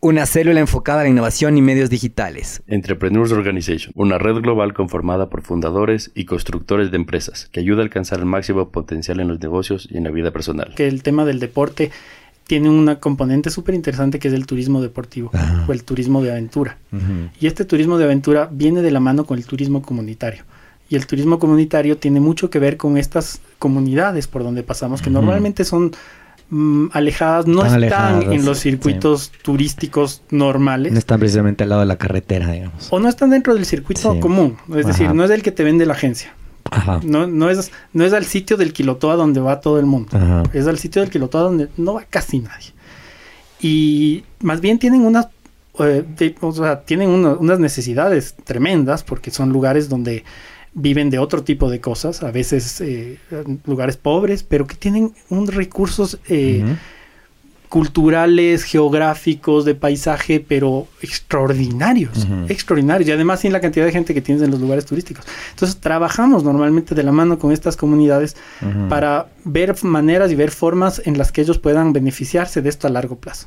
una célula enfocada a la innovación y medios digitales. Entrepreneurs Organization, una red global conformada por fundadores y constructores de empresas que ayuda a alcanzar el máximo potencial en los negocios y en la vida personal. Que el tema del deporte tiene una componente súper interesante que es el turismo deportivo Ajá. o el turismo de aventura. Y este turismo de aventura viene de la mano con el turismo comunitario. Y el turismo comunitario tiene mucho que ver con estas comunidades por donde pasamos, que normalmente son mm, alejadas, no Están alejadas, en los circuitos turísticos normales. No están precisamente al lado de la carretera, digamos. O no están dentro del circuito Sí. común, es decir, no es el que te vende la agencia. Ajá. No, no, es, no es al sitio del Quilotoa donde va todo el mundo. Ajá. Es al sitio del Quilotoa donde no va casi nadie. Y más bien tienen unas, eh, de- o sea, tienen unas necesidades tremendas porque son lugares donde viven de otro tipo de cosas, a veces eh, lugares pobres, pero que tienen un recursos eh, culturales, geográficos, de paisaje, pero extraordinarios, extraordinarios. Y además sin la cantidad de gente que tienes en los lugares turísticos. Entonces trabajamos normalmente de la mano con estas comunidades para ver maneras y ver formas en las que ellos puedan beneficiarse de esto a largo plazo.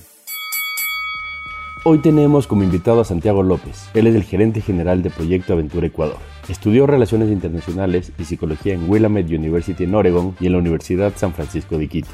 Hoy tenemos como invitado a Santiago López. Él es el gerente general de Proyecto Aventura Ecuador. Estudió Relaciones Internacionales y Psicología en Willamette University en Oregon y en la Universidad San Francisco de Quito.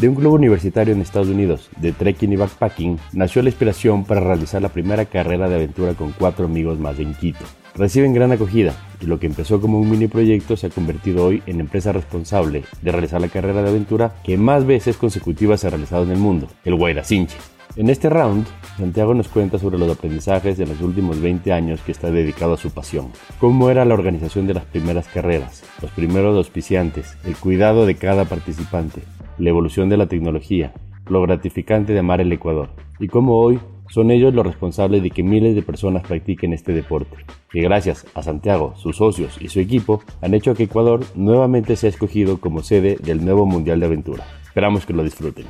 De un club universitario en Estados Unidos, de trekking y backpacking, nació la inspiración para realizar la primera carrera de aventura con cuatro amigos más en Quito. Reciben gran acogida y lo que empezó como un mini proyecto se ha convertido hoy en empresa responsable de realizar la carrera de aventura que más veces consecutivas se ha realizado en el mundo, el Guairacinche. En este round, Santiago nos cuenta sobre los aprendizajes de los últimos 20 años que está dedicado a su pasión. Cómo era la organización de las primeras carreras, los primeros auspiciantes, el cuidado de cada participante, la evolución de la tecnología, lo gratificante de amar el Ecuador, y cómo hoy son ellos los responsables de que miles de personas practiquen este deporte, que gracias a Santiago, sus socios y su equipo han hecho que Ecuador nuevamente sea escogido como sede del nuevo Mundial de Aventura. Esperamos que lo disfruten.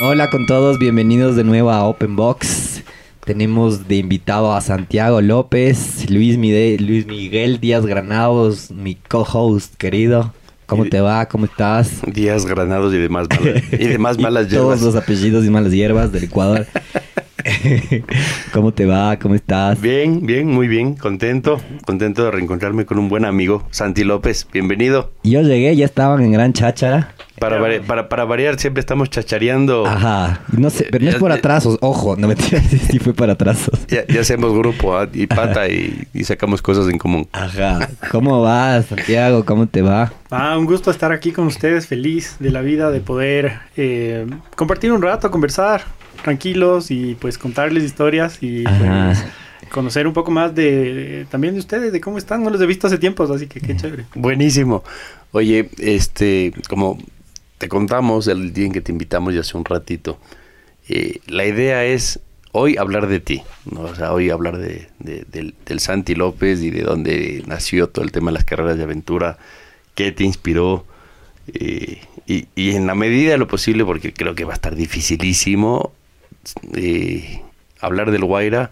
Hola con todos, bienvenidos de nuevo a Open Box. Tenemos de invitado a Santiago López, Luis, Mide- Luis Miguel Díaz Granados, mi co-host querido. ¿Cómo te va? ¿Cómo estás? Días granados y demás malas, y demás Y malas Todos hierbas. los apellidos y malas hierbas del Ecuador. ¿Cómo te va? ¿Cómo estás? Bien, bien, muy bien, contento, contento de reencontrarme con un buen amigo, Santi López, bienvenido. Yo llegué, ya estaban en gran cháchara. Para, vari- para, para variar, siempre estamos chachareando. Ajá. No sé, pero no es por atrasos. Ojo, no me sí fue para atrasos. Ya, ya hacemos grupo ¿ah? y pata y, y sacamos cosas en común. Ajá. ¿Cómo vas, Santiago? ¿Cómo te va? Ah, un gusto estar aquí con ustedes, feliz de la vida, de poder eh, compartir un rato, conversar tranquilos y pues contarles historias y pues, conocer un poco más de también de ustedes, de cómo están. No los he visto hace tiempo, así que qué chévere. Buenísimo. Oye, este, como te contamos el día en que te invitamos ya hace un ratito, eh, la idea es hoy hablar de ti, ¿no? O sea, hoy hablar de, de- del, Santi López y de dónde nació todo el tema de las carreras de aventura, qué te inspiró, eh, y, en la medida de lo posible, porque creo que va a estar dificilísimo eh, hablar del Guaira,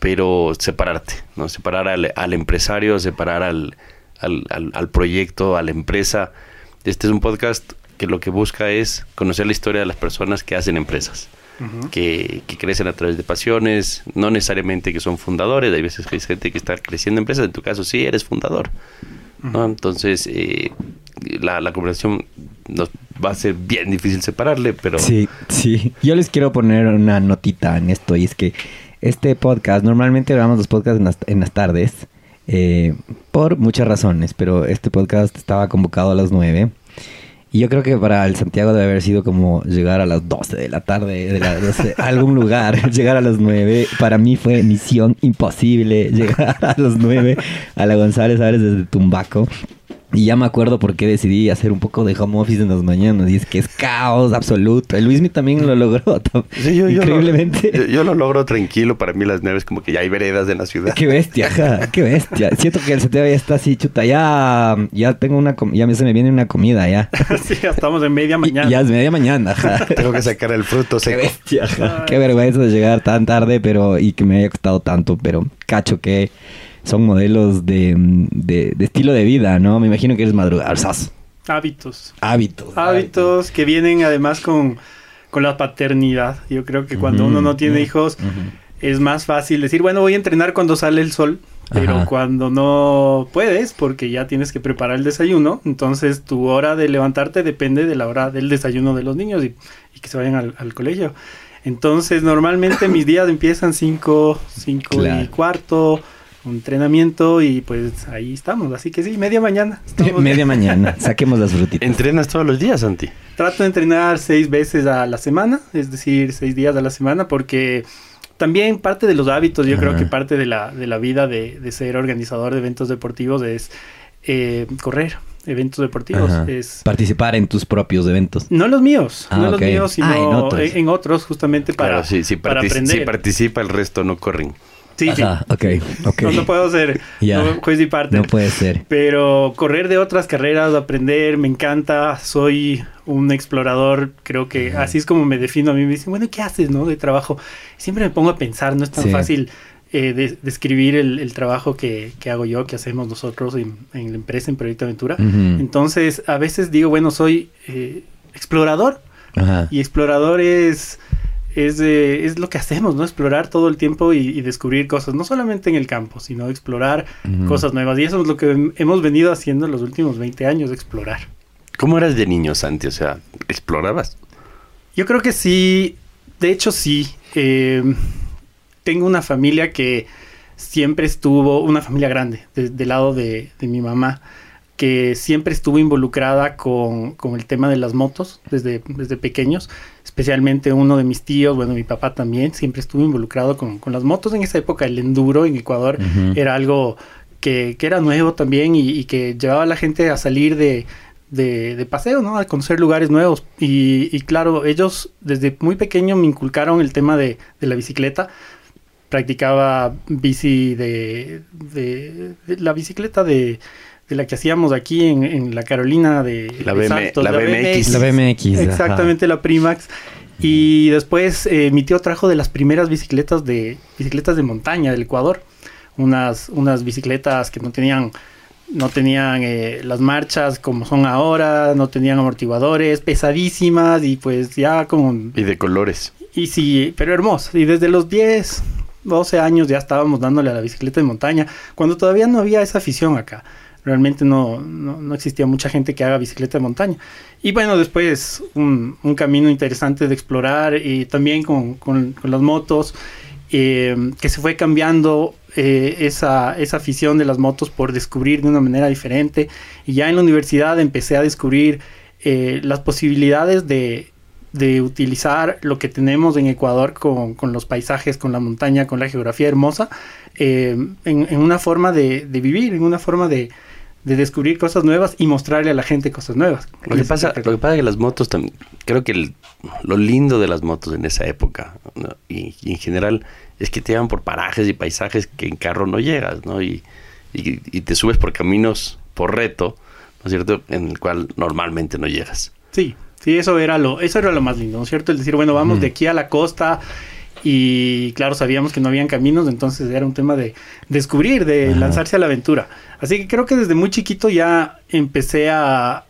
pero separarte, ¿no? Separar al, empresario, separar al, al- al proyecto, a la empresa. Este es un podcast que lo que busca es conocer la historia de las personas que hacen empresas, que, que crecen a través de pasiones, no necesariamente que son fundadores, hay veces que hay gente que está creciendo empresas, en tu caso sí, eres fundador. ¿no? Entonces, eh, la, la conversación nos va a ser bien difícil separarle, pero... Sí, sí. Yo les quiero poner una notita en esto y es que este podcast, normalmente grabamos los podcasts en las, en las tardes eh, por muchas razones, pero este podcast estaba convocado a las 9 Y yo creo que para el Santiago debe haber sido como llegar a las 12 de la tarde, de la 12, a algún lugar, llegar a las 9. Para mí fue misión imposible llegar a las 9 a la González Álvarez desde Tumbaco. Y ya me acuerdo por qué decidí hacer un poco de home office en las mañanas. Y es que es caos absoluto. El Luismi también lo logró. Sí, yo, Increíblemente. Yo lo, yo, lo logro tranquilo. Para mí las nueve es como que ya hay veredas en la ciudad. Qué bestia, ajá, qué bestia. Siento que el Santiago ya está así, chuta. Ya, ya tengo una ya se me viene una comida ya. sí, ya estamos en media mañana. Y, ya es media mañana, ajá. tengo que sacar el fruto seco. Qué bestia, ajá. Qué vergüenza de llegar tan tarde, pero y que me haya costado tanto, pero cacho que son modelos de, de, de, estilo de vida, ¿no? Me imagino que eres madrugador. Hábitos. Hábitos. Hábitos que vienen además con, con la paternidad. Yo creo que cuando uh -huh, uno no tiene uh -huh, hijos uh -huh. es más fácil decir, bueno, voy a entrenar cuando sale el sol. Pero Ajá. cuando no puedes, porque ya tienes que preparar el desayuno, entonces tu hora de levantarte depende de la hora del desayuno de los niños y, y que se vayan al, al colegio. Entonces, normalmente mis días empiezan 5, 5 claro. y cuarto, entrenamiento y pues ahí estamos. Así que sí, media mañana. media mañana, saquemos las frutitas. ¿Entrenas todos los días, Santi? Trato de entrenar seis veces a la semana, es decir, seis días a la semana, porque también parte de los hábitos, yo Ajá. creo que parte de la, de la vida de, de, ser organizador de eventos deportivos es eh, correr eventos deportivos. Es Participar en tus propios eventos. No los míos, ah, no okay. los míos, sino ah, en, otros. En, en, otros. justamente para, claro, sí, sí, para aprender. Si participa, el resto no corren. Sí, Ajá, sí. Okay, ok, No, no puedo ser Ya. no, juez y parte. No puede ser. Pero correr de otras carreras, aprender, me encanta. Soy un explorador, creo que así es como me defino a mí. Me dicen, bueno, ¿qué haces, no? De trabajo. Siempre me pongo a pensar, no es tan Sí. fácil eh, de- describir el, el trabajo que, que hago yo, que hacemos nosotros en, en la empresa, en Proyecto Aventura. Entonces, a veces digo, bueno, soy eh, explorador. Ajá. Y explorador es, es, eh, es lo que hacemos, ¿no? Explorar todo el tiempo y, y descubrir cosas, no solamente en el campo, sino explorar cosas nuevas. Y eso es lo que hem- hemos venido haciendo en los últimos 20 años, explorar. ¿Cómo eras de niño, Santi? O sea, ¿explorabas? Yo creo que sí, de hecho sí. Eh, tengo una familia que siempre estuvo, una familia grande, de- del lado de, de mi mamá, que siempre estuvo involucrada con, con el tema de las motos desde, desde pequeños, especialmente uno de mis tíos, bueno, mi papá también, siempre estuvo involucrado con, con las motos en esa época, el enduro en Ecuador era algo que, que era nuevo también y, y que llevaba a la gente a salir de, de, de paseo, ¿no? A conocer lugares nuevos. Y, y claro, ellos desde muy pequeño me inculcaron el tema de, de la bicicleta. Practicaba bici de, de- de la bicicleta de, de la que hacíamos aquí en, en la Carolina de, La BM Saltos, la BMX. La BMX. ajá. Exactamente, la Primax. Y después eh, mi tío trajo de las primeras bicicletas de bicicletas de montaña del Ecuador. Unas, unas bicicletas que no tenían, no tenían eh, las marchas como son ahora, no tenían amortiguadores, pesadísimas y pues ya como... Y de colores. Y sí, pero hermoso. Y desde los 10, 12 años ya estábamos dándole a la bicicleta de montaña, cuando todavía no había esa afición acá. Realmente no, no, existía mucha gente que haga bicicleta de montaña. Y bueno, después un, un camino interesante de explorar y también con, con- las motos, eh, que se fue cambiando eh, esa, esa afición de las motos por descubrir de una manera diferente. Y ya en la universidad empecé a descubrir eh, las posibilidades de, de utilizar lo que tenemos en Ecuador con, con los paisajes, con la montaña, con la geografía hermosa, en, en una forma de, de vivir, en una forma de, de descubrir cosas nuevas y mostrarle a la gente cosas nuevas. Lo que pasa, lo que pasa es que las motos también, creo que el- lo lindo de las motos en esa época ¿no? y, y en general es que te llevan por parajes y paisajes que en carro no llegas, ¿no? Y, y- y te subes por caminos por reto, ¿no es cierto? En el cual normalmente no llegas. Sí, sí, eso era lo, eso era lo más lindo, ¿no es cierto? El decir, bueno, vamos de aquí a la costa y claro, sabíamos que no habían caminos, entonces era un tema de descubrir, de Ajá. lanzarse a la aventura. Así que creo que desde muy chiquito ya empecé a,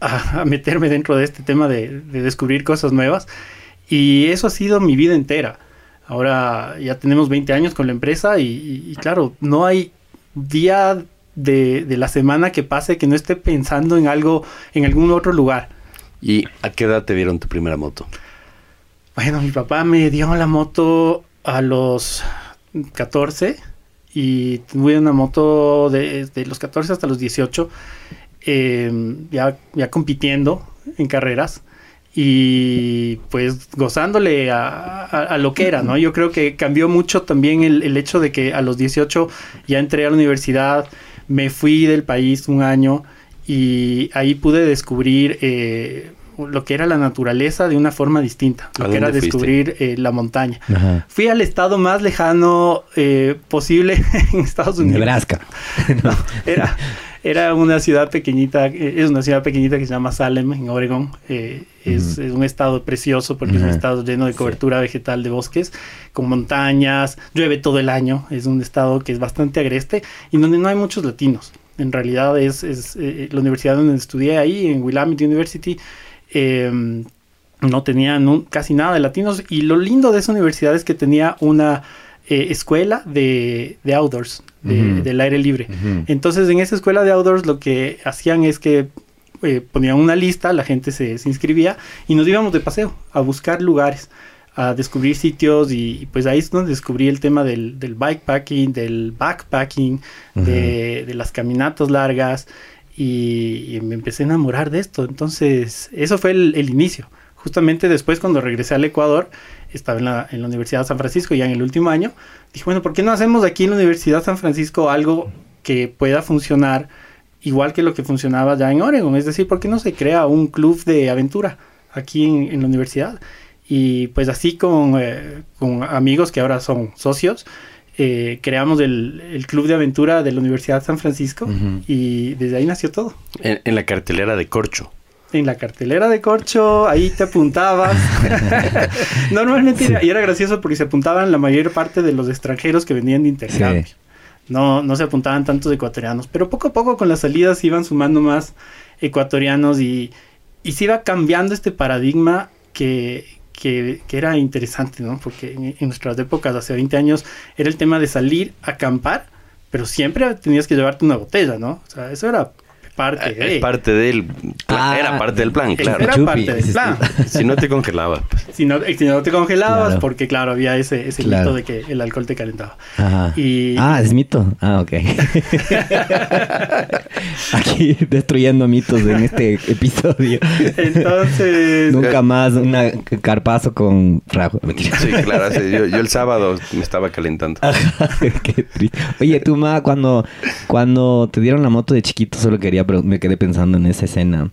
a, a meterme dentro de este tema de, de descubrir cosas nuevas y eso ha sido mi vida entera. Ahora ya tenemos 20 años con la empresa y, y- y claro, no hay día de, de la semana que pase que no esté pensando en algo, en algún otro lugar. ¿Y a qué edad te dieron tu primera moto? Bueno, mi papá me dio la moto a los 14 y tuve una moto de, los 14 hasta los 18, eh, ya, ya compitiendo en carreras y pues gozándole a, lo que era, ¿no? Yo creo que cambió mucho también el, hecho de que a los 18 ya entré a la universidad, me fui del país un año y ahí pude descubrir eh, lo que era la naturaleza de una forma distinta, lo que era descubrir eh, la montaña. Fui al estado más lejano eh, posible en Estados Unidos. Nebraska. era, era una ciudad pequeñita, eh, es una ciudad pequeñita que se llama Salem, en Oregon. es, un estado precioso porque es un estado lleno de cobertura vegetal de bosques, con montañas, llueve todo el año. Es un estado que es bastante agreste y donde no hay muchos latinos. En realidad es, es la universidad donde estudié ahí, en Willamette University, Em, no tenía casi nada de latinos. Y lo lindo de esa universidad es que tenía una eh, escuela de, outdoors, del aire libre. Entonces en esa escuela de outdoors lo que hacían es que eh, ponían una lista, la gente se, inscribía y nos íbamos de paseo a buscar lugares a descubrir sitios y, pues ahí es donde descubrí el tema del, bikepacking, del backpacking, de, de, las caminatas largas y, me empecé a enamorar de esto. Entonces, eso fue el, inicio. Justamente después, cuando regresé al Ecuador, estaba en la, Universidad de San Francisco ya en el último año, dije, bueno, ¿por qué no hacemos aquí en la Universidad de San Francisco algo que pueda funcionar igual que lo que funcionaba ya en Oregon? Es decir, ¿por qué no se crea un club de aventura aquí en, la universidad? Y pues así con, eh, con amigos que ahora son socios, eh, creamos el, Club de Aventura de la Universidad de San Francisco y desde ahí nació todo. En, la cartelera de Corcho. En la cartelera de Corcho, ahí te apuntabas. Normalmente, y era gracioso porque se apuntaban la mayor parte de los extranjeros que venían de intercambio. No, no se apuntaban tantos ecuatorianos, pero poco a poco con las salidas iban sumando más ecuatorianos y, y se iba cambiando este paradigma que, que, era interesante, ¿no? Porque en, nuestras épocas, hace 20 años, era el tema de salir a acampar, pero siempre tenías que llevarte una botella, ¿no? O sea, eso era parte de. Es parte del. Ah, era parte del plan, claro. Era parte del plan. si no te congelabas. Pues. Si, no, si no te congelabas, porque claro, había ese, ese mito de que el alcohol te calentaba. Y, ah, es mito. Ah, ok. Aquí destruyendo mitos en este episodio. Entonces. Nunca más un carpazo con rajo. Sí, claro. yo, yo, el sábado me estaba calentando. Qué triste. Oye, tú, Ma, cuando, cuando te dieron la moto de chiquito, solo quería pero me quedé pensando en esa escena.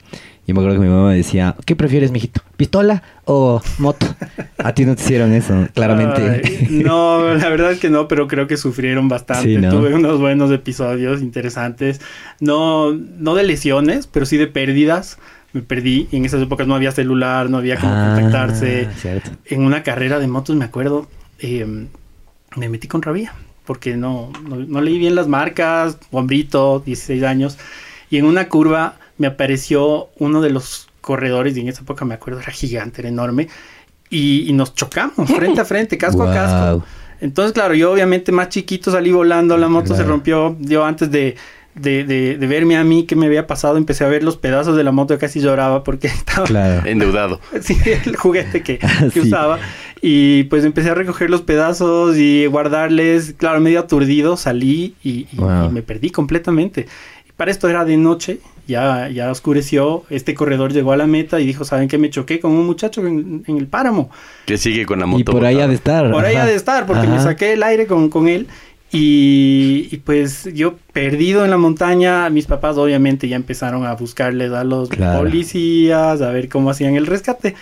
Y me acuerdo que mi mamá decía, ¿qué prefieres, mijito? ¿Pistola o moto? A ti no te hicieron eso, claramente. no, la verdad es que no, pero creo que sufrieron bastante. Tuve unos buenos episodios interesantes. No, no de lesiones, pero sí de pérdidas. Me perdí. Y en esas épocas no había celular, no había cómo ah, contactarse. En una carrera de motos, me acuerdo, em, me metí con rabia. Porque no, no, no leí bien las marcas, hombrito, 16 años y en una curva me apareció uno de los corredores, y en esa época me acuerdo era gigante, era enorme, y, nos chocamos frente a frente, casco a casco. Entonces, claro, yo obviamente más chiquito salí volando, la moto se rompió, yo antes de, de, verme a mí qué me había pasado, empecé a ver los pedazos de la moto y casi lloraba porque estaba endeudado. sí, el juguete que, usaba. Y pues empecé a recoger los pedazos y guardarles. Claro, medio aturdido salí y, me perdí completamente. Para esto era de noche, ya, ya oscureció, este corredor llegó a la meta y dijo, ¿saben qué? Me choqué con un muchacho en, el páramo. Que sigue con la moto. Y por ahí ha de estar. Por ahí ha de estar, porque me saqué el aire con, con él. Y, pues yo perdido en la montaña, mis papás obviamente ya empezaron a buscarles a los policías, a ver cómo hacían el rescate.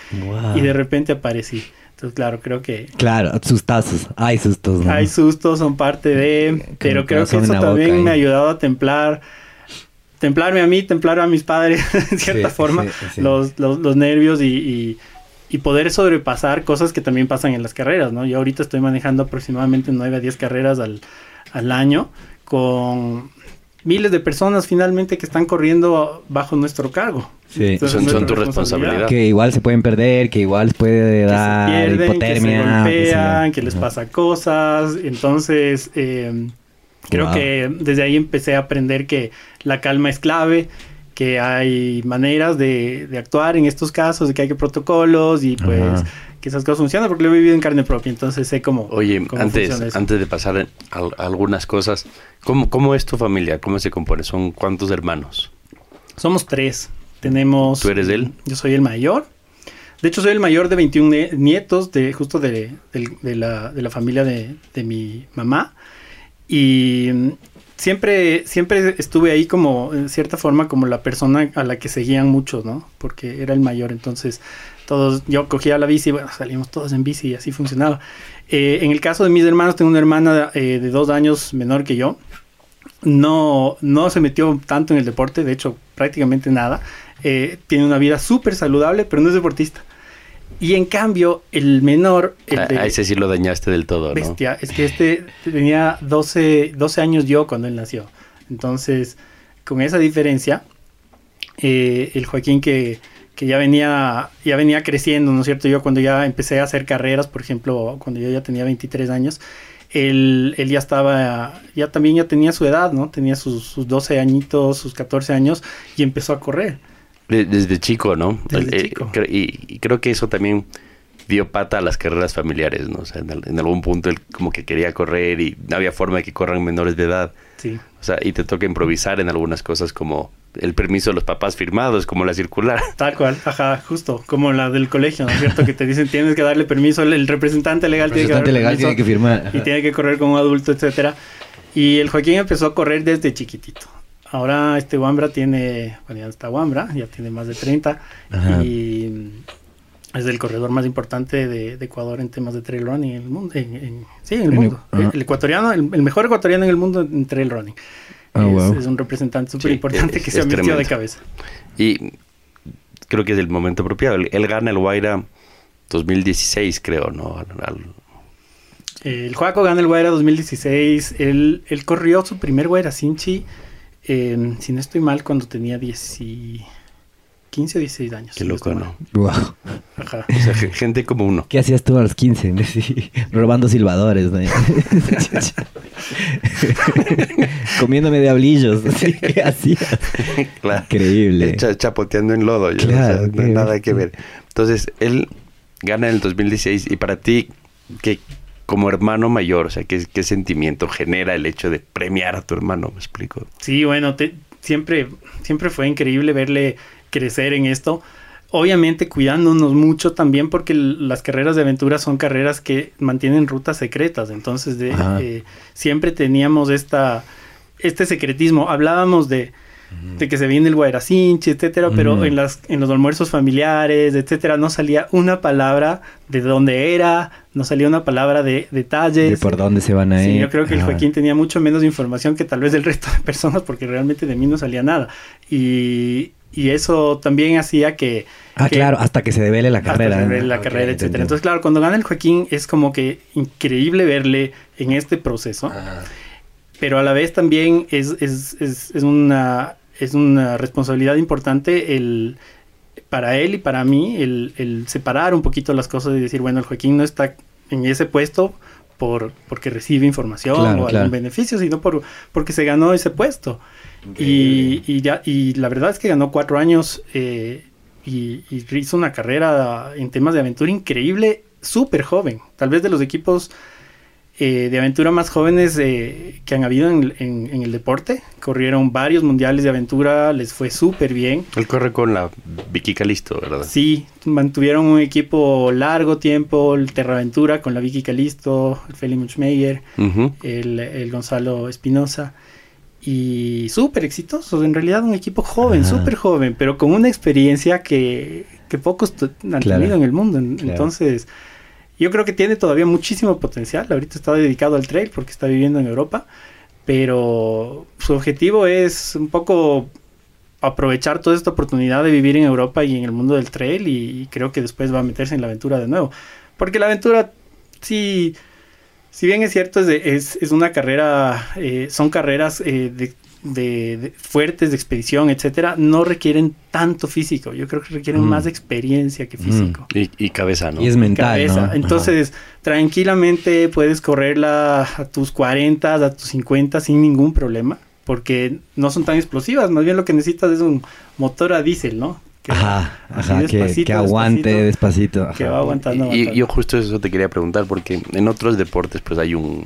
Y de repente aparecí. Entonces, claro, creo que... Claro, sustazos. Hay sustos, Hay sustos, son parte de... Pero creo que eso también me ha ayudado a templar templarme a mí, templar a mis padres, en cierta forma, los, los, nervios y, y, poder sobrepasar cosas que también pasan en las carreras, ¿no? Yo ahorita estoy manejando aproximadamente 9 a 10 carreras al, al año con miles de personas finalmente que están corriendo bajo nuestro cargo. Sí, son, tu responsabilidad. Que igual se pueden perder, que igual puede dar se pierden, hipotermia. Que se golpean, que les pasa cosas. Entonces, eh, Creo que desde ahí empecé a aprender que la calma es clave, que hay maneras de, actuar en estos casos, de que hay que protocolos y pues que esas cosas funcionan porque lo he vivido en carne propia, entonces sé cómo. Oye, antes, antes de pasar a, algunas cosas, ¿cómo, ¿cómo es tu familia? ¿Cómo se compone? ¿Son cuántos hermanos? Somos tres. Tenemos... ¿Tú eres él? Yo soy el mayor. De hecho, soy el mayor de 21 nietos de justo de, de, la, de la, familia de, de, mi mamá. Y siempre, siempre estuve ahí como, en cierta forma, como la persona a la que seguían muchos, ¿no? Porque era el mayor. Entonces, todos, yo cogía la bici, bueno, salimos todos en bici y así funcionaba. Eh, en el caso de mis hermanos, tengo una hermana eh, de dos años menor que yo. No, no se metió tanto en el deporte, de hecho, prácticamente nada. Eh, tiene una vida súper saludable, pero no es deportista. Y en cambio, el menor. El a, ese sí lo dañaste del todo, bestia, Es que este tenía 12, 12 años yo cuando él nació. Entonces, con esa diferencia, eh, el Joaquín que, que, ya, venía, ya venía creciendo, ¿no es cierto? Yo cuando ya empecé a hacer carreras, por ejemplo, cuando yo ya tenía 23 años, él, él, ya estaba, ya también ya tenía su edad, ¿no? Tenía sus, sus 12 añitos, sus 14 años y empezó a correr. Desde chico, ¿no? Eh, y, creo que eso también dio pata a las carreras familiares, ¿no? O sea, en, algún punto él como que quería correr y no había forma de que corran menores de edad. Sí. O sea, y te toca improvisar en algunas cosas como el permiso de los papás firmados, como la circular. Tal cual, ajá, justo, como la del colegio, ¿no es cierto? Que te dicen tienes que darle permiso, el, representante legal, tiene, que legal tiene que firmar. Y tiene que correr como un adulto, etcétera. Y el Joaquín empezó a correr desde chiquitito. Ahora este Wambra tiene, bueno, ya está Wambra, ya tiene más de 30 y es el corredor más importante de, Ecuador en temas de trail running en el mundo. sí, en el mundo. El, ecuatoriano, el, mejor ecuatoriano en el mundo en trail running. Ah, es, un representante súper importante que se ha metido de cabeza. Y creo que es el momento apropiado. Él, gana el Guaira 2016, creo, ¿no? el Juaco gana el Guaira 2016. Él, él corrió su primer Guaira Sinchi si no estoy mal, cuando tenía 10 15 o 16 años. Qué loco, ¿no? Wow. Ajá. O sea, gente como uno. ¿Qué hacías tú a los 15? Robando silbadores, ¿no? Comiéndome diablillos. ¿Qué hacías? Claro. Increíble. chapoteando en lodo. Yo, claro, no hay nada que ver. Entonces, él gana en el 2016 y para ti, ¿qué, como hermano mayor, o sea, ¿qué, qué sentimiento genera el hecho de premiar a tu hermano? ¿Me explico? Sí, bueno, siempre, siempre fue increíble verle crecer en esto. Obviamente cuidándonos mucho también porque las carreras de aventura son carreras que mantienen rutas secretas. Entonces de, eh, siempre teníamos esta, este secretismo. Hablábamos de, de que se viene el Guairacinchi, etcétera, pero en las en los almuerzos familiares, etcétera, no salía una palabra de dónde era, no salía una palabra de detalles. De por dónde se van a ir. Sí, yo creo que el Joaquín tenía mucho menos información que tal vez el resto de personas porque realmente de mí no salía nada. Y, y eso también hacía que... Ah, claro, hasta que se devele la carrera. Hasta que se devele la carrera, etcétera. Entonces, claro, cuando gana el Joaquín es como que increíble verle en este proceso. Pero a la vez también es, es, es, es una es una responsabilidad importante el para él y para mí el, separar un poquito las cosas y decir, bueno, el Joaquín no está en ese puesto por porque recibe información o algún beneficio, sino por porque se ganó ese puesto. Y, y, ya, y la verdad es que ganó cuatro años eh, y, y, hizo una carrera en temas de aventura increíble, súper joven. Tal vez de los equipos eh, de aventura más jóvenes eh, que han habido en, el deporte. Corrieron varios mundiales de aventura, les fue súper bien. Él corre con la Vicky Calisto, ¿verdad? Sí, mantuvieron un equipo largo tiempo, el Terraventura con la Vicky Calisto, el Feli Muchmeyer, el, Gonzalo Espinosa. Y súper exitosos, en realidad un equipo joven, súper joven, pero con una experiencia que, pocos han tenido en el mundo. Entonces, yo creo que tiene todavía muchísimo potencial. Ahorita está dedicado al trail porque está viviendo en Europa. Pero su objetivo es un poco aprovechar toda esta oportunidad de vivir en Europa y en el mundo del trail. Y, creo que después va a meterse en la aventura de nuevo. Porque la aventura, sí, si bien es cierto, es, es, una carrera, eh, son carreras eh, de de, fuertes de expedición, etcétera, no requieren tanto físico. Yo creo que requieren mm. más experiencia que mm. físico. Y, cabeza, ¿no? Y es mental. Entonces, tranquilamente puedes correrla a tus 40, a tus 50 sin ningún problema, porque no son tan explosivas. Más bien lo que necesitas es un motor a diésel, ¿no? Que, ajá, ajá que, aguante despacito. Que va aguantando, Y, yo justo eso te quería preguntar, porque en otros deportes pues hay un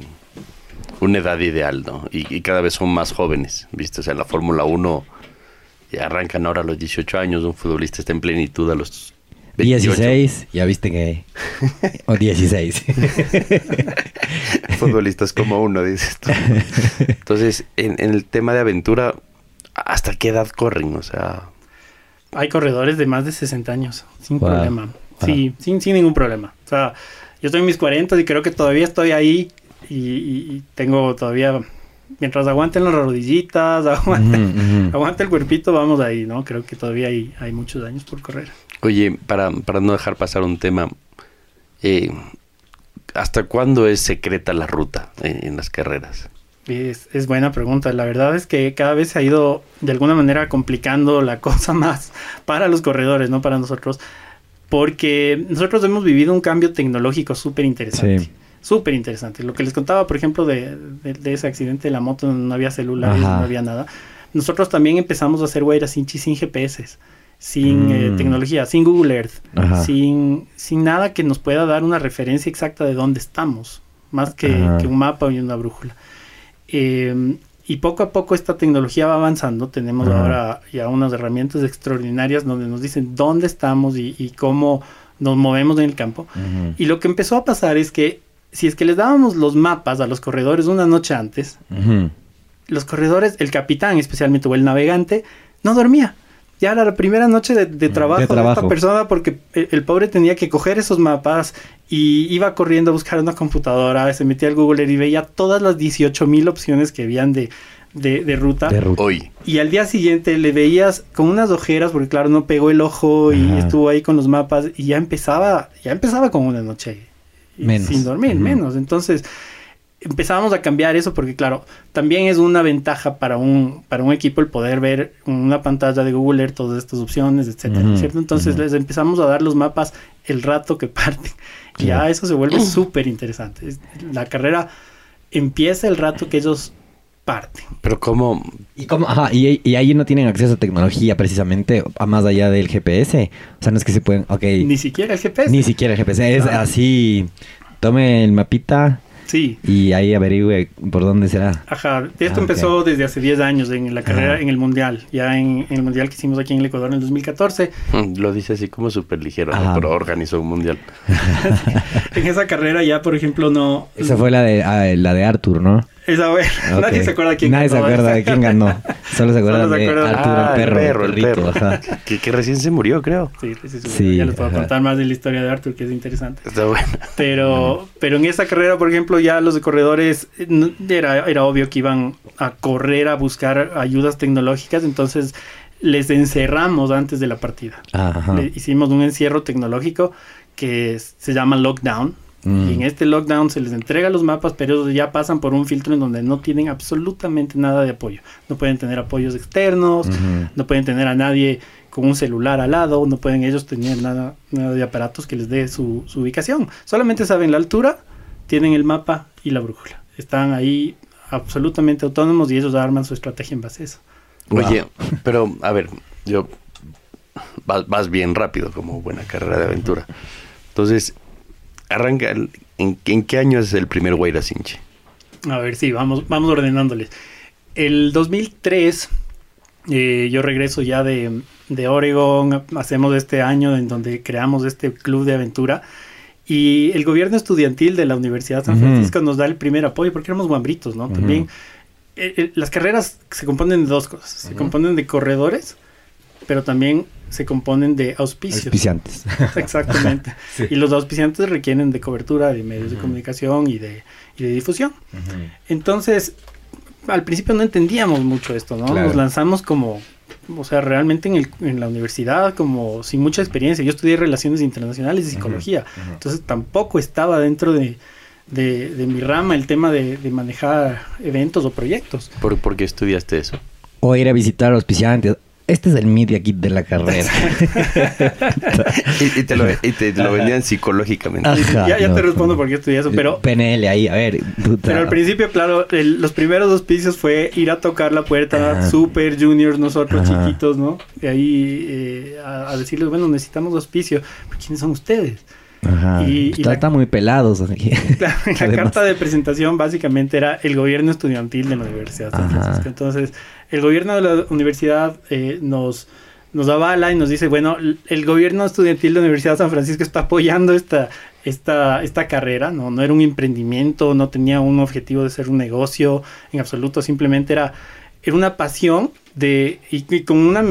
una edad ideal, ¿no? Y, cada vez son más jóvenes, ¿viste? O sea, en la Fórmula 1 y arrancan ahora a los 18 años, un futbolista está en plenitud a los 28. 16, ya viste que... o 16. Futbolistas como uno, dices tú. Entonces, en, en, el tema de aventura, ¿hasta qué edad corren? O sea... Hay corredores de más de 60 años, sin wow. problema. Sí, sin, sin ningún problema. O sea, yo estoy en mis 40 y creo que todavía estoy ahí y, y tengo todavía mientras aguanten las rodillitas, aguante, -huh, -huh. aguante el cuerpito, vamos ahí, ¿no? Creo que todavía hay, hay muchos años por correr. Oye, para, para no dejar pasar un tema, eh, ¿hasta cuándo es secreta la ruta en, en las carreras? Es, es, buena pregunta. La verdad es que cada vez se ha ido de alguna manera complicando la cosa más para los corredores, no para nosotros, porque nosotros hemos vivido un cambio tecnológico súper interesante. Sí súper interesante. Lo que les contaba, por ejemplo, de, de, de, ese accidente de la moto, donde no había celulares, Ajá. no había nada. Nosotros también empezamos a hacer Guaira sin, sin GPS, sin mm. eh, tecnología, sin Google Earth, sin, sin nada que nos pueda dar una referencia exacta de dónde estamos, más que, que un mapa y una brújula. Eh, y poco a poco esta tecnología va avanzando. Tenemos Ajá. ahora ya unas herramientas extraordinarias donde nos dicen dónde estamos y, y cómo nos movemos en el campo. Ajá. Y lo que empezó a pasar es que si es que les dábamos los mapas a los corredores una noche antes, uh -huh. los corredores, el capitán especialmente o el navegante, no dormía. Ya era la primera noche de, de, trabajo, de, trabajo, de esta persona porque el, el, pobre tenía que coger esos mapas y iba corriendo a buscar una computadora, se metía al Google y veía todas las 18 mil opciones que habían de, de, de, ruta. de, ruta. Hoy. Y al día siguiente le veías con unas ojeras, porque claro, no pegó el ojo y Ajá. estuvo ahí con los mapas y ya empezaba, ya empezaba con una noche menos. sin dormir, uh -huh. menos. Entonces empezábamos a cambiar eso porque claro, también es una ventaja para un, para un equipo el poder ver una pantalla de Google Earth todas estas opciones, etcétera, uh -huh. ¿cierto? Entonces uh -huh. les empezamos a dar los mapas el rato que parten. Sí. Ya eso se vuelve súper interesante. La carrera empieza el rato que ellos parten. Pero cómo... ¿Y, cómo? Ajá, y, y, ahí no tienen acceso a tecnología precisamente, a más allá del GPS. O sea, no es que se pueden... Okay. Ni siquiera el GPS. Ni siquiera el GPS. Es así, tome el mapita, Sí. Y ahí averigüe por dónde será. Ajá. Esto ah, empezó desde hace 10 años en la carrera, Ajá. en el Mundial. Ya en, en, el Mundial que hicimos aquí en el Ecuador en el 2014. Mm, lo dice así como súper ligero, ¿no? pero organizó un Mundial. en esa carrera ya, por ejemplo, no... Esa fue la de, ah, la de Arthur, ¿no? Okay. Nadie se acuerda quién Nadie ganó. Nadie se acuerda de quién ganó. Solo se acuerda se de Arturo, ah, el perro. El perro, el perro. que, que, recién se murió, creo. Sí, sí, sí. sí ya les puedo ajá. contar más de la historia de Arthur, que es interesante. Está bueno. Pero, pero en esa carrera, por ejemplo, ya los de corredores era, era obvio que iban a correr a buscar ayudas tecnológicas, entonces les encerramos antes de la partida. Ajá. Le hicimos un encierro tecnológico que se llama lockdown Mm. Y en este lockdown se les entrega los mapas, pero ya pasan por un filtro en donde no tienen absolutamente nada de apoyo. No pueden tener apoyos externos, uh -huh. no pueden tener a nadie con un celular al lado, no pueden ellos tener nada, nada de aparatos que les dé su, su, ubicación. Solamente saben la altura, tienen el mapa y la brújula. Están ahí absolutamente autónomos y ellos arman su estrategia en base a eso. Oye, wow. pero a ver, yo vas, vas bien rápido como buena carrera de aventura. Entonces, arranca, ¿en, ¿en, qué año es el primer Guaira Sinche? A ver, sí, vamos, vamos ordenándoles. El 2003, eh, yo regreso ya de, de Oregon, hacemos este año en donde creamos este club de aventura y el gobierno estudiantil de la Universidad de San Francisco uh -huh. nos da el primer apoyo porque éramos guambritos, ¿no? Uh -huh. También eh, eh, las carreras se componen de dos cosas, se uh -huh. componen de corredores, pero también se componen de auspicios. Auspiciantes. Exactamente. sí. Y los auspiciantes requieren de cobertura de medios uh -huh. de comunicación y de, y de difusión. Uh -huh. Entonces, al principio no entendíamos mucho esto, ¿no? Claro. Nos lanzamos como, o sea, realmente en, el, en, la universidad, como sin mucha experiencia. Yo estudié Relaciones Internacionales y Psicología, uh -huh. entonces tampoco estaba dentro de, de, de mi rama el tema de, de, manejar eventos o proyectos. ¿Por, ¿Por qué estudiaste eso? O ir a visitar auspiciantes este es el media kit de la carrera. y, y, te lo, y, te lo, vendían psicológicamente. Ajá, ya, ya no, te respondo por qué estudié eso, pero... PNL ahí, a ver. Puta. Pero al principio, claro, el, los primeros auspicios fue ir a tocar la puerta, Ajá. super juniors, nosotros Ajá. chiquitos, ¿no? Y ahí eh, a, a, decirles, bueno, necesitamos auspicio. ¿Quiénes son ustedes? Ajá. Y- y está, la- está muy pelados. aquí. La, carta de presentación básicamente era el gobierno estudiantil de la Universidad de San. Francisco. Entonces, el gobierno de la universidad eh, nos, nos avala y nos dice, bueno, el gobierno estudiantil de la Universidad de San Francisco está apoyando esta, esta, esta carrera, ¿no? no era un emprendimiento, no tenía un objetivo de ser un negocio en absoluto, simplemente era, era una pasión de, y, y con una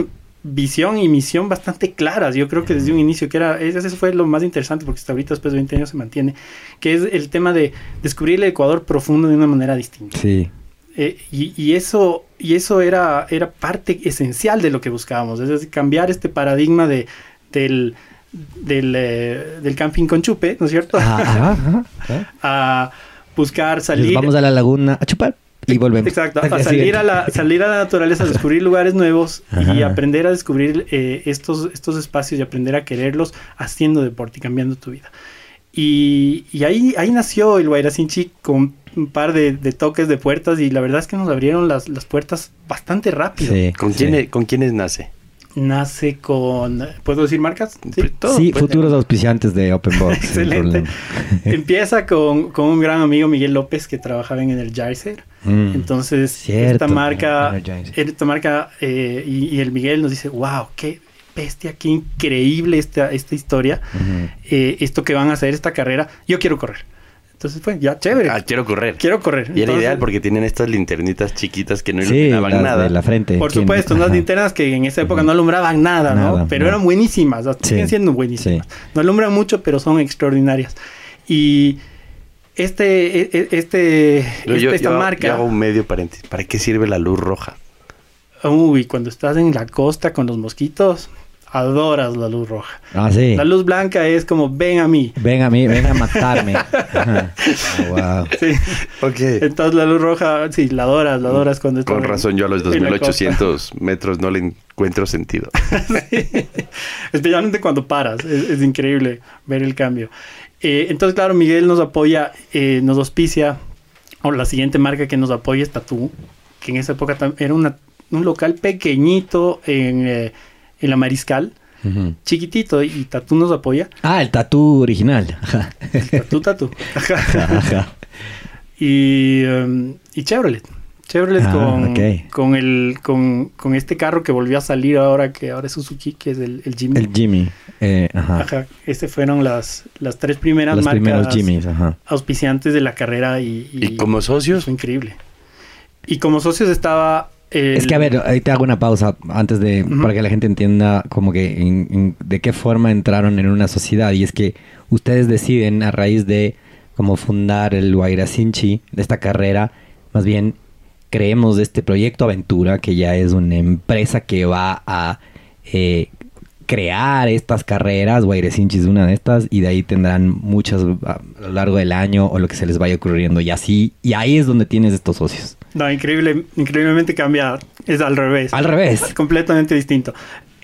visión y misión bastante claras. Yo creo que desde un inicio, que era, ese fue lo más interesante, porque hasta ahorita, después de 20 años, se mantiene, que es el tema de descubrir el Ecuador profundo de una manera distinta. Sí. Eh, y, y eso, y eso era, era parte esencial de lo que buscábamos, es decir, cambiar este paradigma de, del, del, eh, del camping con chupe, ¿no es cierto? Ajá, ajá, ajá, ajá. a buscar salir. vamos a la laguna a chupar y volvemos. Exacto, a salir a, la, salir a la naturaleza, a descubrir lugares nuevos y Ajá. aprender a descubrir eh, estos, estos espacios y aprender a quererlos haciendo deporte y cambiando tu vida. Y, y ahí, ahí nació el Guairacinchi con un par de, de toques de puertas y la verdad es que nos abrieron las, las puertas bastante rápido. Sí, ¿Con, sí. quién, ¿Con quiénes nace? Nace con... ¿Puedo decir marcas? Sí. Todo, Sí, pues, futuros auspiciantes de Open Box. Excelente. Empieza con, con un gran amigo Miguel López que trabajaba en Energizer. Mm. Entonces, Cierto, esta marca, esta marca eh, y, y el Miguel nos dice, wow, qué bestia, qué increíble esta, esta historia, eh, esto que van a hacer, esta carrera, yo quiero correr. Entonces fue, ya, chévere, Ah, quiero correr. quiero correr. Y era Entonces, ideal porque tienen estas linternitas chiquitas que no Sí, iluminaban las nada. de la frente. Por ¿Quién? supuesto, unas linternas que en esa época no alumbraban nada, ¿no? Nada, Pero no. eran buenísimas, hasta Sí. siguen siendo buenísimas. Sí. No alumbran mucho, pero son extraordinarias. Y este, e- e- este, Yo, este- yo- esta yo- marca... yo hago un medio paréntesis. ¿Para qué sirve la luz roja? Uy, cuando estás en la costa con los mosquitos, adoras la luz roja. Ah, sí. La luz blanca es como, ven a mí. Ven a mí, ven a matarme. Ajá. Ah, wow. Sí. Ok. Entonces la luz roja, sí, la adoras, la adoras cuando estás Con en- razón, yo a los en la costa. 2800 metros no le encuentro sentido. Especialmente cuando paras, es, es increíble ver el cambio. Eh, entonces, claro, Miguel nos apoya, eh, nos auspicia, o la siguiente marca que nos apoya es Tatú, que en esa época era una- un local pequeñito en, eh, en la Mariscal, chiquitito, y Tatú nos apoya. Ah, el tatú original. Ajá. Tatú, Tatú. Ajá. y, um, y Chevrolet. Chevrolet Ah, con, con, el, con, con este carro que volvió a salir ahora, que ahora es Suzuki, que es el, el Jimmy. El Jimmy. Eh, ajá. Ajá, este fueron las, las tres primeras Los marcas primeros Jimmys, ajá. auspiciantes de la carrera y, ¿Y como socios? fue increíble. Y como socios estaba... el- Es que a ver, ahí te hago una pausa antes de para que la gente entienda como que en- en- de qué forma entraron en una sociedad y es que ustedes deciden a raíz de como fundar el Guairacinchi de esta carrera, más bien creemos de este proyecto Aventura que ya es una empresa que va a eh, crear estas carreras, Guairacinchi es una de estas y de ahí tendrán muchas a lo largo del año o lo que se les vaya ocurriendo y así y ahí es donde tienes estos socios. No, increíble, increíblemente cambia, es al revés. Al revés. completamente distinto.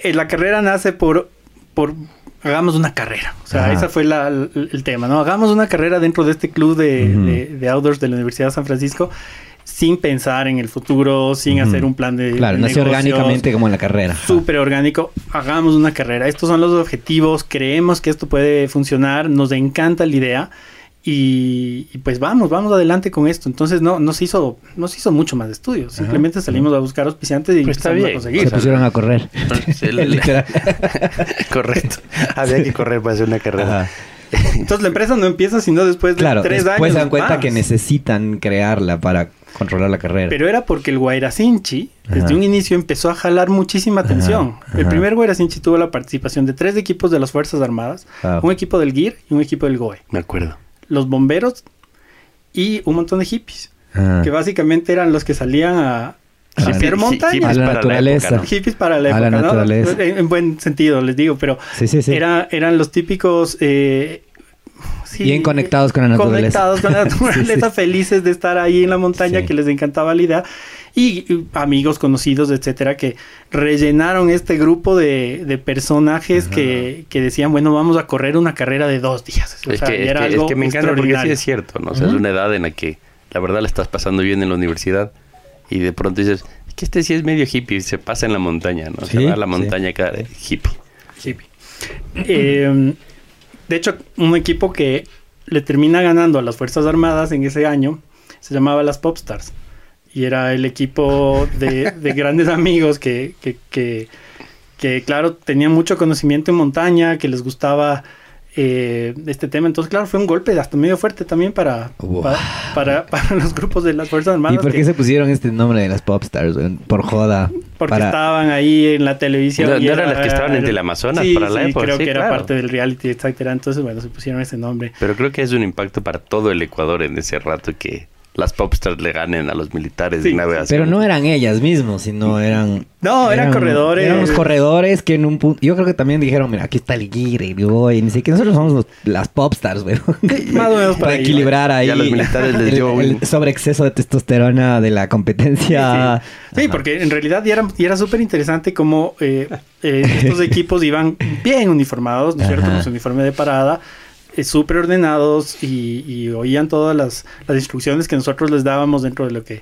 Eh, la carrera nace por, por hagamos una carrera. O sea, Ajá. ese fue la- el, el tema, ¿no? Hagamos una carrera dentro de este club de, de- de outdoors de la Universidad de San Francisco sin pensar en el futuro, sin hacer un plan de Claro, nació negocios. orgánicamente como en la carrera. Súper orgánico, hagamos una carrera. Estos son los objetivos, creemos que esto puede funcionar, nos encanta la idea y, y pues vamos, vamos adelante con esto. Entonces no, no, se, hizo, no se hizo mucho más de estudios, simplemente salimos a buscar auspiciantes y Pues a bien. conseguir. Se pusieron a correr. Correcto. Había que correr para hacer una carrera. Ajá. Entonces la empresa no empieza sino después de Claro, tres después años. se dan cuenta más. que necesitan crearla para controlar la carrera. Pero era porque el Guairacinchi, desde un inicio, empezó a jalar muchísima Ajá, atención. El primer Guairacinchi tuvo la participación de tres equipos de las Fuerzas Armadas, Wow. un equipo del GIR y un equipo del GOE. Me acuerdo. Los bomberos y un montón de hippies, Ah. que básicamente eran los que salían a, a hacer hi- montaña. hippies A la para naturaleza. época, ¿no? Hippies para la A época, la. En, en buen sentido, les digo, pero Sí, sí, sí. era, eran los típicos... eh, sí, Bien conectados con la naturaleza. Conectados con la Sí, sí. naturaleza, felices de estar ahí en la montaña, Sí. que les encantaba la idea. Y, y amigos, conocidos, etcétera, que rellenaron este grupo de, de personajes que, que decían, bueno, vamos a correr una carrera de dos días. O Es sea, que, es, era que, es algo que me encanta porque sí es cierto, ¿no? O sea, es una edad en la que la verdad la estás pasando bien en la universidad y de pronto dices, "Es que este sí es medio hippie, se pasa en la montaña, ¿no? Sí, se va a la sí. montaña cada hippie. hippie. Eh, De hecho, un equipo que le termina ganando a las Fuerzas Armadas en ese año se llamaba las Popstars. Y era el equipo de, de grandes amigos que, que, que, que, claro, tenían mucho conocimiento en montaña, que les gustaba eh, este tema. Entonces, claro, fue un golpe hasta medio fuerte también para, Wow. pa- para, para los grupos de las Fuerzas Armadas. ¿Y por que- qué se pusieron este nombre de las popstars? Por joda. Porque para... estaban ahí en la televisión. ¿No- y no eran las que estaban en era- Teleamazonas Sí, para la sí, época? creo Sí, que era claro. parte del reality, etcétera. Entonces, bueno, se pusieron ese nombre. Pero creo que es un impacto para todo el Ecuador en ese rato que las popstars le ganen a los militares Sí, de navegación. Pero no eran ellas mismos, sino eran... No, eran corredores. Eran los corredores que en un punto... Yo creo que también dijeron, mira, aquí está el Gire, y voy, ni siquiera nosotros somos los- las popstars, güey. Más o menos Para ahí. equilibrar ahí Ya los militares les el, dio el un- sobreexceso de testosterona de la competencia. Sí, Sí, porque en realidad ya era, ya era súper interesante cómo eh, eh, estos equipos iban bien uniformados, ¿no es cierto? Con su uniforme de parada, eh, súper ordenados y, y oían todas las, las instrucciones que nosotros les dábamos dentro de lo que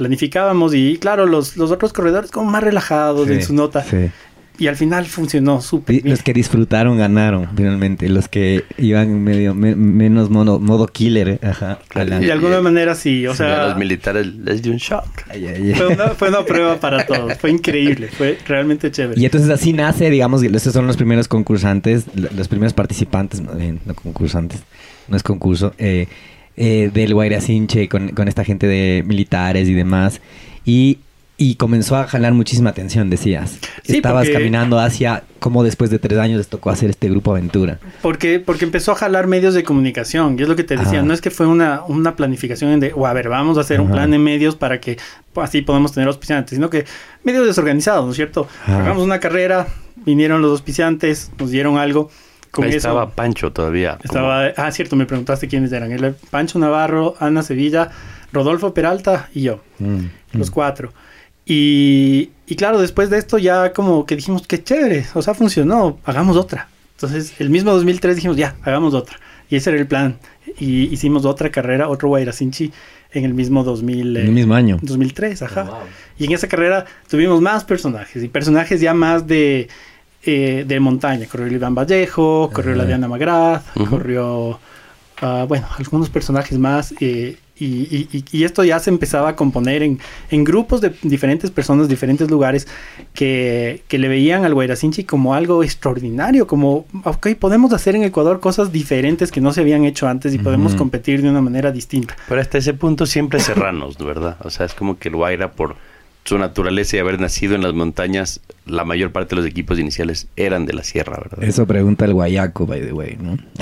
planificábamos. Y claro, los, los otros corredores como más relajados en Sí, su nota. sí. Y al final funcionó súper. Los que disfrutaron ganaron, finalmente. Los que iban medio me- menos mono- modo killer, eh, ajá. a la- Y de alguna manera sí, o a sea... los militares les dio un shock. Ay, ay, ay. Fue una, fue una prueba para todos, fue increíble, fue realmente chévere. Y entonces así nace, digamos, estos son los primeros concursantes, lo- los primeros participantes, más bien, no concursantes, no es concurso, eh, eh, del Guairacinche con, con esta gente de militares y demás. Y, y comenzó a jalar muchísima atención, decías. Sí, Estabas porque- caminando hacia cómo después de tres años les tocó hacer este grupo aventura. Porque, porque empezó a jalar medios de comunicación, y es lo que te decía, Ajá. no es que fue una, una planificación de, o a ver, vamos a hacer un plan de medios para que así podamos tener auspiciantes, sino que medios desorganizados, ¿no es cierto? Hagamos una carrera, vinieron los auspiciantes, nos dieron algo, con Ahí eso... estaba Pancho todavía. como- Estaba, ah, cierto, me preguntaste quiénes eran. Era Pancho Navarro, Ana Sevilla, Rodolfo Peralta y yo. Mm, los mm. cuatro. Y, y claro, después de esto ya como que dijimos, qué chévere, o sea, funcionó, hagamos otra. Entonces, el mismo 2003 dijimos, ya, hagamos otra. Y ese era el plan. Y hicimos otra carrera, otro Guairacinchi, en el mismo 2000, En el mismo año. 2003, ajá. Y en esa carrera tuvimos más personajes, y personajes ya más de, eh, de montaña. Corrió el Iván Vallejo, corrió la. Diana Magraz, Ujú. corrió, ah, bueno, algunos personajes más. eh, y, y- esto ya se empezaba a componer en, en grupos de diferentes personas, diferentes lugares, que, que le veían al Guairacinchi como algo extraordinario, como, ok, podemos hacer en Ecuador cosas diferentes que no se habían hecho antes y podemos competir de una manera distinta. Pero hasta ese punto siempre serranos, ¿verdad? O sea, es como que el Guaira, por su naturaleza y haber nacido en las montañas, la mayor parte de los equipos iniciales eran de la sierra, ¿verdad? Eso pregunta el guayaco, by the way, ¿no?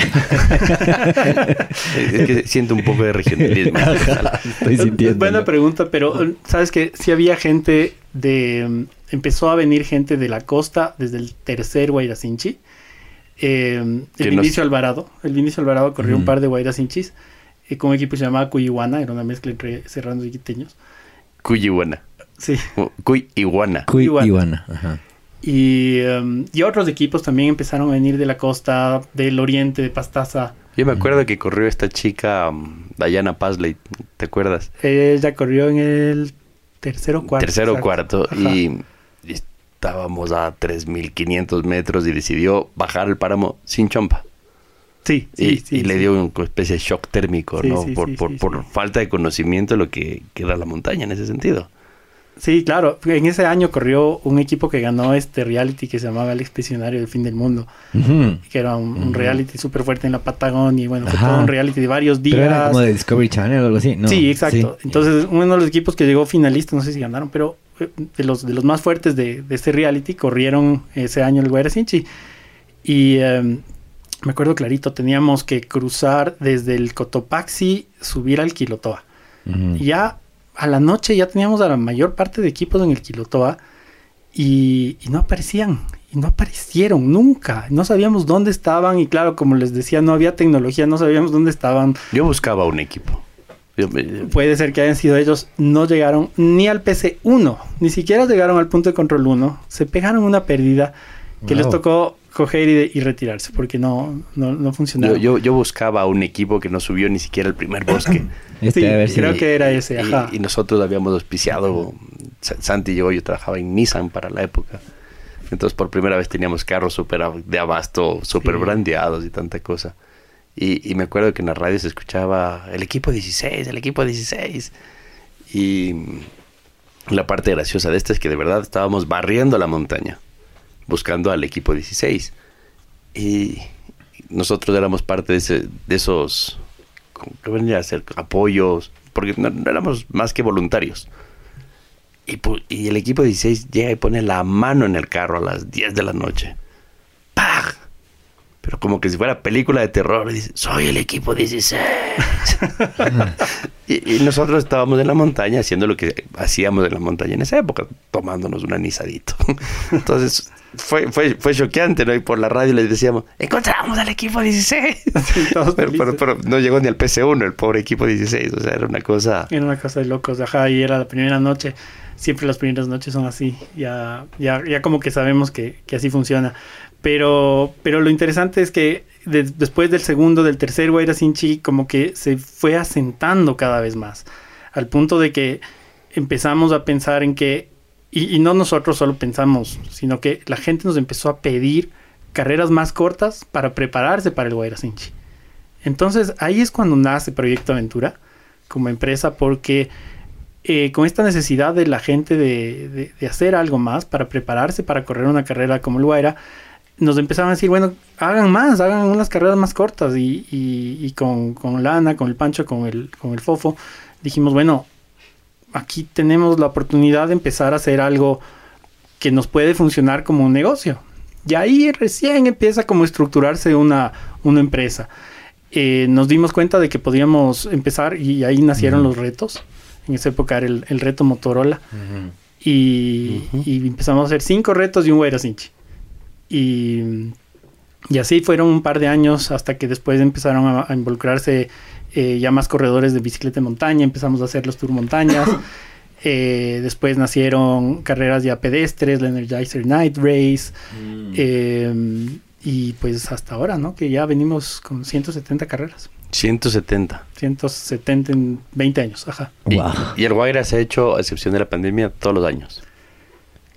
Es que siento un poco de regionalismo. Estoy Es- sintiendo. Buena pregunta, pero sabes que si había gente de. Empezó a venir gente de la costa desde el tercer Guairacinchi. Eh, el nos- Vinicio Alvarado. El Vinicio Alvarado corrió un par de Guairacinchis eh, con un equipo que se llamaba Cuyiguana, era una mezcla entre serranos y quiteños. Cuyihuana. Sí. Cuy Iguana. Cuy Iguana. Iguana. Ajá. Y, em, y otros equipos también empezaron a venir de la costa, del oriente, de Pastaza. Yo me acuerdo que corrió esta chica, um, Diana Pasley, ¿te acuerdas? Ella corrió en el tercero cuarto. Tercero exacto. cuarto. Y, y estábamos a 3.500 metros y decidió bajar el páramo sin chompa. Sí, sí, y, sí, y le sí. dio una especie de shock térmico, Sí, ¿no? sí, por sí, por, sí, por sí. falta de conocimiento de lo que, que era la montaña en ese sentido. Sí, claro. En ese año corrió un equipo que ganó este reality que se llamaba El Expedicionario del Fin del Mundo, que era un, reality súper fuerte en la Patagonia. Y bueno, fue todo un reality de varios días. Pero era como de Discovery Channel o algo así, ¿no? sí, exacto. Sí. Entonces, uno de los equipos que llegó finalista, no sé si ganaron, pero eh, de los, de los más fuertes de, de este reality corrieron ese año el Guairacinchi. Y eh, me acuerdo clarito, teníamos que cruzar desde el Cotopaxi, subir al Quilotoa. Ya a la noche ya teníamos a la mayor parte de equipos en el Quilotoa y, y no aparecían. Y no aparecieron nunca. No sabíamos dónde estaban. Y claro, como les decía, no había tecnología, no sabíamos dónde estaban. Yo buscaba un equipo. Me- Puede ser que hayan sido ellos. No llegaron ni al PC1. Ni siquiera llegaron al punto de control 1. Se pegaron una pérdida que les tocó coger y, y retirarse porque no, no, no funcionaba. yo, yo, yo buscaba un equipo que no subió ni siquiera el primer bosque. Este, Sí, a ver si- creo que era ese, Y- ajá. Y, nosotros habíamos auspiciado, Sa- Santi y yo, yo trabajaba en Nissan para la época. Entonces por primera vez teníamos carros super de abasto, súper brandeados y tanta cosa. Y, y, me acuerdo que en la radio se escuchaba el equipo 16, el equipo 16. Y la parte graciosa de esto es que de verdad estábamos barriendo la montaña, buscando al equipo 16. Y nosotros éramos parte de, ese, de esos, ¿qué venía a ser? Apoyos, porque no, éramos más que voluntarios. Y, y, el equipo 16 llega y pone la mano en el carro a las 10 de la noche. ¡Pah! Pero como que si fuera película de terror, dice, soy el equipo 16. y, y, nosotros estábamos en la montaña haciendo lo que hacíamos en la montaña en esa época, tomándonos un anisadito. Entonces fue, fue, fue choqueante, ¿no? Y por la radio les decíamos, encontramos al equipo 16. pero, pero, pero, no llegó ni al PC1, el pobre equipo 16. O sea, era una cosa... Era una cosa de locos. Ajá, y era la primera noche. Siempre las primeras noches son así. Ya, ya, ya como que sabemos que, que así funciona. Pero, pero lo interesante es que de, después del segundo, del tercer Guaira Sinchi, como que se fue asentando cada vez más. Al punto de que empezamos a pensar en que, y, no nosotros solo pensamos, sino que la gente nos empezó a pedir carreras más cortas para prepararse para el Guaira Sinchi. Entonces ahí es cuando nace Proyecto Aventura como empresa, porque eh, con esta necesidad de la gente de, de, de, hacer algo más para prepararse para correr una carrera como el Guaira, nos empezaban a decir, bueno, hagan más, hagan unas carreras más cortas. Y, y, y con, con, Lana, con el Pancho, con el, con el Fofo, dijimos, bueno, aquí tenemos la oportunidad de empezar a hacer algo que nos puede funcionar como un negocio. Y ahí recién empieza como a estructurarse una, una empresa. Eh, nos dimos cuenta de que podíamos empezar y ahí nacieron uh -huh. los retos. En esa época era el, el reto Motorola. Uh -huh. y, uh -huh. y, empezamos a hacer cinco retos y un Guaira Cinchi. Y, y, así fueron un par de años hasta que después empezaron a, a involucrarse eh, ya más corredores de bicicleta de montaña, empezamos a hacer los tour montañas. eh, después nacieron carreras ya pedestres, la Energizer Night Race. Mm. Eh, y pues hasta ahora, ¿no? Que ya venimos con 170 carreras. 170. 170 en 20 años, ajá. Wow. Y, y el Guaira se ha hecho, a excepción de la pandemia, todos los años.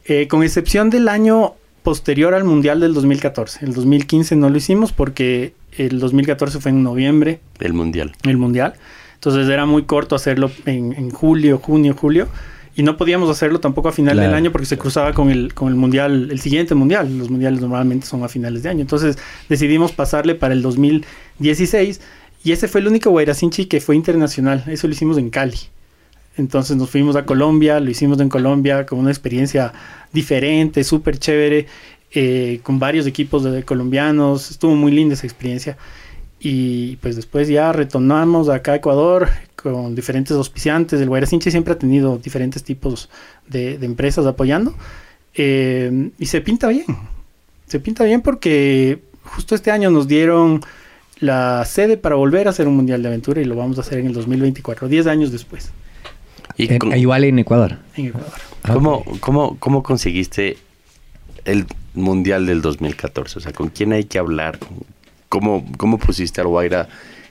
Eh, con excepción del año posterior al Mundial del 2014. El 2015 no lo hicimos porque el 2014 fue en noviembre. El Mundial. El Mundial. Entonces era muy corto hacerlo en, en julio, junio, julio. Y no podíamos hacerlo tampoco a final claro. del año porque se cruzaba con el, con el Mundial, el siguiente Mundial. Los Mundiales normalmente son a finales de año. Entonces decidimos pasarle para el 2016. Y ese fue el único Guairacinchi que fue internacional. Eso lo hicimos en Cali. Entonces nos fuimos a Colombia, lo hicimos en Colombia con una experiencia diferente, súper chévere, eh, con varios equipos de colombianos. Estuvo muy linda esa experiencia. Y pues después ya retornamos acá a Ecuador con diferentes auspiciantes. El Guairacinche siempre ha tenido diferentes tipos de, de empresas apoyando. Eh, y se pinta bien. Se pinta bien porque justo este año nos dieron la sede para volver a hacer un Mundial de Aventura y lo vamos a hacer en el 2024, 10 años después. Y en, igual en Ecuador. En Ecuador. ¿Cómo, okay. ¿cómo, ¿Cómo conseguiste el Mundial del 2014? O sea, ¿con quién hay que hablar? ¿Cómo, cómo pusiste al Guaira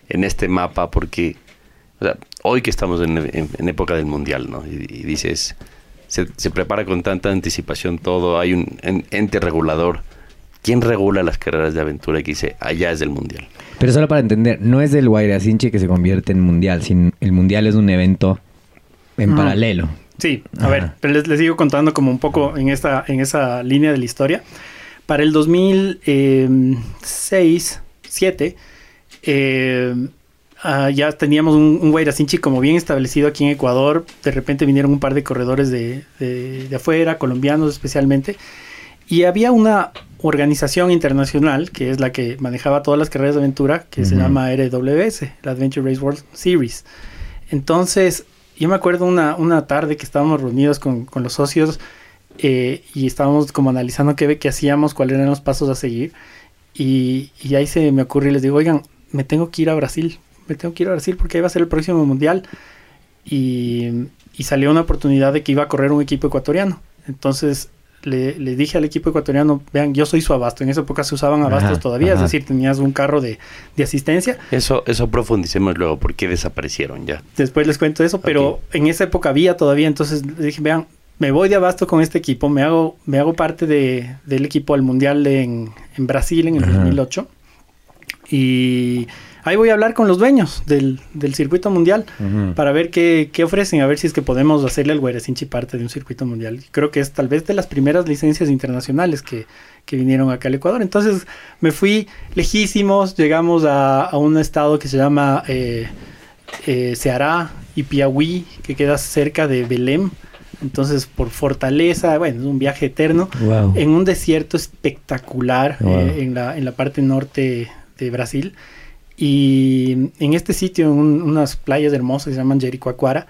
en este mapa? Porque o sea, hoy que estamos en, en, en, época del Mundial, ¿no? Y, y dices, se, se, prepara con tanta anticipación todo, hay un ente regulador. ¿Quién regula las carreras de aventura que dice, allá es del Mundial? Pero solo para entender, no es del Guairacinche que se convierte en Mundial, sino el Mundial es un evento en mm. paralelo. Sí, a Ajá. ver, pero les, les, sigo contando como un poco en esta, en esa línea de la historia. Para el 2006, 7, eh, uh, ya teníamos un, un Guairacinchi como bien establecido aquí en Ecuador. De repente vinieron un par de corredores de, de, de afuera, colombianos especialmente. Y había una organización internacional que es la que manejaba todas las carreras de aventura, que uh -huh. se llama RWS, la Adventure Race World Series. Entonces, yo me acuerdo una, una tarde que estábamos reunidos con, con los socios eh, y estábamos como analizando qué, qué hacíamos, cuáles eran los pasos a seguir. Y, ahí se me ocurrió y les digo, oigan, me tengo que ir a Brasil, me tengo que ir a Brasil porque ahí va a ser el próximo mundial. Y, y salió una oportunidad de que iba a correr un equipo ecuatoriano. Entonces le, le, dije al equipo ecuatoriano, vean, yo soy su abasto. En esa época se usaban abastos ajá, todavía, ajá. es decir, tenías un carro de, de, asistencia. Eso, eso profundicemos luego, ¿por qué desaparecieron ya? Después les cuento eso, pero okay. en esa época había todavía, entonces le dije, vean, me voy de abasto con este equipo, me hago, me hago parte de, del equipo al Mundial en, en, Brasil en el 2008. Y ahí voy a hablar con los dueños del, del circuito mundial para ver qué, qué, ofrecen, a ver si es que podemos hacerle al Guairacinchi parte de un circuito mundial. Creo que es tal vez de las primeras licencias internacionales que, que vinieron acá al Ecuador. Entonces me fui lejísimos, llegamos a, a un estado que se llama eh, eh, Ceará y Piauí, que queda cerca de Belém. Entonces, por fortaleza, bueno, es un viaje eterno Wow. en un desierto espectacular Wow. eh, en, la, en la parte norte de Brasil. Y en este sitio, en un- unas playas hermosas que se llaman Jericoacoara,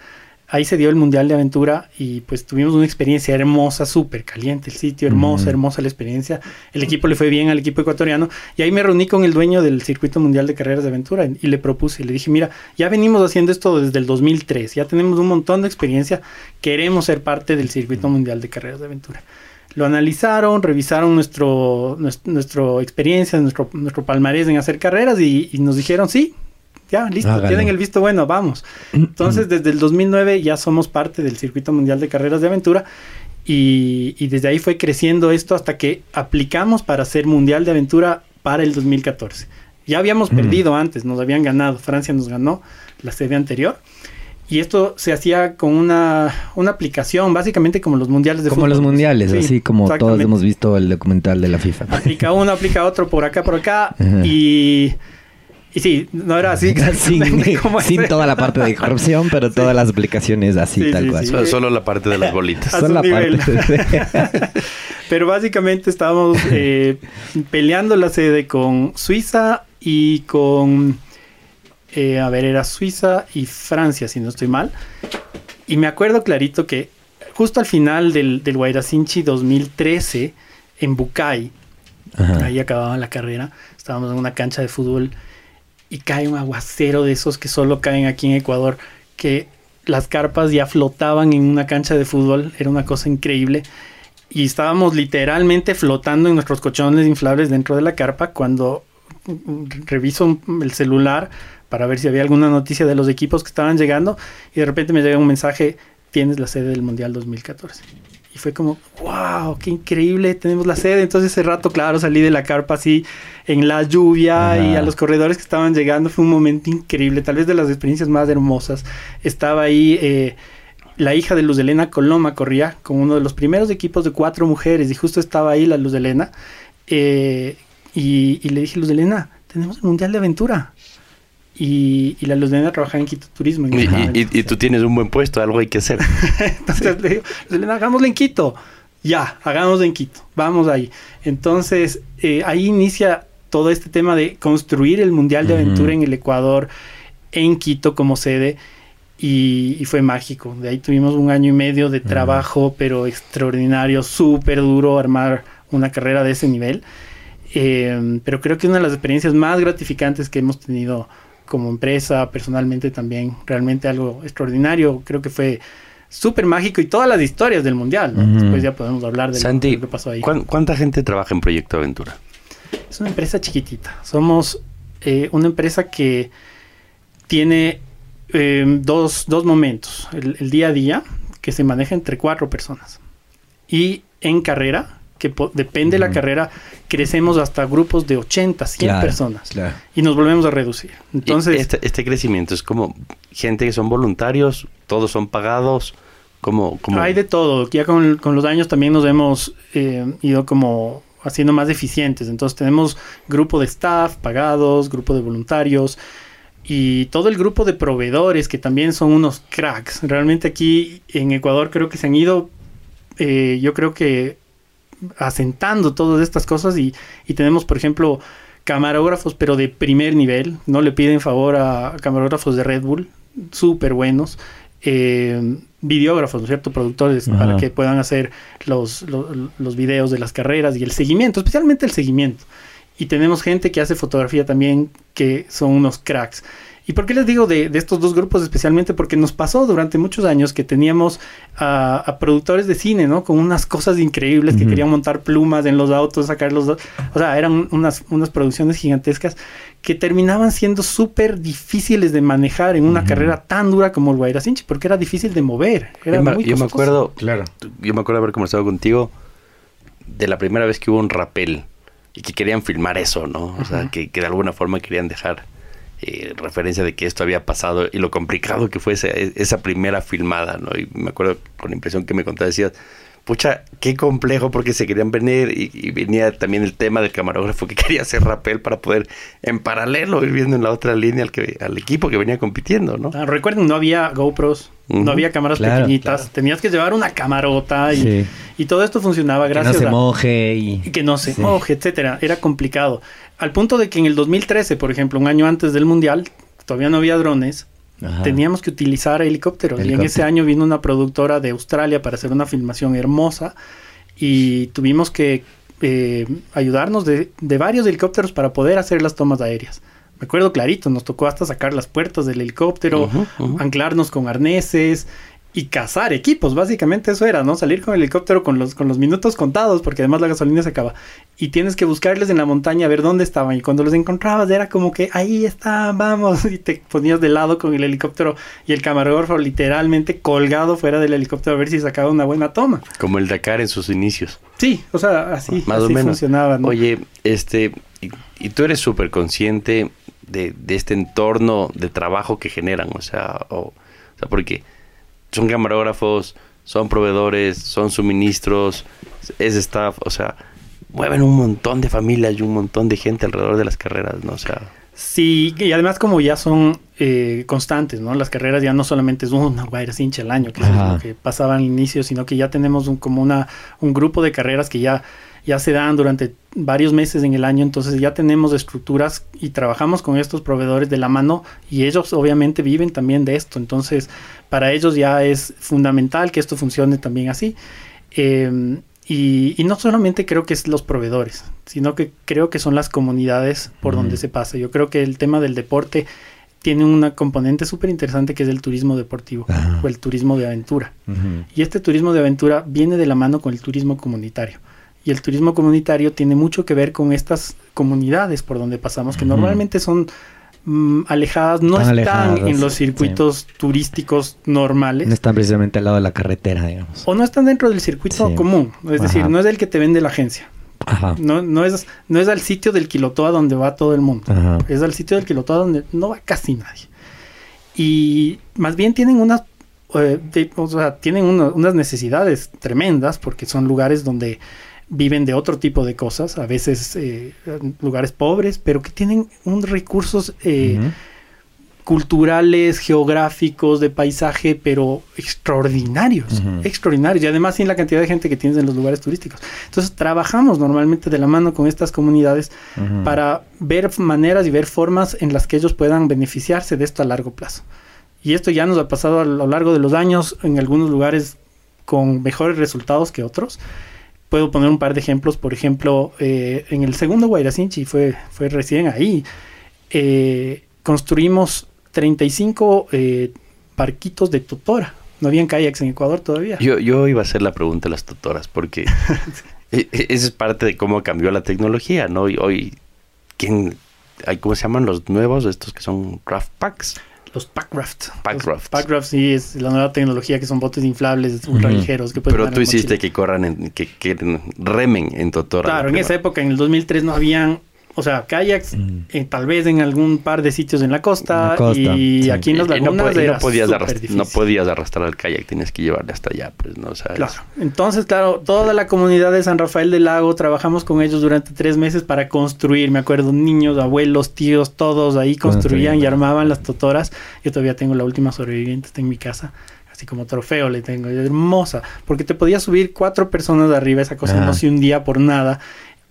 ahí se dio el Mundial de Aventura y pues tuvimos una experiencia hermosa, súper caliente el sitio, hermosa, hermosa la experiencia. El equipo le fue bien al equipo ecuatoriano. Y ahí me reuní con el dueño del Circuito Mundial de Carreras de Aventura y le propuse, le dije, mira, ya venimos haciendo esto desde el 2003, ya tenemos un montón de experiencia, queremos ser parte del Circuito Mundial de Carreras de Aventura. Lo analizaron, revisaron nuestro, nues- nuestro, experiencia, nuestro, nuestro palmarés en hacer carreras y, y nos dijeron, sí, ya, listo, tienen el visto bueno, vamos. Entonces, desde el 2009 ya somos parte del Circuito Mundial de Carreras de Aventura y, y desde ahí fue creciendo esto hasta que aplicamos para ser Mundial de Aventura para el 2014. Ya habíamos Mm. perdido antes, nos habían ganado, Francia nos ganó la sede anterior. Y esto se hacía con una, una aplicación, básicamente como los mundiales de Como fútbol. los mundiales, Sí, así como todos hemos visto el documental de la FIFA. Aplica uno, aplica otro, por acá, por acá. Ajá. Y, y sí, no era así. sin, como toda la parte de corrupción, pero todas las aplicaciones así, Sí, tal sí, cual. Solo la parte de las bolitas. A Solo la nivel. parte. Pero básicamente estábamos eh, peleando la sede con Suiza y con... eh, a ver, era Suiza y Francia, si no estoy mal. Y me acuerdo clarito que justo al final del, del Guairacinchi 2013, en Bucay, Ajá. ahí acababa la carrera, estábamos en una cancha de fútbol y cae un aguacero de esos que solo caen aquí en Ecuador, que las carpas ya flotaban en una cancha de fútbol, era una cosa increíble. Y estábamos literalmente flotando en nuestros colchones inflables dentro de la carpa cuando reviso el celular para ver si había alguna noticia de los equipos que estaban llegando y de repente me llega un mensaje, tienes la sede del Mundial 2014. Y fue como, wow, qué increíble, tenemos la sede. Entonces ese rato, claro, salí de la carpa así en la lluvia Ajá. y a los corredores que estaban llegando. Fue un momento increíble, tal vez de las experiencias más hermosas. Estaba ahí eh, la hija de Luz Elena Coloma, corría con uno de los primeros equipos de cuatro mujeres y justo estaba ahí la Luz Elena. Eh, y, y le dije, Luz Elena, tenemos el Mundial de Aventura. Y, y la Luz Elena trabajaba en Quito Turismo. en Y, y- momento. y- y tú tienes un buen puesto, algo hay que hacer. Entonces le digo, Selena, hagámoslo en Quito. Ya, hagámoslo en Quito. Vamos ahí. Entonces, eh, ahí inicia todo este tema de construir el Mundial de. Aventura en el Ecuador, en Quito como sede. Y, y fue mágico. De ahí tuvimos un año y medio de trabajo, pero extraordinario, súper duro armar una carrera de ese nivel. Eh, pero creo que una de las experiencias más gratificantes que hemos tenido como empresa, personalmente también, realmente algo extraordinario. Creo que fue súper mágico y todas las historias del mundial. ¿no? Después ya podemos hablar de lo- Santi, de lo que pasó ahí. ¿cuán- ¿cuánta gente trabaja en Proyecto Aventura? Es una empresa chiquitita. Somos eh, una empresa que tiene eh, dos, dos momentos. El, el día a día, que se maneja entre cuatro personas. Y en carrera, que depende de la carrera, crecemos hasta grupos de 80, 100 Claro, personas. claro. Y nos volvemos a reducir. Entonces, este, este crecimiento es como gente que son voluntarios, todos son pagados, como... como Hay de todo. Ya con, con los años también nos hemos eh, ido como haciendo más eficientes. Entonces tenemos grupo de staff pagados, grupo de voluntarios y todo el grupo de proveedores que también son unos cracks. Realmente aquí en Ecuador creo que se han ido, eh, yo creo que asentando todas estas cosas y, y tenemos, por ejemplo, camarógrafos, pero de primer nivel. No le piden favor a camarógrafos de Red Bull, súper buenos. Eh, videógrafos, ¿no es cierto? Productores Ajá. para que puedan hacer los, los, los videos de las carreras y el seguimiento, especialmente el seguimiento. y tenemos gente que hace fotografía también que son unos cracks. ¿Y por qué les digo de, estos dos grupos especialmente? Porque nos pasó durante muchos años que teníamos a, productores de cine, ¿no? Con unas cosas increíbles que querían montar plumas en los autos, sacar los... O sea, eran unas, unas producciones gigantescas que terminaban siendo súper difíciles de manejar en una carrera tan dura como el Guaira Sinchi, porque era difícil de mover. Era yo, me, yo me acuerdo, claro, yo me acuerdo haber conversado contigo de la primera vez que hubo un rapel y que querían filmar eso, ¿no? O sea, que, que de alguna forma querían dejar eh, referencia de que esto había pasado y lo complicado que fue esa, esa, primera filmada, ¿no? Y me acuerdo con la impresión que me contaste, decías, pucha, qué complejo porque se querían venir y, venía también el tema del camarógrafo que quería hacer rapel para poder en paralelo ir viendo en la otra línea al, que, al equipo que venía compitiendo, ¿no? Ah, recuerden, no había GoPros, no había cámaras pequeñitas, tenías que llevar una camarota y, y, todo esto funcionaba gracias que no se moje y... que no se moje, etcétera, era complicado. Al punto de que en el 2013, por ejemplo, un año antes del Mundial, todavía no había drones, teníamos que utilizar helicópteros. Y en ese año vino una productora de Australia para hacer una filmación hermosa y tuvimos que eh, ayudarnos de, varios helicópteros para poder hacer las tomas aéreas. Me acuerdo clarito, nos tocó hasta sacar las puertas del helicóptero, anclarnos con arneses, y cazar equipos, básicamente eso era, ¿no? Salir con el helicóptero con los, con los minutos contados, porque además la gasolina se acaba. Y tienes que buscarles en la montaña a ver dónde estaban. Y cuando los encontrabas era como que ahí está, vamos. Y te ponías de lado con el helicóptero y el camarógrafo literalmente colgado fuera del helicóptero a ver si sacaba una buena toma. Como el Dakar en sus inicios. Sí, o sea, así, Más o menos. funcionaba. ¿no? Oye, este, y, tú eres súper consciente de, de, este entorno de trabajo que generan, o sea, o, o sea, porque son camarógrafos, son proveedores, son suministros, es staff, o sea, mueven un montón de familias y un montón de gente alrededor de las carreras, ¿no? O sea... Sí, y además como ya son eh, constantes, ¿no? Las carreras ya no solamente es una guaira hincha al año, que es lo que pasaba al inicio, sino que ya tenemos un, como una, un grupo de carreras que ya ya se dan durante varios meses en el año, entonces ya tenemos estructuras y trabajamos con estos proveedores de la mano y ellos obviamente viven también de esto, entonces para ellos ya es fundamental que esto funcione también así. Em, y, no solamente creo que es los proveedores, sino que creo que son las comunidades por donde se pasa. Yo creo que el tema del deporte tiene una componente súper interesante que es el turismo deportivo o el turismo de aventura. Y este turismo de aventura viene de la mano con el turismo comunitario. Y el turismo comunitario tiene mucho que ver con estas comunidades por donde pasamos, que normalmente son mm, alejadas, no están, en los circuitos turísticos normales. No están precisamente al lado de la carretera, digamos. O no están dentro del circuito común, es decir, no es el que te vende la agencia. Ajá. No, no, es, no es al sitio del Quilotoa donde va todo el mundo. Es al sitio del Quilotoa donde no va casi nadie. Y más bien tienen unas, eh, o sea, tienen unas necesidades tremendas porque son lugares donde viven de otro tipo de cosas, a veces eh, lugares pobres, pero que tienen unos recursos eh, culturales, geográficos, de paisaje, pero extraordinarios, extraordinarios, y además sin la cantidad de gente que tienes en los lugares turísticos. Entonces trabajamos normalmente de la mano con estas comunidades para ver maneras y ver formas en las que ellos puedan beneficiarse de esto a largo plazo. Y esto ya nos ha pasado a lo largo de los años en algunos lugares con mejores resultados que otros puedo poner un par de ejemplos. Por ejemplo, eh, en el segundo Guairacinchi, fue, fue recién ahí, eh, construimos 35 eh, barquitos de tutora. No habían kayaks en Ecuador todavía. Yo, yo iba a hacer la pregunta de las tutoras, porque e, e, esa es parte de cómo cambió la tecnología, ¿no? Y hoy, ¿quién, hay, ¿cómo se llaman los nuevos? Estos que son craft packs. Los Packraft. Packraft. Packraft sí es la nueva tecnología que son botes inflables ultra ligeros. Que Pero tú hiciste que corran, en, que, que, remen en Totora. Claro, en esa época, en el 2003, no habían o sea, kayaks, mm. eh, tal vez en algún par de sitios en la costa, y aquí en las lagunas no, podías arrastrar, no podías arrastrar el kayak, tienes que llevarle hasta allá, pues, ¿no? claro. Entonces, claro, toda la comunidad de San Rafael del Lago, trabajamos con ellos durante tres meses para construir, me acuerdo, niños, abuelos, tíos, todos ahí construían y armaban las totoras. Yo todavía tengo la última sobreviviente, está en mi casa así como trofeo le tengo, hermosa, porque te podías subir cuatro personas de arriba, esa cosa no se hundía por nada,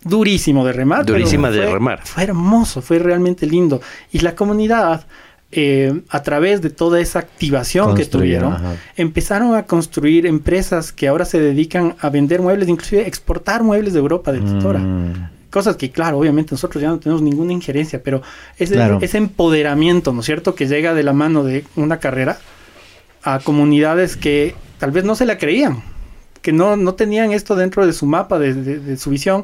durísimo de remar. Durísima de remar. Fue hermoso, fue realmente lindo. Y la comunidad, eh, a través de toda esa activación que tuvieron, empezaron a construir empresas que ahora se dedican a vender muebles, inclusive exportar muebles de Europa de Tutora. Mm. cosas que, claro, obviamente nosotros ya no tenemos ninguna injerencia, pero ese, Claro. ese empoderamiento, ¿no es cierto?, que llega de la mano de una carrera a comunidades que tal vez no se la creían, que no, no tenían esto dentro de su mapa, de, de- de su visión.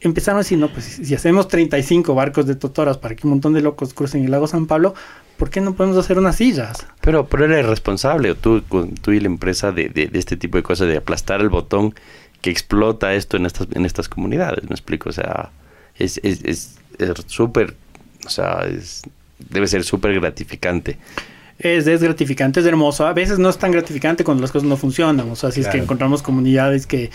Empezaron a decir, no, pues si hacemos 35 barcos de totoras para que un montón de locos crucen el lago San Pablo, ¿por qué no podemos hacer unas sillas? Pero, pero eres responsable, tú, tú y la empresa, de, de- de este tipo de cosas, de aplastar el botón que explota esto en estas, en estas comunidades, ¿me explico? O sea, es es- es- es súper, o sea, es, debe ser súper gratificante. Es, es gratificante, es hermoso. A veces no es tan gratificante cuando las cosas no funcionan. O sea, si es que encontramos comunidades que,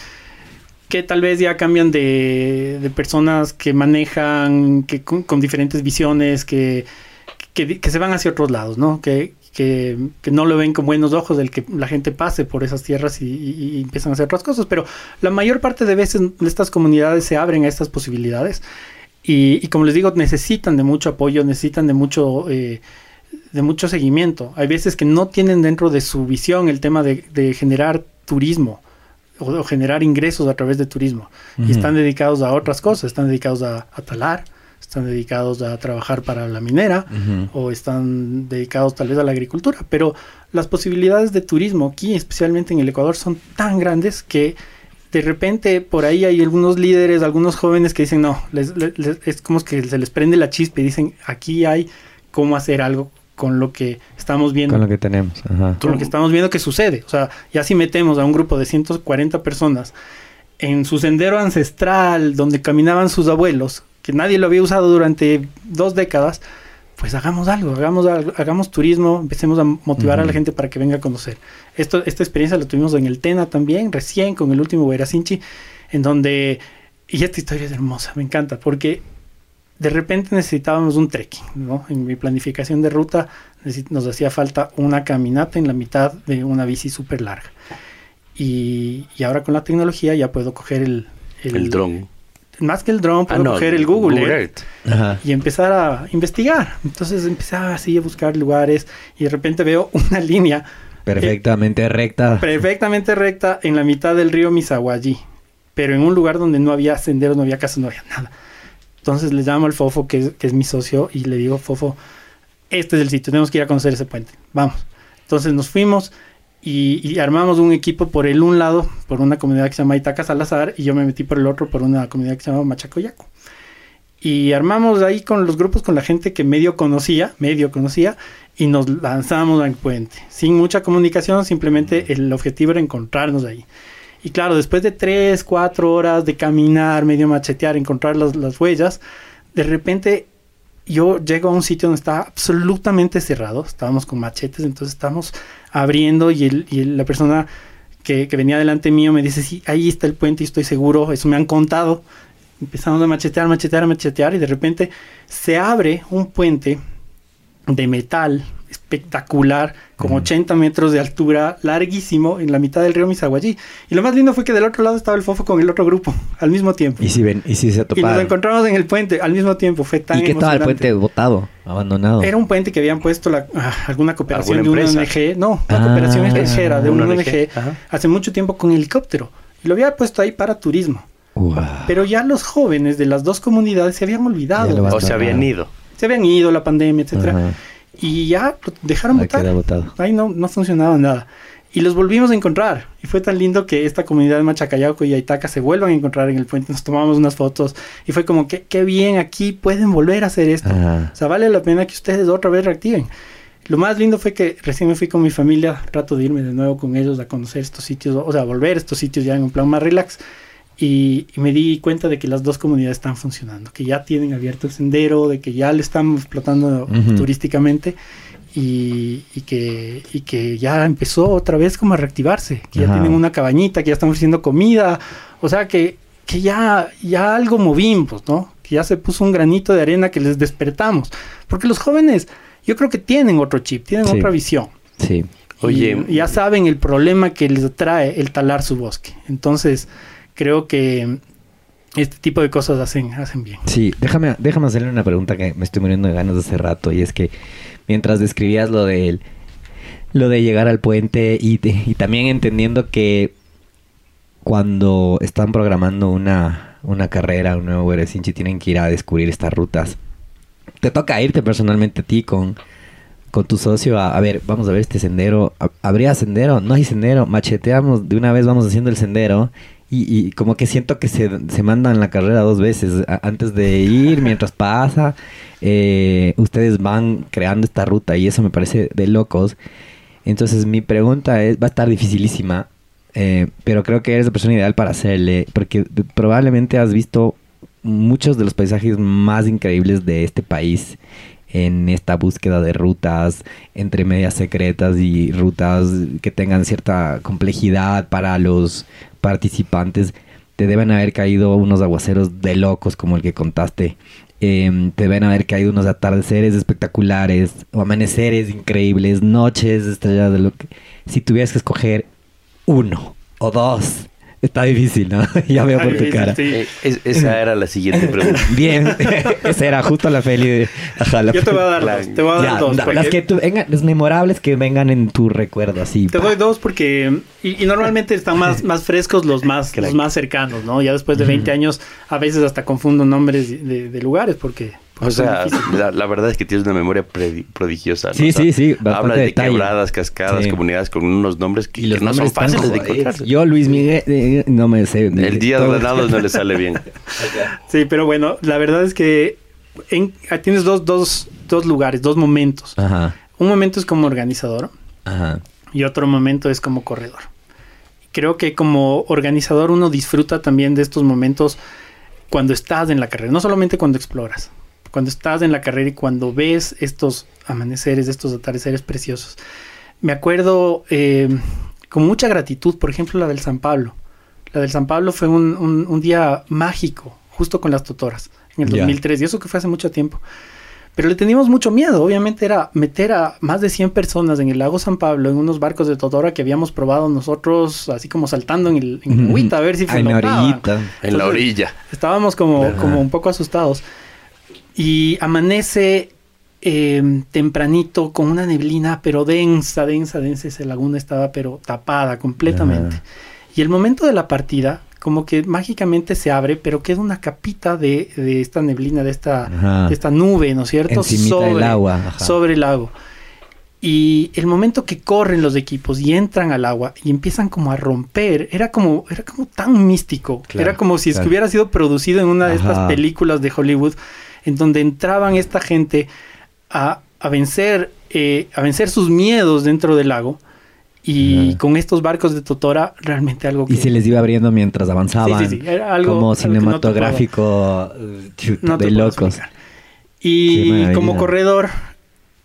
que tal vez ya cambian de, personas que manejan, que con, diferentes visiones, que, que, se van hacia otros lados, ¿no? Que, que, que no lo ven con buenos ojos el que la gente pase por esas tierras y empiezan a hacer otras cosas. Pero la mayor parte de veces estas comunidades se abren a estas posibilidades. Y, y como les digo, necesitan de mucho apoyo, necesitan de mucho... eh, de mucho seguimiento. Hay veces que no tienen dentro de su visión el tema de, de generar turismo o, o generar ingresos a través de turismo. Y están dedicados a otras cosas, están dedicados a, a talar, están dedicados a trabajar para la minera Ujú. o están dedicados tal vez a la agricultura. Pero las posibilidades de turismo aquí, especialmente en el Ecuador, son tan grandes que de repente por ahí hay algunos líderes, algunos jóvenes que dicen, no, les- les- les- es como que se les prende la chispa y dicen, aquí hay cómo hacer algo con lo que estamos viendo Con lo que tenemos. Ajá. con lo que estamos viendo que sucede. O sea, ya si metemos a un grupo de 140 personas en su sendero ancestral donde caminaban sus abuelos, que nadie lo había usado durante dos décadas, pues hagamos algo, hagamos algo, hagamos turismo, empecemos a motivar a la gente para que venga a conocer. Esto, esta experiencia la tuvimos en el Tena también, recién con el último Hueracinchi, en donde, y esta historia es hermosa, me encanta, porque de repente necesitábamos un trekking, ¿no? En mi planificación de ruta nos hacía falta una caminata en la mitad de una bici súper larga. Y, y ahora con la tecnología ya puedo coger el... El dron. Más que el dron, Ah, puedo no, coger el Google, Earth Earth. Y empezar a investigar. Entonces empezaba así a buscar lugares y de repente veo una línea Perfectamente recta. perfectamente recta en la mitad del río Misaguallí, pero en un lugar donde no había senderos, no había casas, no había nada. Entonces le llamo al Fofo, que es, que es mi socio, y le digo, Fofo, este es el sitio, tenemos que ir a conocer ese puente, vamos. Entonces nos fuimos y, y armamos un equipo por el un lado, por una comunidad que se llama Itaca Salazar, y yo me metí por el otro, por una comunidad que se llama Machacoyaco. Y armamos ahí con los grupos, con la gente que medio conocía, medio conocía, y nos lanzamos al puente. Sin mucha comunicación, simplemente el objetivo era encontrarnos ahí. Y claro, después de tres, cuatro horas de caminar, medio machetear, encontrar las, las huellas, de repente yo llego a un sitio donde está absolutamente cerrado. Estábamos con machetes, entonces estábamos abriendo y, el- y la persona que, que venía delante mío me dice, sí, ahí está el puente y estoy seguro, eso me han contado. Empezamos a machetear, machetear, machetear y de repente se abre un puente de metal espectacular, con 80 metros de altura, larguísimo, en la mitad del río Misaguallí. Y lo más lindo fue que del otro lado estaba el Fofo con el otro grupo, al mismo tiempo. Y si ven, y si se Y nos toparon. encontramos en el puente al mismo tiempo, fue tan ¿Y qué estaba el puente botado, abandonado? Era un puente que habían puesto la- ah, alguna cooperación ¿Alguna de una? ONG, no, una Ah. cooperación extranjera de una Una ONG, ajá. hace mucho tiempo con helicóptero. Y lo había puesto ahí para turismo. Pero ya los jóvenes de las dos comunidades se habían olvidado. O se habían ido. Se habían ido, la pandemia, etcétera. Y ya lo dejaron Ahí botado. Ahí no, no funcionaba nada. Y los volvimos a encontrar. Y fue tan lindo que esta comunidad de Machacayaco y Aitaca se vuelvan a encontrar en el puente. Nos tomamos unas fotos. Y fue como que qué bien, aquí pueden volver a hacer esto. Ajá. O sea, vale la pena que ustedes otra vez reactiven. Lo más lindo fue que recién me fui con mi familia. Trato de irme de nuevo con ellos a conocer estos sitios. O sea, volver a estos sitios ya en un plan más relax. Y, y me di cuenta de que las dos comunidades están funcionando. Que ya tienen abierto el sendero. De que ya le están explotando turísticamente y, y que, y que ya empezó otra vez como a reactivarse, que ya tienen una cabañita, que ya están ofreciendo comida, o sea que, que ya, ya algo movimos, ¿no? Que ya se puso un granito de arena que les despertamos, porque los jóvenes yo creo que tienen otro chip, tienen Sí. otra visión. Sí. Oye, Y ya saben el problema que les trae el talar su bosque. Entonces, creo que este tipo de cosas hacen, hacen bien. Sí, déjame, déjame hacerle una pregunta que me estoy muriendo de ganas de hace rato. Y es que mientras describías lo de lo de llegar al puente y, te- y también entendiendo que cuando están programando una, una carrera, un nuevo Eresinchi, tienen que ir a descubrir estas rutas. Te toca irte personalmente a ti con, con tu socio a, a ver, vamos a ver este sendero. ¿Ha- ¿Habría sendero? No hay sendero. Macheteamos, de una vez vamos haciendo el sendero. Y, y como que siento que se, se mandan la carrera dos veces. Antes de ir, mientras pasa, eh, ustedes van creando esta ruta y eso me parece de locos. Entonces mi pregunta es, va a estar dificilísima, eh, pero creo que eres la persona ideal para hacerle, porque probablemente has visto muchos de los paisajes más increíbles de este país en esta búsqueda de rutas entre medias secretas y rutas que tengan cierta complejidad para los participantes. Te deben haber caído unos aguaceros de locos como el que contaste. Em, te deben haber caído unos atardeceres espectaculares, o amaneceres increíbles, noches estrelladas de lo que... Si tuvieras que escoger uno o dos, está difícil, ¿no? ya veo por tu cara. sí. Eh, es- esa era la siguiente pregunta. Bien, esa era justo la feliz. de- Ajá, la Yo te voy a dar dos. Te voy a dar Ya, dos. da- porque- las que tú, vengan, las memorables que vengan en tu recuerdo, así. Te pa. doy dos porque y, y normalmente están más, más frescos los más los más cercanos, ¿no? Ya después de 20 años a veces hasta confundo nombres de, de- de lugares porque O sea, la, la verdad es que tienes una memoria prodigiosa. ¿no? Sí, O sea, sí, sí, Hablas de detalle. quebradas, cascadas, Sí. comunidades con unos nombres que, Y los que no son fáciles de encontrar. Yo, Luis Miguel, eh, no me sé. El día de granados no le sale bien. Sí, pero bueno, la verdad es que en- ah, tienes dos, dos, dos lugares, dos momentos. Ajá, Un momento es como organizador ajá. y otro momento es como corredor. Creo que como organizador uno disfruta también de estos momentos cuando estás en la carrera, no solamente cuando exploras, cuando estás en la carrera y cuando ves estos amaneceres, estos atardeceres preciosos. Me acuerdo eh, con mucha gratitud, por ejemplo, la del San Pablo. La del San Pablo fue un, un- un día mágico, justo con las totoras, en el Ya. 2003, y eso que fue hace mucho tiempo. Pero le teníamos mucho miedo, obviamente era meter a más de 100 personas en el lago San Pablo en unos barcos de totora que habíamos probado nosotros, así como saltando en el, en el agüita, a ver si Ah, en la flotaban. orillita. En la orilla. Estábamos como, como un poco asustados. Y amanece eh, tempranito con una neblina, pero densa, densa, densa. Esa laguna estaba pero tapada completamente. Y el momento de la partida, como que mágicamente se abre, pero queda una capita de, de esta neblina, de esta, de esta nube, ¿no es cierto? Encimita del agua, ajá. sobre el lago. Y el momento que corren los equipos y entran al agua y empiezan como a romper, era como, era como tan místico. Claro, era como si claro. hubiera sido producido en una de estas películas de Hollywood, en donde entraban esta gente a, a vencer, eh, a vencer sus miedos dentro del lago. Y con estos barcos de Totora, realmente algo que... Y se les iba abriendo mientras avanzaban. Sí, sí, sí, era algo- como algo cinematográfico eh, no de locos. Y como corredor,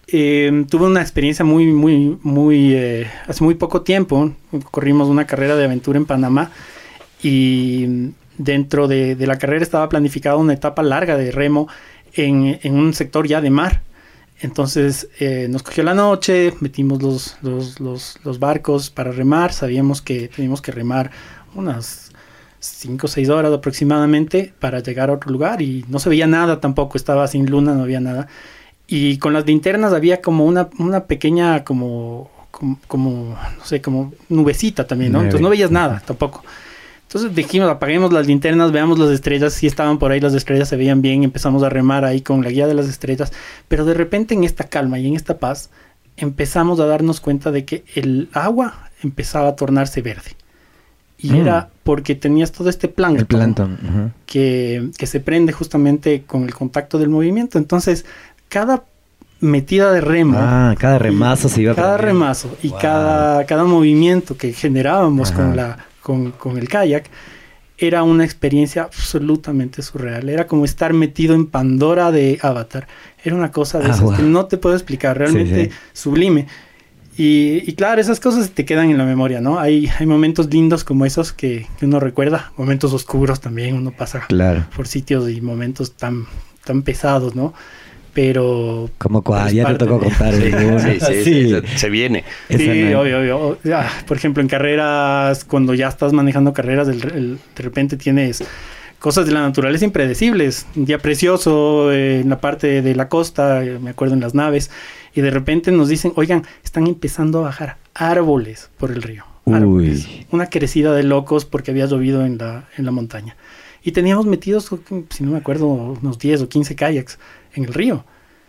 eh, tuve una experiencia muy, muy, muy, eh, hace muy poco tiempo. Corrimos una carrera de aventura en Panamá y dentro de, de la carrera estaba planificada una etapa larga de remo en, en un sector ya de mar. Entonces eh, nos cogió la noche, metimos los, los, los, los barcos para remar, sabíamos que teníamos que remar unas 5 o 6 horas aproximadamente para llegar a otro lugar y no se veía nada tampoco, estaba sin luna, no había nada. Y con las linternas había como una, una pequeña, como, como, como, no sé, como nubecita también, ¿no? Entonces no veías nada tampoco. Entonces dijimos, apaguemos las linternas, veamos las estrellas, si estaban por ahí las estrellas, se veían bien, empezamos a remar ahí con la guía de las estrellas, pero de repente en esta calma y en esta paz empezamos a darnos cuenta de que el agua empezaba a tornarse verde. Y Mm. era porque tenías todo este plancton, El plancton. que, que se prende justamente con el contacto del movimiento. Entonces, cada metida de remo, Ah, cada remazo se iba cada prendiendo. remazo y Wow. cada, cada movimiento que generábamos Ajá. con, la, con, con el kayak era una experiencia absolutamente surreal. Era como estar metido en Pandora de Avatar. Era una cosa de Ah, esas wow. que no te puedo explicar, realmente sí. sublime. Y, y claro, esas cosas te quedan en la memoria, ¿no? Hay, hay momentos lindos como esos que, que uno recuerda, momentos oscuros también, uno pasa Claro. por sitios y momentos tan, tan pesados, ¿no? Pero Como cual, ya te tocó contar. Sí, alguna. sí, sí, Sí. sí, se- viene. Sí, obvio, obvio. Ah, por ejemplo, en carreras, cuando ya estás manejando carreras, el- el- de repente tienes cosas de la naturaleza impredecibles. Un día precioso eh, en la parte de la costa, eh, me acuerdo en las naves, y de repente nos dicen, oigan, están empezando a bajar árboles por el río. Árboles. Uy. Una crecida de locos porque había llovido en la, en la montaña. y teníamos metidos, si no me acuerdo, unos 10 o 15 kayaks en el río.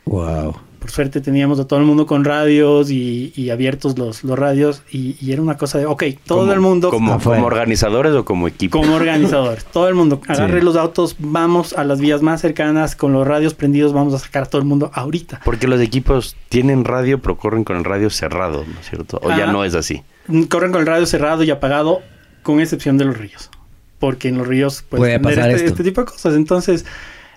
Wow. Por suerte teníamos a todo el mundo con radios y, y abiertos los, los radios y, y, era una cosa de, ok, todo el mundo Como, como organizadores o como equipo. como organizadores, todo el mundo, agarre Sí. los autos, vamos a las vías más cercanas con los radios prendidos, vamos a sacar a todo el mundo ahorita. Porque los equipos tienen radio, pero corren con el radio cerrado, ¿no es cierto? O ya Ah. no es así. Corren con el radio cerrado y apagado, con excepción de los ríos. Porque en los ríos puedes Puede pasar este, esto. este tipo de cosas. Entonces,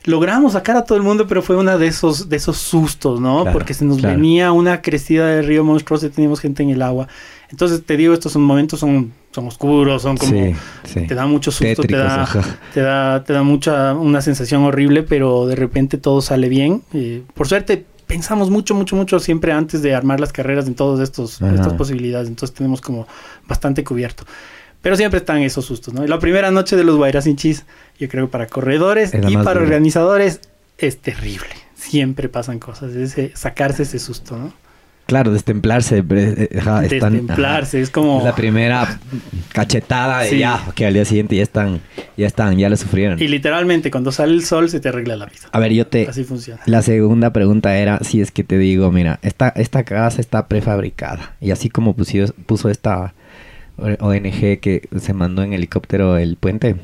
logramos sacar a todo el mundo, pero fue uno de esos, de esos sustos, ¿no? Claro, Porque se nos claro. venía una crecida del río monstruosa y teníamos gente en el agua. Entonces, te digo, estos son momentos son, son oscuros, son como... Sí, sí. Te da mucho susto, te da, te da, te da mucha, una sensación horrible, pero de repente todo sale bien. Eh, por suerte, pensamos mucho, mucho, mucho siempre antes de armar las carreras en todas estas posibilidades. Entonces tenemos como bastante cubierto. Pero siempre están esos sustos, ¿no? Y la primera noche de los Guairasinchis, yo creo que para corredores y para dura. organizadores es terrible. Siempre pasan cosas, ese, sacarse ese susto, ¿no? Claro, destemplarse. eh, eh, están- Destemplarse, es como... La primera cachetada de Sí. ya, que al día siguiente ya están, ya están, ya lo sufrieron. Y literalmente, cuando sale el sol, se te arregla la vida. A ver, yo te... Así funciona. La segunda pregunta era si es que te digo, mira, esta, esta casa está prefabricada. Y así como pusió- puso esta ONG que se mandó en helicóptero el puente.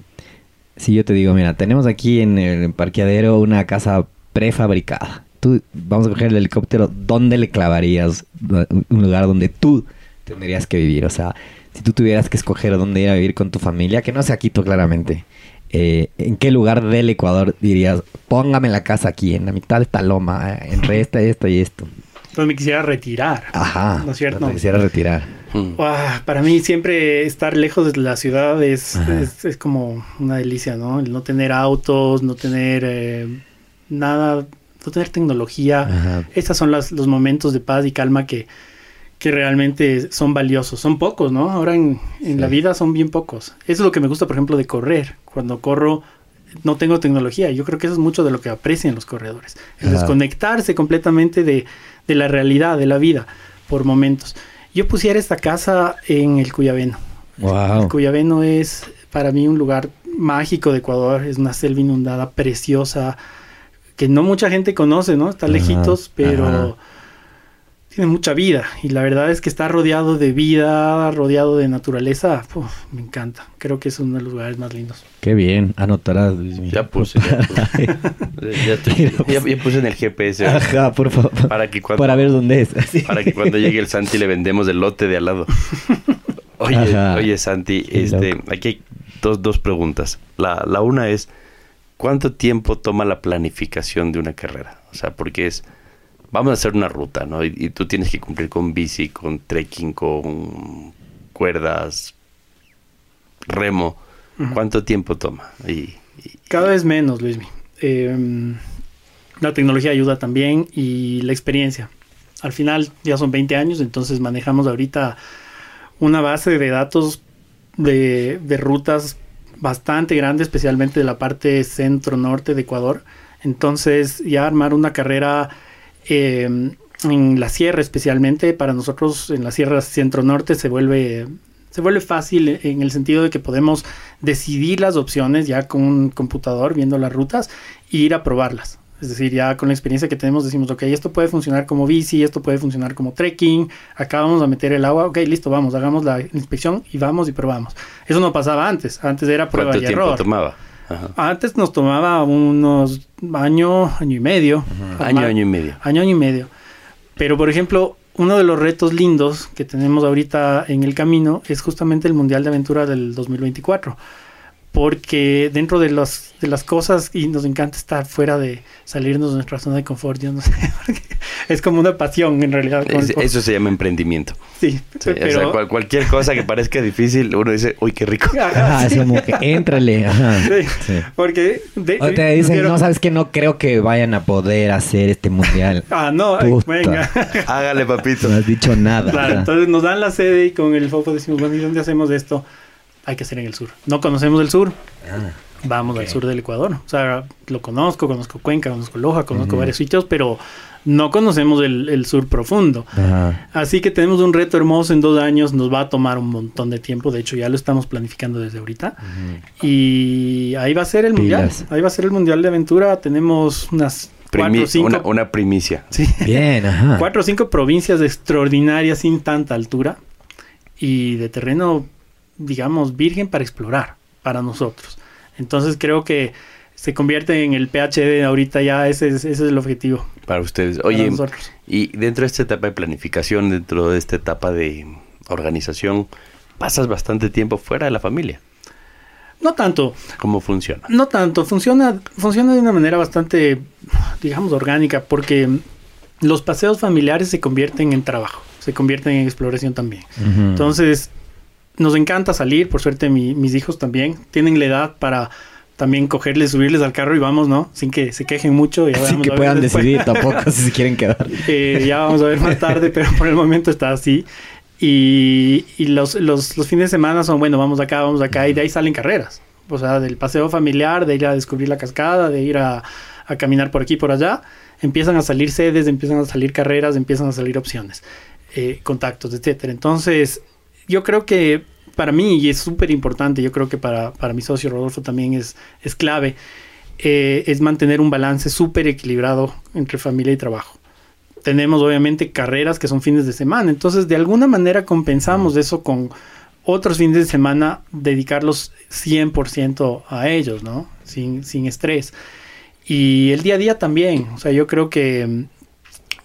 Si yo te digo, mira, tenemos aquí en el parqueadero una casa prefabricada. Tú, vamos a coger el helicóptero, ¿dónde le clavarías un lugar donde tú tendrías que vivir? O sea, si tú tuvieras que escoger dónde ir a vivir con tu familia, que no sea Quito claramente, eh, ¿en qué lugar del Ecuador dirías, póngame la casa aquí, en la mitad de esta loma, entre esta, esto y esto? Entonces me quisiera retirar. Ajá. ¿No es cierto? te quisiera retirar. Mm. Uah, para mí siempre estar lejos de la ciudad es, es, es como una delicia, ¿no? El no tener autos, no tener eh, nada, no tener tecnología. Ajá. Estos son las- los momentos de paz y calma que, que realmente son valiosos. Son pocos, ¿no? Ahora en, en la vida son bien pocos. Eso es lo que me gusta, por ejemplo, de correr. Cuando corro no tengo tecnología. Yo creo que eso es mucho de lo que aprecian los corredores. El Ajá. desconectarse completamente de, de la realidad, de la vida, por momentos. Yo pusiera esta casa en el Cuyabeno. Wow. El Cuyabeno es para mí un lugar mágico de Ecuador. Es una selva inundada preciosa que no mucha gente conoce, ¿no? Está Ajá, lejitos, pero ajá. Tiene mucha vida. Y la verdad es que está rodeado de vida, rodeado de naturaleza. Uf, me encanta. Creo que es uno de los lugares más lindos. Qué bien, anotarás. Luis. Ya puse, ya puse. Ya, estoy- ya- ya puse en el GPS Ajá, por favor. para que cuando, Para ver dónde es. Sí. para que cuando llegue el Santi le vendemos el lote de al lado. Oye, Ajá. oye Santi, Qué este, loco. aquí hay dos, dos preguntas. La, la una es, ¿cuánto tiempo toma la planificación de una carrera? O sea, porque es, vamos a hacer una ruta, ¿no? Y, y tú tienes que cumplir con bici, con trekking, con cuerdas, remo. ¿Cuánto tiempo toma? Y, y- Cada vez menos, Luismi. Eh, la tecnología ayuda también y la experiencia. Al final ya son 20 años, entonces manejamos ahorita una base de datos de, de rutas bastante grande, especialmente de la parte centro-norte de Ecuador. Entonces ya armar una carrera eh, en la sierra especialmente, para nosotros en la sierra centro-norte se vuelve, se vuelve fácil en el sentido de que podemos decidir las opciones ya con un computador viendo las rutas e ir a probarlas. Es decir, ya con la experiencia que tenemos decimos, ok, esto puede funcionar como bici, esto puede funcionar como trekking, acá vamos a meter el agua, ok, listo, vamos, hagamos la inspección y vamos y probamos. Eso no pasaba antes, antes era prueba ¿Cuánto y tiempo error. tomaba? Ajá. Antes nos tomaba unos año, año y medio. Año, año y medio. Año, año y medio. Pero, por ejemplo, uno de los retos lindos que tenemos ahorita en el camino es justamente el Mundial de Aventura del 2024. Porque dentro de, los, de las cosas, y nos encanta estar fuera de salirnos de nuestra zona de confort, yo no sé, porque es como una pasión en realidad. Es- eso se llama emprendimiento. sí, Sí, o pero... sea, cual- cualquier cosa que parezca difícil, uno dice, uy, qué rico. Ajá, es sí. como que éntrale. Ajá. Sí, Sí. Porque... de- O te dicen, quiero- no, sabes que no creo que vayan a poder hacer este mundial. Ah, no, Puta. venga. Hágale, papito. No has dicho nada. Claro, Ajá. entonces nos dan la sede y con el FOFO decimos, bueno, ¿y dónde hacemos esto? Hay que hacer en el sur. No conocemos el sur. Ah, vamos al sur del Ecuador. O sea, lo conozco, conozco Cuenca, conozco Loja, conozco varios sitios, pero no conocemos el, sur profundo. Así que tenemos un reto hermoso en dos años, nos va a tomar un montón de tiempo, de hecho ya lo estamos planificando desde ahorita. Y ahí va a ser el mundial, ahí va a ser el mundial de aventura, tenemos unas... cuatro, cinco, una, una, primicia. Sí. Bien, ajá. Cuatro o cinco provincias extraordinarias sin tanta altura y de terreno, digamos, virgen para explorar para nosotros. Entonces creo que se convierte en el PhD ahorita ya, ese es, ese es el objetivo. Para ustedes. Oye, y dentro de esta etapa de planificación, dentro de esta etapa de organización, pasas bastante tiempo fuera de la familia. No tanto. ¿Cómo funciona? No tanto, funciona, funciona de una manera bastante, digamos, orgánica, porque los paseos familiares se convierten en trabajo, se convierten en exploración también. Entonces, nos encanta salir, por suerte mis hijos también tienen la edad para también cogerles, subirles al carro y vamos, ¿no? Sin que se quejen mucho. Y Sin que puedan decidir tampoco si se quieren quedar. Eh, ya vamos a ver más tarde, pero por el momento está así. Y, y los, los, los, fines de semana son, bueno, vamos acá, vamos acá, y de ahí salen carreras. O sea, del paseo familiar, de ir a descubrir la cascada, de ir a, a caminar por aquí, por allá. Empiezan a salir sedes, empiezan a salir carreras, empiezan a salir opciones, eh, contactos, etcétera. Entonces, yo creo que para mí, y es súper importante, yo creo que para, para, mi socio Rodolfo también es, es clave, eh, es mantener un balance súper equilibrado entre familia y trabajo. Tenemos obviamente carreras que son fines de semana, entonces de alguna manera compensamos eso con otros fines de semana, dedicarlos 100% a ellos, ¿no? Sin, sin estrés. Y el día a día también, o sea, yo creo que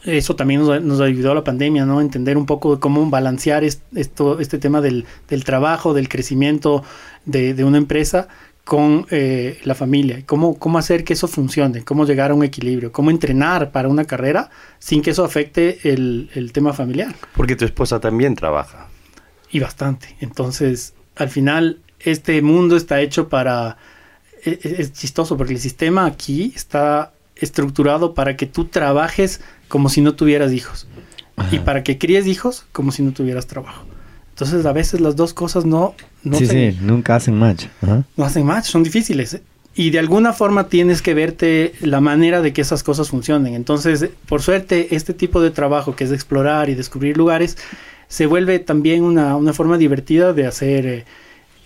eso también nos, ayudó a la pandemia, ¿no? Entender un poco de cómo balancear esto, este tema del, trabajo, del crecimiento de, una empresa con eh, la familia. Cómo, cómo hacer que eso funcione, cómo llegar a un equilibrio, cómo entrenar para una carrera sin que eso afecte el, tema familiar. Porque tu esposa también trabaja. Y bastante. Entonces, al final, este mundo está hecho para... E, e, es chistoso porque el sistema aquí está estructurado para que tú trabajes como si no tuvieras hijos. Y para que críes hijos como si no tuvieras trabajo. Entonces a veces las dos cosas no... no sí, sí, nunca hacen match. No hacen match, son difíciles. Y de alguna forma tienes que verte la manera de que esas cosas funcionen. Entonces, por suerte, este tipo de trabajo que es explorar y descubrir lugares, se vuelve también una, una forma divertida de hacer... Eh,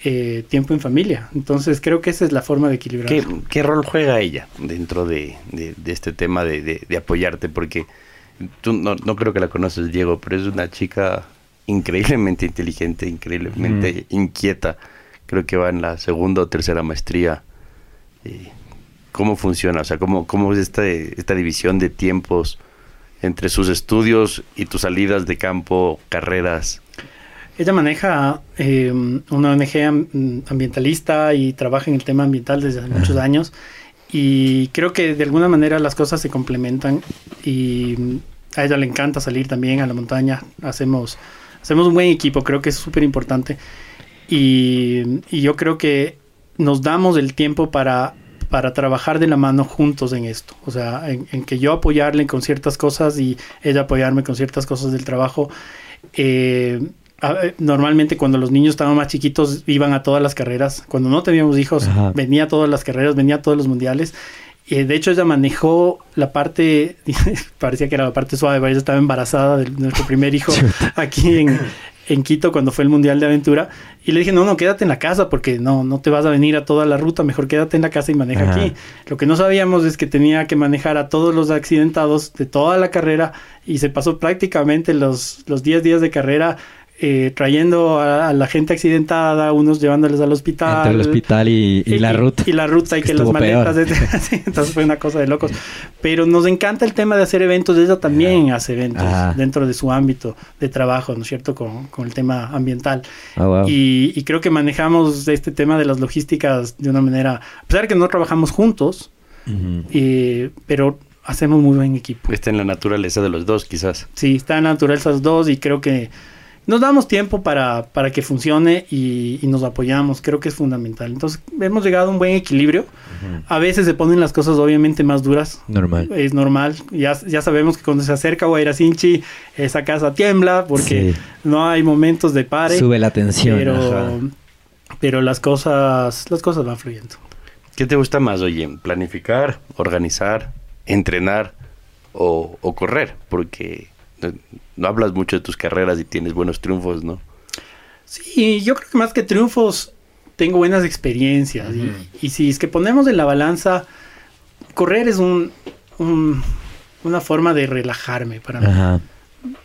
eh, tiempo en familia. Entonces creo que esa es la forma de equilibrar. ¿Qué, rol juega ella dentro de, este tema de, apoyarte? Porque tú no, creo que la conoces, Diego, pero es una chica increíblemente inteligente, increíblemente inquieta. Creo que va en la segunda o tercera maestría. ¿Cómo funciona? O sea, ¿cómo, cómo es esta, esta división de tiempos entre sus estudios y tus salidas de campo, carreras? Ella maneja eh, una ONG ambientalista y trabaja en el tema ambiental desde hace muchos años. Y creo que de alguna manera las cosas se complementan y a ella le encanta salir también a la montaña. Hacemos, hacemos un buen equipo, creo que es súper importante. Y, yo creo que nos damos el tiempo para, para trabajar de la mano juntos en esto. O sea, en, en, que yo apoyarle con ciertas cosas y ella apoyarme con ciertas cosas del trabajo. Eh, normalmente cuando los niños estaban más chiquitos iban a todas las carreras. Cuando no teníamos hijos, venía a todas las carreras, venía a todos los mundiales. y de hecho, ella manejó la parte, parecía que era la parte suave, ella estaba embarazada de nuestro primer hijo aquí en, en Quito cuando fue el Mundial de Aventura. Y le dije, no, no, quédate en la casa porque no, no te vas a venir a toda la ruta, mejor quédate en la casa y maneja aquí. Lo que no sabíamos es que tenía que manejar a todos los accidentados de toda la carrera y se pasó prácticamente los, los 10 días de carrera eh, trayendo a, la gente accidentada, unos llevándoles al hospital. Entre el hospital y, la ruta. Y la ruta y que, las maletas. entonces fue una cosa de locos. Pero nos encanta el tema de hacer eventos. Ella también hace eventos dentro de su ámbito de trabajo, ¿no es cierto? Con, el tema ambiental. Ah, y, creo que manejamos este tema de las logísticas de una manera, a pesar de que no trabajamos juntos, eh, pero hacemos muy buen equipo. Está en la naturaleza de los dos, quizás. Sí, está en la naturaleza de los dos y creo que nos damos tiempo para, para que funcione y, nos apoyamos, creo que es fundamental. Entonces, hemos llegado a un buen equilibrio. A veces se ponen las cosas obviamente más duras. Normal. Es normal. Ya, ya sabemos que cuando se acerca Guairacinchi, esa casa tiembla porque no hay momentos de pare. Sube la tensión. Pero, pero las cosas, las cosas van fluyendo. ¿Qué te gusta más, oye? ¿Planificar, organizar, entrenar o, o correr? Porque no hablas mucho de tus carreras y tienes buenos triunfos, ¿no? Sí, yo creo que más que triunfos, tengo buenas experiencias. y, y si es que ponemos en la balanza, correr es un, un- una forma de relajarme para mí. Ajá.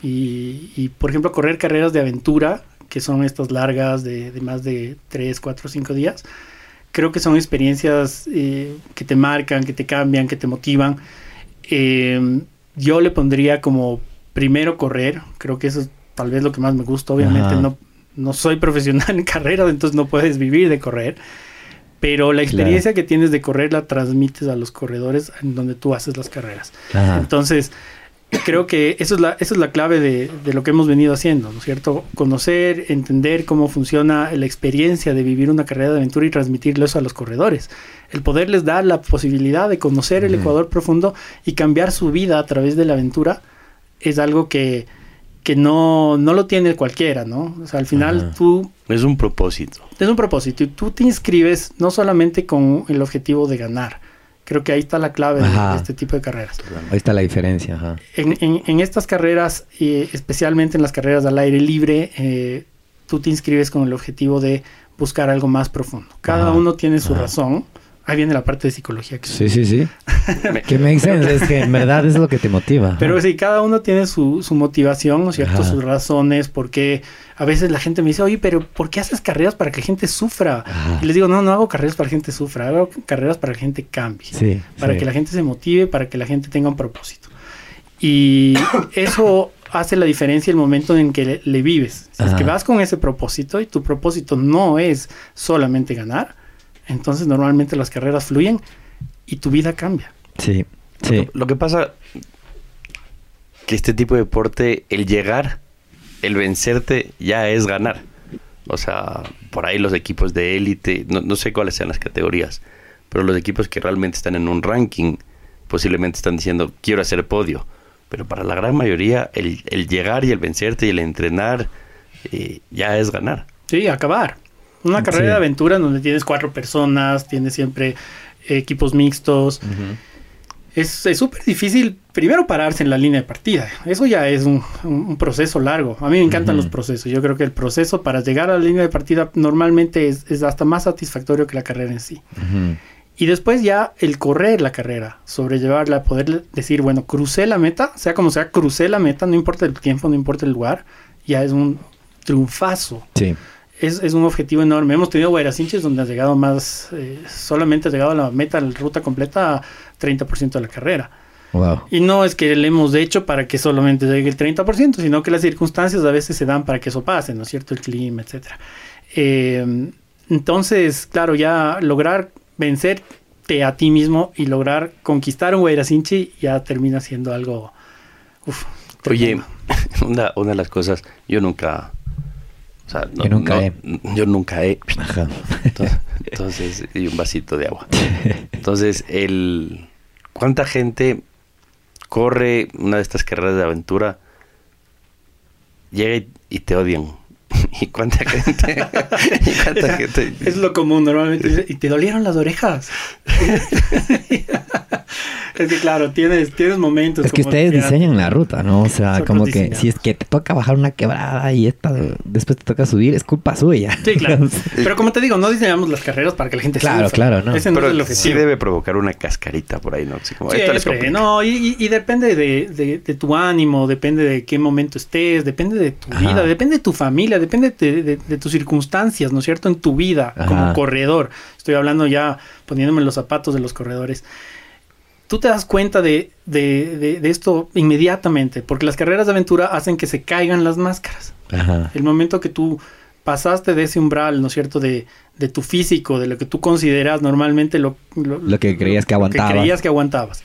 Y, y, por ejemplo, correr carreras de aventura, que son estas largas de, de más de 3, 4, 5 días, creo que son experiencias eh, que te marcan, que te cambian, que te motivan. Eh, yo le pondría como primero correr, creo que eso es tal vez lo que más me gusta. Obviamente Ajá. no, no soy profesional en carreras, entonces no puedes vivir de correr. Pero la experiencia que tienes de correr la transmites a los corredores en donde tú haces las carreras. Ajá. Entonces, creo que eso es la, eso es la clave de, de lo que hemos venido haciendo, ¿no es cierto? Conocer, entender cómo funciona la experiencia de vivir una carrera de aventura y transmitirlo eso a los corredores. El poderles dar la posibilidad de conocer el. Ecuador profundo y cambiar su vida a través de la aventura es algo que, que no, no lo tiene cualquiera, ¿no? O sea, al final Ajá. tú Es un propósito. es un propósito y tú te inscribes no solamente con el objetivo de ganar. Creo que ahí está la clave de- Ajá. de este tipo de carreras. Ahí está la diferencia. Ajá. En, en- en estas carreras, eh, especialmente en las carreras al aire libre, eh, tú te inscribes con el objetivo de buscar algo más profundo. Cada uno tiene su razón. Ahí viene la parte de psicología. Que Sí, sí, sí. que makes sense. Es que en verdad es lo que te motiva. Pero sí, cada uno tiene su, su motivación, ¿no es cierto? Ajá. Sus razones, porque a veces la gente me dice, oye, pero ¿por qué haces carreras para que la gente sufra? Ajá. Y les digo, no, no hago carreras para que la gente sufra, hago carreras para que la gente cambie. Sí. para sí. que la gente se motive, para que la gente tenga un propósito. Y eso hace la diferencia el momento en que le, le vives. Si es que vas con ese propósito y tu propósito no es solamente ganar, entonces normalmente las carreras fluyen y tu vida cambia. Sí. Lo, Sí. que, lo que pasa que este tipo de deporte, el llegar, el vencerte, ya es ganar. O sea, por ahí los equipos de élite, no, no sé cuáles sean las categorías, pero los equipos que realmente están en un ranking, posiblemente están diciendo, quiero hacer podio. Pero para la gran mayoría, el, el llegar y el vencerte y el entrenar, eh, ya es ganar. Sí, acabar. Una carrera Sí. de aventura en donde tienes cuatro personas, tienes siempre equipos mixtos. Es es súper difícil, primero, pararse en la línea de partida. Eso ya es un, proceso largo. A mí me encantan los procesos. Yo creo que el proceso para llegar a la línea de partida normalmente es, es hasta más satisfactorio que la carrera en sí. Y después ya el correr la carrera, sobrellevarla, poder decir, bueno, crucé la meta, sea como sea, crucé la meta, no importa el tiempo, no importa el lugar, ya es un triunfazo Sí. Es, es un objetivo enorme. Hemos tenido Guairacinches donde has llegado más, eh, solamente has llegado a la meta, la ruta completa, 30% de la carrera. Wow. Y no es que le hemos hecho para que solamente llegue el 30%, sino que las circunstancias a veces se dan para que eso pase, ¿no es cierto? El clima, etcétera. Eh, entonces, claro, ya lograr vencerte a ti mismo y lograr conquistar un Guairacinchi ya termina siendo algo... uf, Oye, una, una de las cosas, yo nunca... O sea, no- Yo nunca no- he. Yo nunca he. Ajá. Entonces, entonces, y un vasito de agua. Entonces, el ¿cuánta gente corre una de estas carreras de aventura? Llega y, y te odian. ¿Y cuánta gente? ¿Y cuánta gente? Es lo común, normalmente. ¿Y te dolieron las orejas? es que claro, tienes, tienes momentos. Es que como ustedes diseñan la ruta, ¿no? O sea, Nosotros como que diseñamos. si es que te toca bajar una quebrada y esta después te toca subir, es culpa suya. Sí, claro. Pero como te digo, no diseñamos las carreras para que la gente Claro, sufra. claro, no. Ese no es el sí debe provocar una cascarita por ahí, ¿no? Así como, esto les Siempre, complica. no, y, y- y depende de, de- de tu ánimo, depende de qué momento estés, depende de tu Ajá. vida, depende de tu familia, depende de, de- de tus circunstancias, ¿no es cierto? En tu vida Ajá. como corredor. Estoy hablando ya poniéndome los zapatos de los corredores. Tú te das cuenta de, esto inmediatamente, porque las carreras de aventura hacen que se caigan las máscaras. Ajá. El momento que tú pasaste de ese umbral, ¿no es cierto? De, de tu físico, de lo que tú consideras normalmente lo, Lo que creías que aguantabas. creías que aguantabas.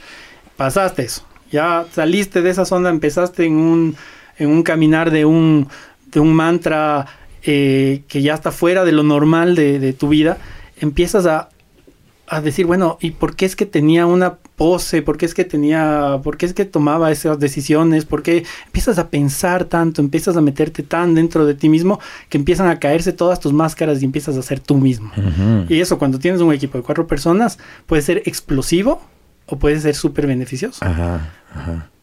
Pasaste eso. Ya saliste de esa zona, empezaste en un, en un caminar de un, de un mantra eh, que ya está fuera de lo normal de, de tu vida. Empiezas a, a decir, bueno, ¿y por qué es que tenía una pose? ¿Por qué es que tenía, por qué es que tomaba esas decisiones? ¿Por qué empiezas a pensar tanto, empiezas a meterte tan dentro de ti mismo que empiezan a caerse todas tus máscaras y empiezas a ser tú mismo? Y eso cuando tienes un equipo de cuatro personas puede ser explosivo o puede ser súper beneficioso. Ajá,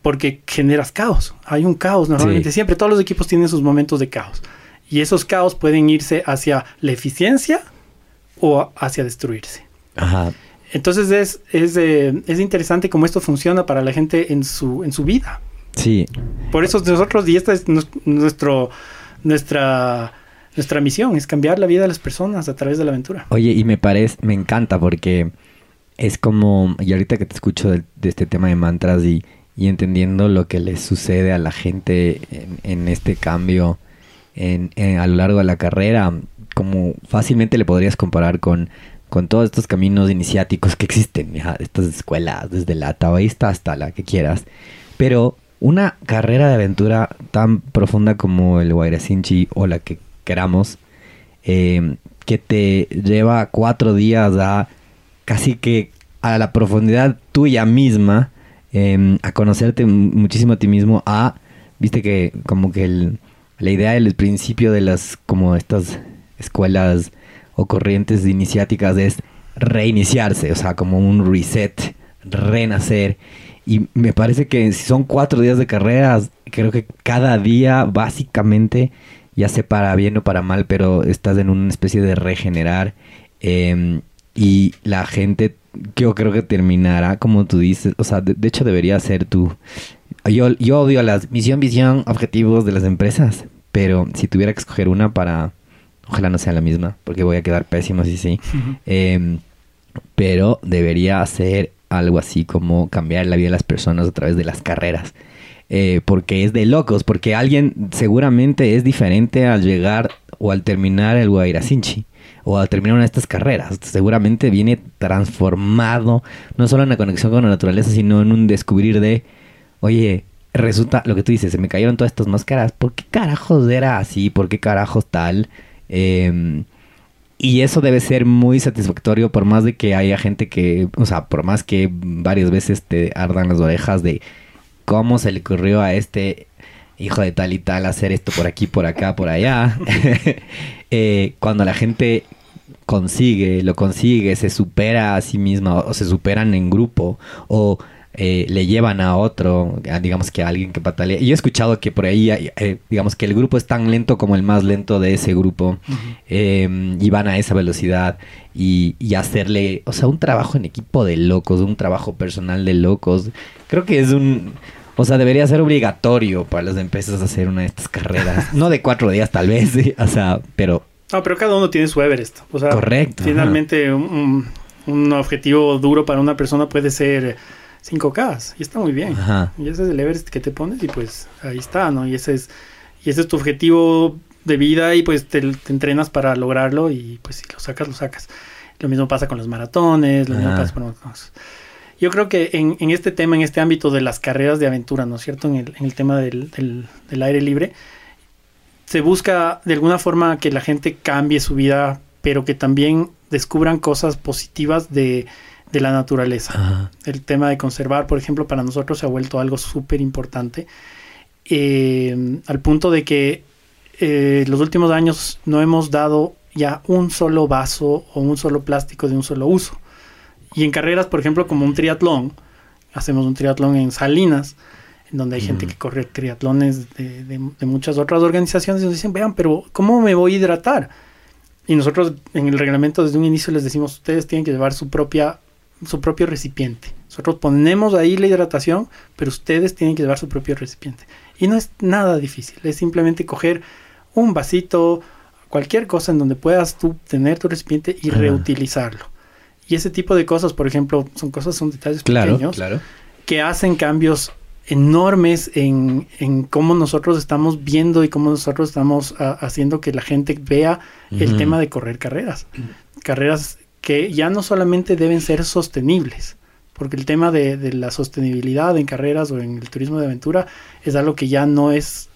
Porque generas caos. Hay un caos normalmente. Siempre todos los equipos tienen sus momentos de caos. Y esos caos pueden irse hacia la eficiencia o hacia destruirse. Ajá. Entonces es, es, eh, es, interesante cómo esto funciona para la gente en su, en su vida. Sí. Por eso nosotros, y esta es nuestro, nuestra, nuestra misión, es cambiar la vida de las personas a través de la aventura. Oye, y me parece, me encanta porque es como, y ahorita que te escucho de, este tema de mantras y, y, entendiendo lo que le sucede a la gente en, este cambio en, a lo largo de la carrera, como fácilmente le podrías comparar con con todos estos caminos iniciáticos que existen, estas escuelas, desde la taoísta hasta la que quieras. Pero una carrera de aventura tan profunda como el Guairacinchi o la que queramos, eh, que te lleva cuatro días a casi que a la profundidad tuya misma, em, a conocerte muchísimo a ti mismo, a, viste que como que la idea del principio de las, como estas escuelas o corrientes iniciáticas es reiniciarse, o sea, como un reset, renacer. Y me parece que si son cuatro días de carreras, creo que cada día básicamente, ya sea para bien o para mal, pero estás en una especie de regenerar. Em, y la gente, yo creo que terminará como tú dices, o sea, de, hecho debería ser tú. Yo, yo odio las misión, visión, objetivos de las empresas, pero si tuviera que escoger una para Ojalá no sea la misma, porque voy a quedar pésimo si sí. Em, pero debería ser algo así como cambiar la vida de las personas a través de las carreras. Eh, porque es de locos, porque alguien seguramente es diferente al llegar o al terminar el Guairacinchi o al terminar una de estas carreras. Seguramente viene transformado, no solo en la conexión con la naturaleza, sino en un descubrir de, oye, resulta lo que tú dices, se me cayeron todas estas máscaras, ¿por qué carajos era así? ¿Por qué carajos tal? Em, y eso debe ser muy satisfactorio por más de que haya gente que, o sea, por más que varias veces te ardan las orejas de cómo se le ocurrió a este hijo de tal y tal hacer esto por aquí, por acá, por allá. Eh, cuando la gente consigue, lo consigue, se supera a sí misma o se superan en grupo o eh, le llevan a otro, digamos que a alguien que patalea. Y yo he escuchado que por ahí, eh, digamos que el grupo es tan lento como el más lento de ese grupo. Em, y van a esa velocidad y, hacerle, o sea, un trabajo en equipo de locos, un trabajo personal de locos. Creo que es un... O sea, debería ser obligatorio para las empresas hacer una de estas carreras. no de cuatro días tal vez, o sea, pero... No, pero cada uno tiene su Everest. O sea, Correcto. Finalmente, un, un objetivo duro para una persona puede ser 5K y está muy bien. Y ese es el Everest que te pones y pues ahí está, ¿no? Y ese es, y ese es tu objetivo de vida y pues te, entrenas para lograrlo y pues si lo sacas, lo sacas. Lo mismo pasa con los maratones, lo mismo pasa con Yo creo que en, en, este tema, en este ámbito de las carreras de aventura, ¿no es cierto? En el, en el tema del, del, del aire libre, se busca de alguna forma que la gente cambie su vida, pero que también descubran cosas positivas de de la naturaleza. El tema de conservar, por ejemplo, para nosotros se ha vuelto algo súper importante, eh, al punto de que eh, los últimos años no hemos dado ya un solo vaso o un solo plástico de un solo uso. Y en carreras, por ejemplo, como un triatlón, hacemos un triatlón en Salinas, en donde hay gente que corre triatlones de, de, muchas otras organizaciones y nos dicen, vean, pero ¿cómo me voy a hidratar? Y nosotros en el reglamento desde un inicio les decimos, ustedes tienen que llevar su propia su propio recipiente. Nosotros ponemos ahí la hidratación, pero ustedes tienen que llevar su propio recipiente. Y no es nada difícil, es simplemente coger un vasito, cualquier cosa en donde puedas tú tener tu recipiente y reutilizarlo. Y ese tipo de cosas, por ejemplo, son cosas, son detalles pequeños que hacen cambios enormes en, en, cómo nosotros estamos viendo y cómo nosotros estamos ah, haciendo que la gente vea el tema de correr carreras. Carreras que ya no solamente deben ser sostenibles, porque el tema de, la sostenibilidad en carreras o en el turismo de aventura es algo que ya no es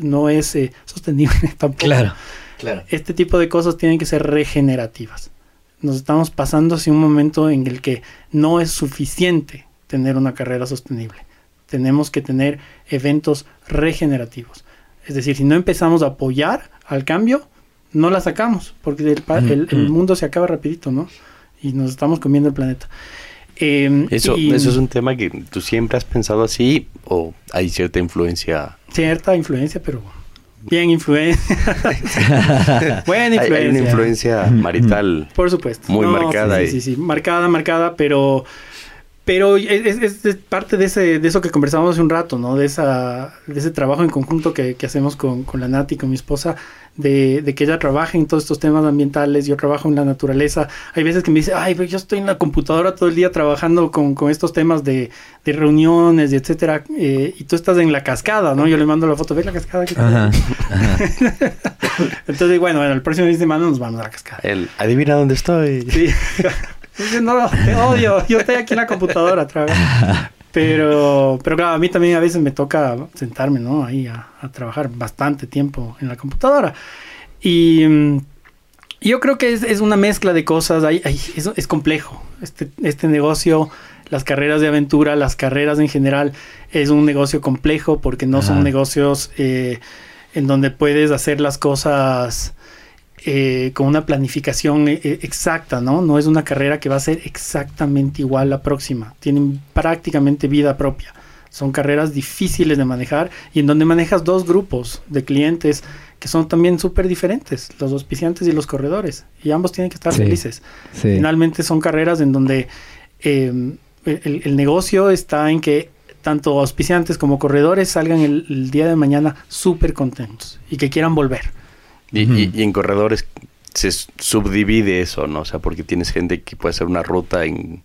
no es eh, sostenible tampoco. Claro, claro. Este tipo de cosas tienen que ser regenerativas. Nos estamos pasando hacia un momento en el que no es suficiente tener una carrera sostenible. Tenemos que tener eventos regenerativos. Es decir, si no empezamos a apoyar al cambio, no la sacamos, porque el, mundo se acaba rapidito, ¿no? Y nos estamos comiendo el planeta. Em, eso, ¿Eso es un tema que tú siempre has pensado así o hay cierta influencia? Cierta influencia, pero bien influencia. Buena influencia. Hay, una influencia marital. Por supuesto. Muy marcada. Sí, sí, sí, marcada, marcada, pero pero es, parte de, ese, de eso que conversamos hace un rato, ¿no? De, esa, de ese trabajo en conjunto que, hacemos con, la Nati, con mi esposa, de, que ella trabaje en todos estos temas ambientales, yo trabajo en la naturaleza. Hay veces que me dice, ay, yo estoy en la computadora todo el día trabajando con, estos temas de, reuniones, y etcétera, eh, y tú estás en la cascada, ¿no? Yo le mando la foto, ¿ves la cascada? Que Entonces, bueno, bueno, el próximo fin de semana nos vamos a la cascada. El, adivina dónde estoy. Sí. no, te odio, yo estoy aquí en la computadora Pero, pero claro, a mí también a veces me toca sentarme, ¿no? Ahí a, trabajar bastante tiempo en la computadora. Y yo creo que es, una mezcla de cosas, ahí, es, complejo. Este, este negocio, las carreras de aventura, las carreras en general, es un negocio complejo porque no son negocios eh, en donde puedes hacer las cosas eh, con una planificación eh, eh, exacta, ¿no? No es una carrera que va a ser exactamente igual la próxima. Tienen prácticamente vida propia. Son carreras difíciles de manejar y en donde manejas dos grupos de clientes que son también súper diferentes, los auspiciantes y los corredores, y ambos tienen que estar felices. Finalmente son carreras en donde em, el, negocio está en que tanto auspiciantes como corredores salgan el día de mañana súper contentos y que quieran volver. Y, en corredores se subdivide eso, ¿no? O sea, porque tienes gente que puede hacer una ruta en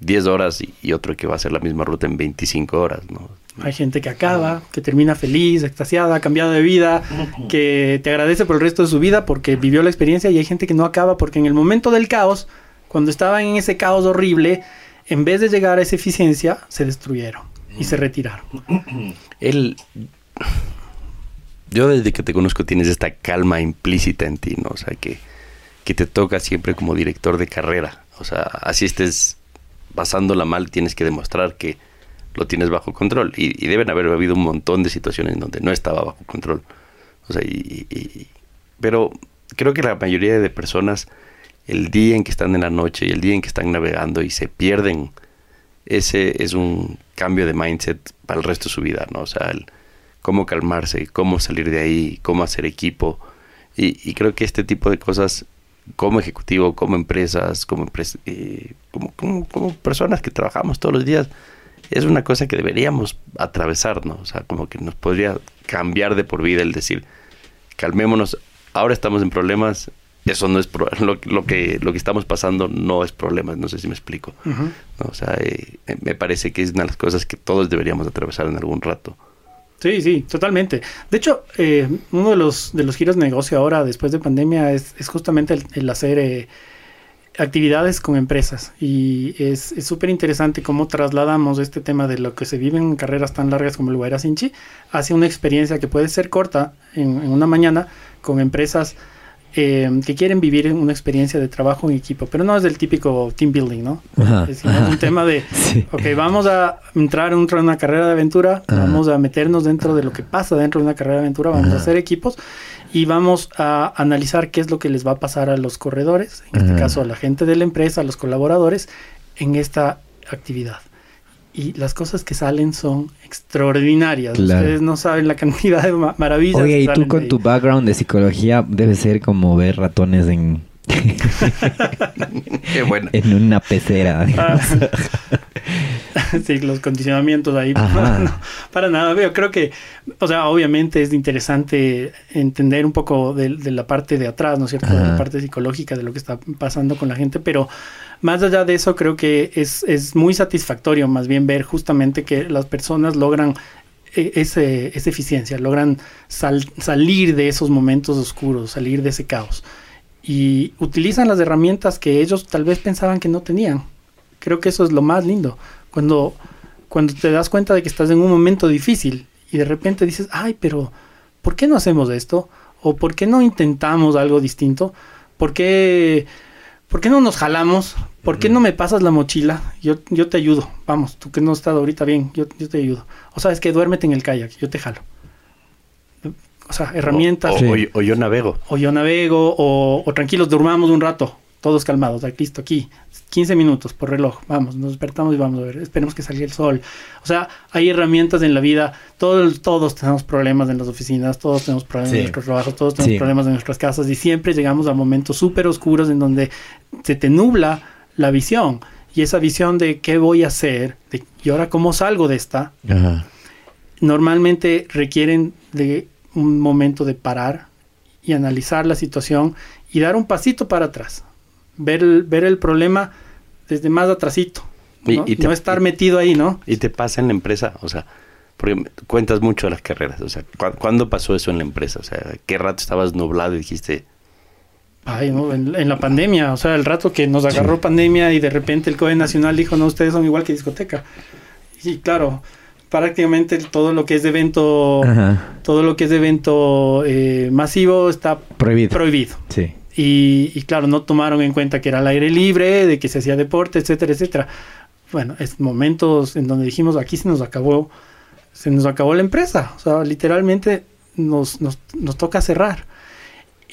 10 horas y, otro que va a hacer la misma ruta en 25 horas, ¿no? Hay gente que acaba, que termina feliz, extasiada, cambiado de vida, que te agradece por el resto de su vida porque vivió la experiencia y hay gente que no acaba porque en el momento del caos, cuando estaban en ese caos horrible, en vez de llegar a esa eficiencia, se destruyeron y se retiraron. El yo desde que te conozco tienes esta calma implícita en ti, ¿no? O sea, que, que te toca siempre como director de carrera. O sea, así estés pasándola mal, tienes que demostrar que lo tienes bajo control. Y, deben haber habido un montón de situaciones en donde no estaba bajo control. O sea, y, pero creo que la mayoría de personas, el día en que están en la noche y el día en que están navegando y se pierden, ese es un cambio de mindset para el resto de su vida, ¿no? O sea, el, cómo calmarse, cómo salir de ahí, cómo hacer equipo. Y, creo que este tipo de cosas, como ejecutivo, como empresas, como, eh, como, como, personas que trabajamos todos los días, es una cosa que deberíamos atravesar, ¿no? O sea, como que nos podría cambiar de por vida el decir, calmémonos, ahora estamos en problemas, eso no es lo, que lo que estamos pasando no es problema, no sé si me explico. O sea, eh, me parece que es una de las cosas que todos deberíamos atravesar en algún rato. Sí, sí, totalmente. De hecho, eh, uno de los, de los giros de negocio ahora, después de pandemia, es, es justamente el, hacer eh, actividades con empresas. Y es súper interesante cómo trasladamos este tema de lo que se vive en carreras tan largas como el Guaira Sinchi hacia una experiencia que puede ser corta en, en una mañana con empresas eh, que quieren vivir una experiencia de trabajo en equipo, pero no es del típico team building, ¿no? es un tema de, ok, vamos a entrar en una carrera de aventura, vamos a meternos dentro de lo que pasa dentro de una carrera de aventura, vamos a hacer equipos y vamos a analizar qué es lo que les va a pasar a los corredores, en este caso a la gente de la empresa, a los colaboradores, en esta actividad y las cosas que salen son extraordinarias. Ustedes no saben la cantidad de maravillas. Oye, y tú con tu background de psicología debe ser como ver ratones en Qué bueno. En una pecera. Ah. sí, los condicionamientos ahí. para nada. Yo creo que, o sea, obviamente es interesante entender un poco de, la parte de atrás, ¿no es cierto? De la parte psicológica de lo que está pasando con la gente, pero más allá de eso, creo que es, es muy satisfactorio más bien ver justamente que las personas logran e, ese, esa eficiencia, logran salir de esos momentos oscuros, salir de ese caos y utilizan las herramientas que ellos tal vez pensaban que no tenían. Creo que eso es lo más lindo. Cuando, cuando te das cuenta de que estás en un momento difícil y de repente dices, ay, pero ¿por qué no hacemos esto? ¿O por qué no intentamos algo distinto? ¿Por qué, ¿por qué no nos jalamos? ¿Por qué no me pasas la mochila? Yo, yo te ayudo. Vamos, tú que no estás ahorita bien, yo, yo te ayudo. O sabes que duérmete en el kayak, yo te jalo. O sea, herramientas. O, Sí. o- o yo navego. o yo navego, o, o tranquilos, durmamos un rato, todos calmados, aquí, listo, aquí, 15 minutos por reloj, vamos, nos despertamos y vamos a ver, esperemos que salga el sol. O sea, hay herramientas en la vida, todos, todos tenemos problemas en las oficinas, todos tenemos problemas Sí. en nuestros trabajos, todos tenemos Sí. problemas en nuestras casas y siempre llegamos a momentos súper oscuros en donde se te nubla la visión. Y esa visión de qué voy a hacer, de, y ahora cómo salgo de esta, Ajá. normalmente requieren de un momento de parar y analizar la situación y dar un pasito para atrás. Ver el, ver el problema desde más atrasito. Y- ¿no? y te- No estar metido ahí, ¿no? Y te pasa en la empresa, o sea, porque cuentas mucho de las carreras, o sea, ¿cu- ¿cuándo pasó eso en la empresa? O sea, ¿qué rato estabas nublado y dijiste, Ay, ¿no? En, en la pandemia, o sea, el rato que nos agarró pandemia y de repente el COE Nacional dijo, no, ustedes son igual que discoteca. Y claro, prácticamente todo lo que es de evento, Ajá. todo lo que es de evento eh, masivo está Prohibido. prohibido. sí. Y, y claro, no tomaron en cuenta que era al aire libre, de que se hacía deporte, etcétera, etcétera. Bueno, es momentos en donde dijimos, aquí se nos acabó, se nos acabó la empresa. O sea, literalmente nos, nos, nos toca cerrar.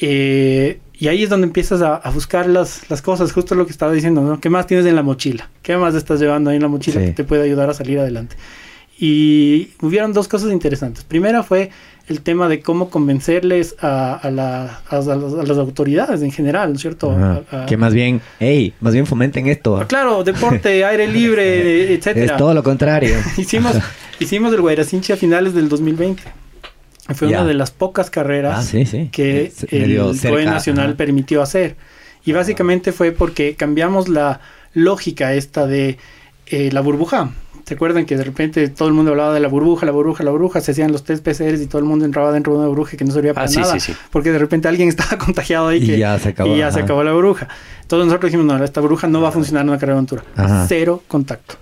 Eh, y ahí es donde empiezas a, a buscar las, las cosas, justo lo que estaba diciendo, ¿no? ¿Qué más tienes en la mochila? ¿Qué más estás llevando ahí en la mochila Sí. que te puede ayudar a salir adelante? Y hubieron dos cosas interesantes. Primera fue el tema de cómo convencerles a, a, la- a las, a las autoridades en general, ¿no es cierto? Que más bien, hey, más bien fomenten esto. Ah, Claro, deporte, aire libre, etcétera. Es todo lo contrario. Hicimos, hicimos el Guairacinchi a finales del 2020. Fue una de las pocas carreras Ah, sí, sí. que Es el COE Nacional ajá. permitió hacer. Y básicamente fue porque cambiamos la lógica esta de eh, la burbuja. ¿Se acuerdan que de repente todo el mundo hablaba de la burbuja, la burbuja, la burbuja? Se hacían los test PCRs y todo el mundo entraba dentro de una burbuja que no servía para Ah, sí, nada. sí, sí. Porque de repente alguien estaba contagiado ahí Y que, ya se acabó, y ya se ajá. acabó la burbuja. Entonces nosotros dijimos, no, esta burbuja no va a funcionar en una carrera de aventura. Ajá. Cero contacto.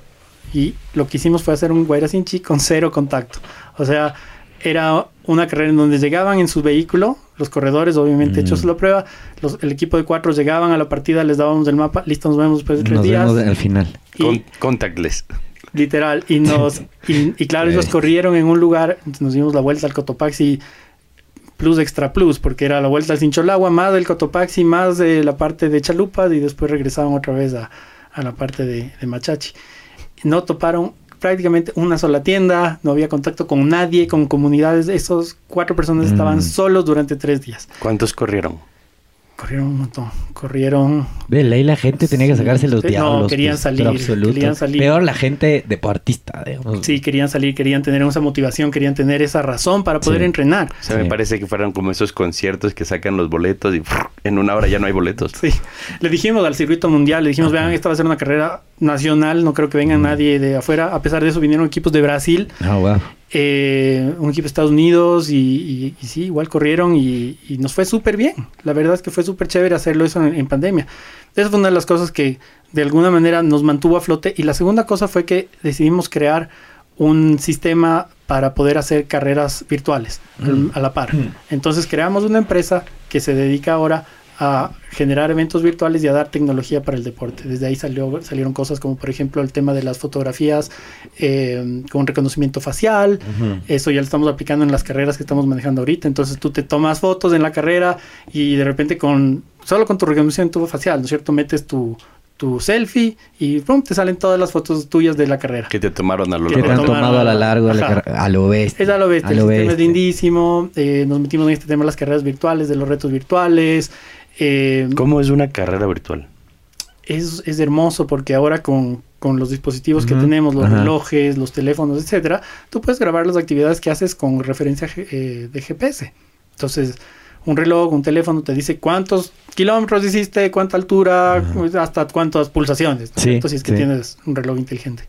Y lo que hicimos fue hacer un Guairacinchi con cero contacto. O sea, era una carrera en donde llegaban en su vehículo, los corredores, obviamente Mm. hechos la prueba, los- el equipo de cuatro llegaban a la partida, les dábamos el mapa, listo, nos vemos después de tres Nos días. vemos al final. Y, Con- contactless? literal, y nos, y, y claro, ellos corrieron en un lugar, nos dimos la vuelta al Cotopaxi plus extra plus, porque era la vuelta al Sincholagua, más del Cotopaxi, más de la parte de Chalupas, y después regresaban otra vez a, a la parte de, de Machachi. No toparon prácticamente una sola tienda, no había contacto con nadie, con comunidades, esos cuatro personas estaban Mm. solos durante tres días. ¿Cuántos corrieron? Corrieron un montón, corrieron De ley la gente tenía que Sí. sacarse los No, diablos. querían pues, salir, absoluto. querían salir. Peor la gente deportista, digamos. Sí, querían salir, querían tener esa motivación, querían tener esa razón para poder Sí. entrenar. O sea, me Sí. parece que fueron como esos conciertos que sacan los boletos y en una hora ya no hay boletos. Sí, le dijimos al circuito mundial, le dijimos, vean, esta va a ser una carrera nacional, no creo que venga nadie de afuera. A pesar de eso, vinieron equipos de Brasil, Ah, wow. eh, un equipo de Estados Unidos y, y- y sí, igual corrieron y, y nos fue súper bien. La verdad es que fue súper chévere hacerlo eso en, en pandemia. Esa fue una de las cosas que de alguna manera nos mantuvo a flote. Y la segunda cosa fue que decidimos crear un sistema para poder hacer carreras virtuales al- a la par. Entonces creamos una empresa que se dedica ahora a generar eventos virtuales y a dar tecnología para el deporte. Desde ahí salió, salieron cosas como por ejemplo el tema de las fotografías eh, con reconocimiento facial. Eso ya lo estamos aplicando en las carreras que estamos manejando ahorita. Entonces tú te tomas fotos en la carrera y de repente con solo con tu reconocimiento facial, ¿no es cierto? Metes tu, tu selfie y ¡pum! te salen todas las fotos tuyas de la carrera. Que te tomaron a lo Que ¿Qué te han largo. tomado a la largo? a la A lo bestia. Es a lo bestia, A el lo sistema es lindísimo. eh, nos metimos en este tema de las carreras virtuales, de los retos virtuales. Eh, ¿Cómo es una carrera virtual? es, es hermoso porque ahora con, con los dispositivos que tenemos, los Ajá. relojes, los teléfonos, etcétera, tú puedes grabar las actividades que haces con referencia eh, de GPS. Entonces, un reloj, un teléfono te dice cuántos kilómetros hiciste, cuánta altura, pues, hasta cuántas pulsaciones. ¿no es Sí, si es que sí. tienes un reloj inteligente.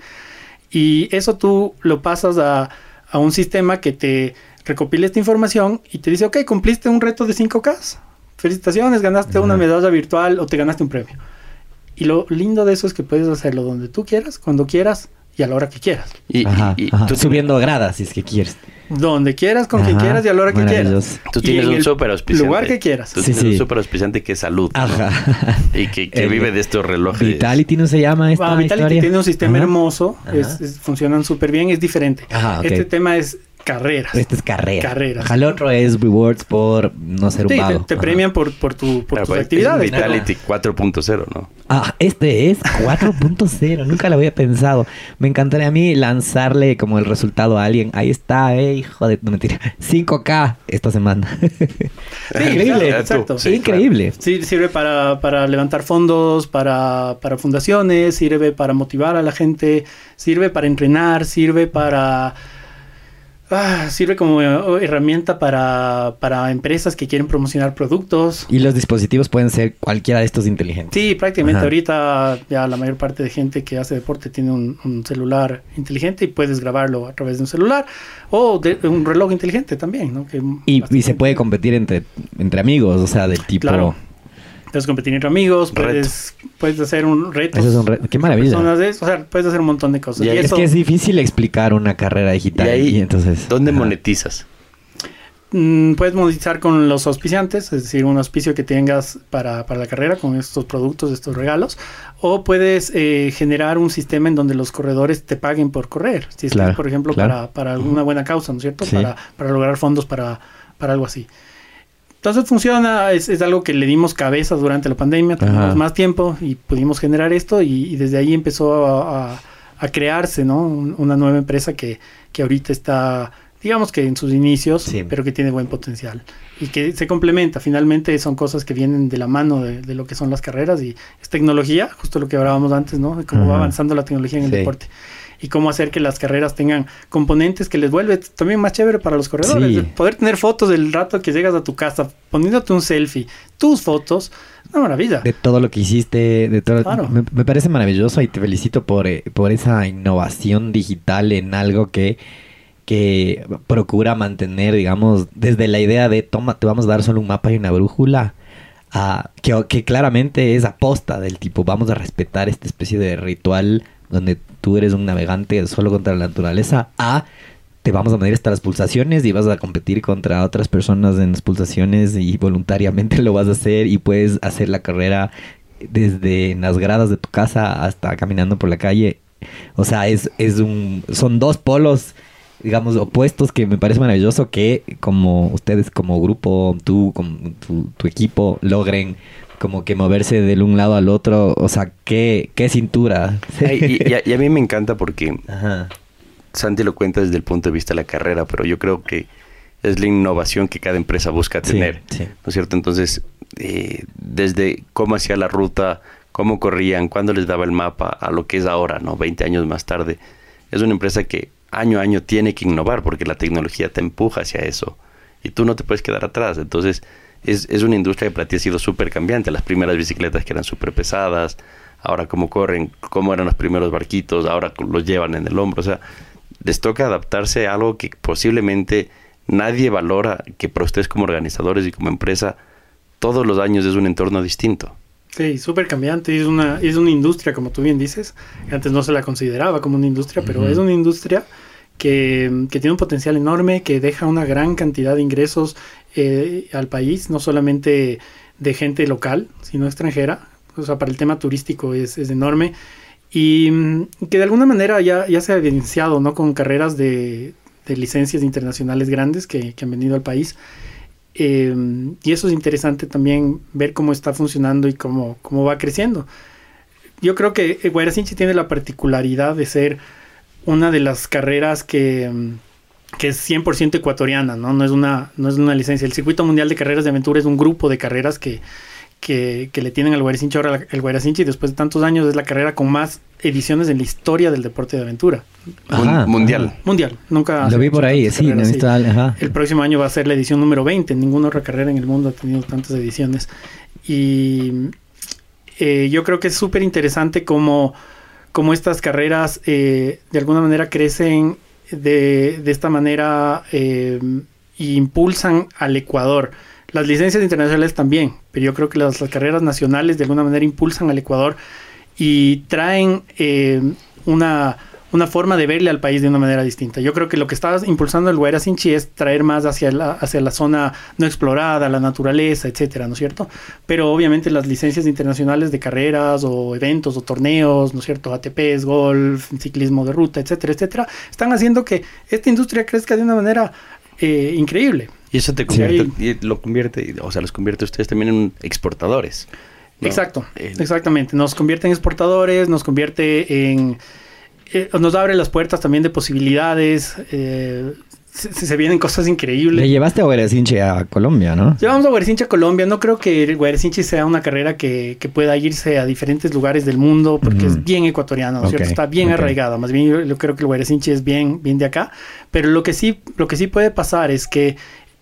Y eso tú lo pasas a, a un sistema que te recopila esta información y te dice, ok, cumpliste un reto de 5K. Felicitaciones, ganaste una medalla virtual o te ganaste un premio. Y lo lindo de eso es que puedes hacerlo donde tú quieras, cuando quieras y a la hora que quieras. Y, Ajá, y- y ajá. tú, Subiendo gradas, si es que quieres. Donde quieras, con quien quieras y a la hora que quieras. tú tienes en un súper auspiciante. lugar que quieras. Tú Sí, tienes sí. un súper auspiciante que es salud. ¿no? Ajá. Y que, que El- vive de estos relojes. Vitality no se llama esta Ah, Vitality historia? tiene un sistema Ajá. hermoso, Ajá. es- es- funcionan súper bien, es diferente. Ajá, ok. Este tema es carreras. Este es carrera. Carreras. Ajá, El otro es rewards por no ser un Sí, te, vago. te premian por, por, tu, por Claro, tus pues, actividades. es un Vitality 4.0, ¿no? Ah, este es 4.0. Nunca lo había pensado. Me encantaría a mí lanzarle como el resultado a alguien. Ahí está, eh, hijo de... No, mentira. 5K esta semana. Sí, increíble. exacto, exacto. Sí, increíble. Sí, sirve para, para levantar fondos, para, para fundaciones, sirve para motivar a la gente, sirve para entrenar, sirve para... ah, sirve como eh, herramienta para, para empresas que quieren promocionar productos. Y los dispositivos pueden ser cualquiera de estos inteligentes. Sí, prácticamente Ajá. ahorita ya la mayor parte de gente que hace deporte tiene un, un celular inteligente y puedes grabarlo a través de un celular o de un reloj inteligente también, ¿no? Que Y, se puede competir entre, entre amigos, o sea, del tipo... Claro. Puedes competir entre amigos, puedes, puedes hacer un reto. Eso es un re- ¡Qué maravilla! Personas de eso, o sea, puedes hacer un montón de cosas. Y Es eso que es difícil explicar una carrera digital. Y ahí, y entonces, ¿dónde ajá. monetizas? mm, puedes monetizar con los auspiciantes, es decir, un auspicio que tengas para, para la carrera con estos productos, estos regalos. O puedes eh, generar un sistema en donde los corredores te paguen por correr. Si es que, Claro, por ejemplo, claro. para, para alguna buena causa, ¿no es cierto? Sí. Para, para lograr fondos para, para algo así. Entonces funciona, es, es algo que le dimos cabeza durante la pandemia, tuvimos Ajá. más tiempo y pudimos generar esto y, y desde ahí empezó a, a- a crearse ¿no? Un- una nueva empresa que, que ahorita está, digamos que en sus inicios, Sí. pero que tiene buen potencial y que se complementa. Finalmente son cosas que vienen de la mano de, de lo que son las carreras y es tecnología, justo lo que hablábamos antes, ¿no? De cómo va avanzando la tecnología en el Sí. deporte y cómo hacer que las carreras tengan componentes que les vuelve también más chévere para los corredores. Sí. Poder tener fotos del rato que llegas a tu casa, poniéndote un selfie, tus fotos, una maravilla. de todo lo que hiciste, de todo. Claro. Me, me parece maravilloso y te felicito por, eh, por esa innovación digital en algo que, que procura mantener, digamos, desde la idea de toma, te vamos a dar solo un mapa y una brújula. a- que, que claramente es aposta del tipo, vamos a respetar esta especie de ritual donde tú eres un navegante solo contra la naturaleza, a te vamos a medir hasta las pulsaciones y vas a competir contra otras personas en las pulsaciones y voluntariamente lo vas a hacer y puedes hacer la carrera desde las gradas de tu casa hasta caminando por la calle. O sea, es, es un, son dos polos, digamos, opuestos que me parece maravilloso que como ustedes como grupo, tú, como tu, tu equipo, logren como que moverse del un lado al otro. O sea, qué, qué cintura. Ay, y, y a, y a mí me encanta porque Ajá. Santi lo cuenta desde el punto de vista de la carrera, pero yo creo que es la innovación que cada empresa busca Sí, tener. sí. ¿No es cierto? Entonces, eh, desde cómo hacía la ruta, cómo corrían, cuándo les daba el mapa, a lo que es ahora, ¿no? 20 años más tarde. Es una empresa que año a año tiene que innovar porque la tecnología te empuja hacia eso. Y tú no te puedes quedar atrás. Entonces, es, es una industria que para ti ha sido súper cambiante. Las primeras bicicletas que eran súper pesadas, ahora cómo corren, cómo eran los primeros barquitos, ahora los llevan en el hombro. O sea, les toca adaptarse a algo que posiblemente nadie valora, que para ustedes como organizadores y como empresa, todos los años es un entorno distinto. Sí, súper cambiante. Es una, es una industria, como tú bien dices. Antes no se la consideraba como una industria, pero Ujú. es una industria que, que tiene un potencial enorme, que deja una gran cantidad de ingresos eh, al país, no solamente de gente local, sino extranjera. O sea, para el tema turístico es, es enorme. Y mm, que de alguna manera ya, ya se ha evidenciado, ¿no? Con carreras de, de licencias internacionales grandes que, han venido al país. Eh, y eso es interesante también ver cómo está funcionando y cómo, cómo va creciendo. Yo creo que eh, Guayracinchi tiene la particularidad de ser una de las carreras que, mm, que es 100% ecuatoriana, ¿no? No es, una, no es una licencia. El Circuito Mundial de Carreras de Aventura es un grupo de carreras que, que, que le tienen al Guayracinchi. Ahora el Guayracinchi, después de tantos años, es la carrera con más ediciones en la historia del deporte de aventura. Ajá, mundial. ajá. Mundial. Nunca... Lo vi por ahí, sí, he ajá. el próximo año va a ser la edición número 20. Ninguna otra carrera en el mundo ha tenido tantas ediciones. Y eh, yo creo que es súper interesante cómo, cómo estas carreras eh, de alguna manera crecen de, de esta manera eh, impulsan al Ecuador. Las licencias internacionales también, pero yo creo que las, las carreras nacionales de alguna manera impulsan al Ecuador y traen eh, una, una forma de verle al país de una manera distinta. Yo creo que lo que está impulsando el Guaira Sinchi es traer más hacia la, hacia la zona no explorada, la naturaleza, etcétera, ¿no es cierto? Pero obviamente las licencias internacionales de carreras o eventos o torneos, ¿no es cierto? ATPs, golf, ciclismo de ruta, etcétera, etcétera, están haciendo que esta industria crezca de una manera eh, increíble. Y eso te convierte, lo convierte, o sea, los convierte a ustedes también en exportadores. Exacto, exactamente. Nos convierte en exportadores, nos convierte en... Eh, nos abre las puertas también de posibilidades. Eh, se, vienen cosas increíbles. Le llevaste a Guarecinche a Colombia, ¿no? Llevamos a Guarecinche a Colombia. No creo que Guarecinche sea una carrera que, pueda irse a diferentes lugares del mundo porque es bien ecuatoriano, ¿no cierto? Está bien arraigado. Más bien yo, creo que el es bien, bien de acá. Pero lo que sí, lo que sí puede pasar es que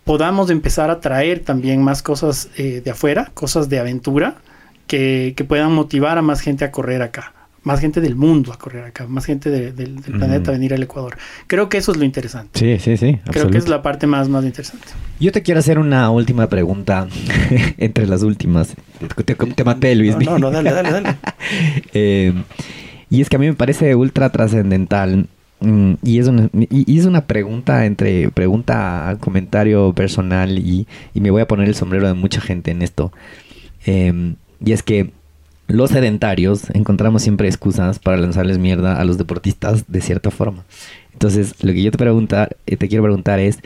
podamos empezar a traer también más cosas eh, de afuera, cosas de aventura que, puedan motivar a más gente a correr acá, más gente del mundo a correr acá, más gente del planeta a venir al Ecuador. Creo que eso es lo interesante. Sí, sí, sí. Creo que es la parte más, más interesante. Yo te quiero hacer una última pregunta entre las últimas. Te, maté, Luis. No, no, dale, dale, dale. Eh, y es que a mí me parece ultra trascendental mm, y es, una, y, es una pregunta entre pregunta, comentario personal y, y, me voy a poner el sombrero de mucha gente en esto. Eh, y es que los sedentarios encontramos siempre excusas para lanzarles mierda a los deportistas de cierta forma. Entonces, lo que yo te eh, te quiero preguntar es,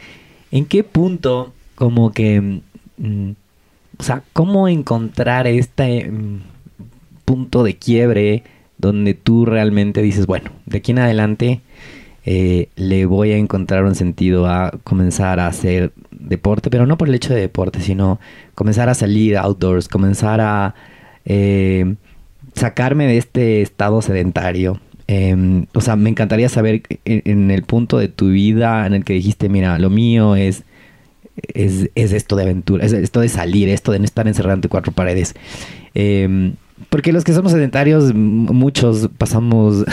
¿en qué punto como que mm, o sea, cómo encontrar este mm, punto de quiebre donde tú realmente dices, bueno, de aquí en adelante eh, le voy a encontrar un sentido a comenzar a hacer deporte, pero no por el hecho de deporte, sino comenzar a salir outdoors, comenzar a eh, sacarme de este estado sedentario. Em, o sea, me encantaría saber en, el punto de tu vida en el que dijiste, mira, lo mío es, es, esto de aventura, es esto de salir, esto de no estar encerrado entre cuatro paredes. Em, porque los que somos sedentarios, muchos pasamos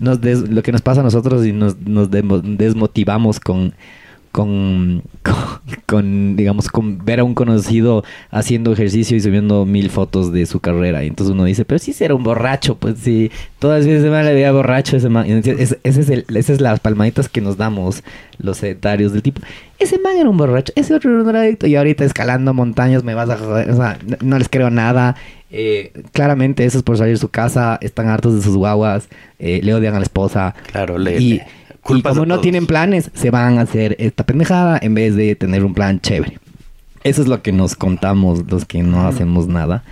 lo que nos pasa a nosotros y nos desmotivamos con con, con, digamos, con ver a un conocido haciendo ejercicio y subiendo mil fotos de su carrera. Y entonces uno dice, pero si será un borracho, pues sí, todas las veces se me le veía borracho ese man. es el, esas es las palmaditas que nos damos los sedentarios del tipo. Ese man era un borracho, ese otro era un adicto. Y ahorita escalando montañas me vas a joder. O sea, no, les creo nada. Eh, claramente esos por salir de su casa están hartos de sus guaguas, eh, le odian a la esposa. Claro, le, y, como no tienen planes, se van a hacer esta pendejada en vez de tener un plan chévere. Eso es lo que nos contamos los que no hacemos nada,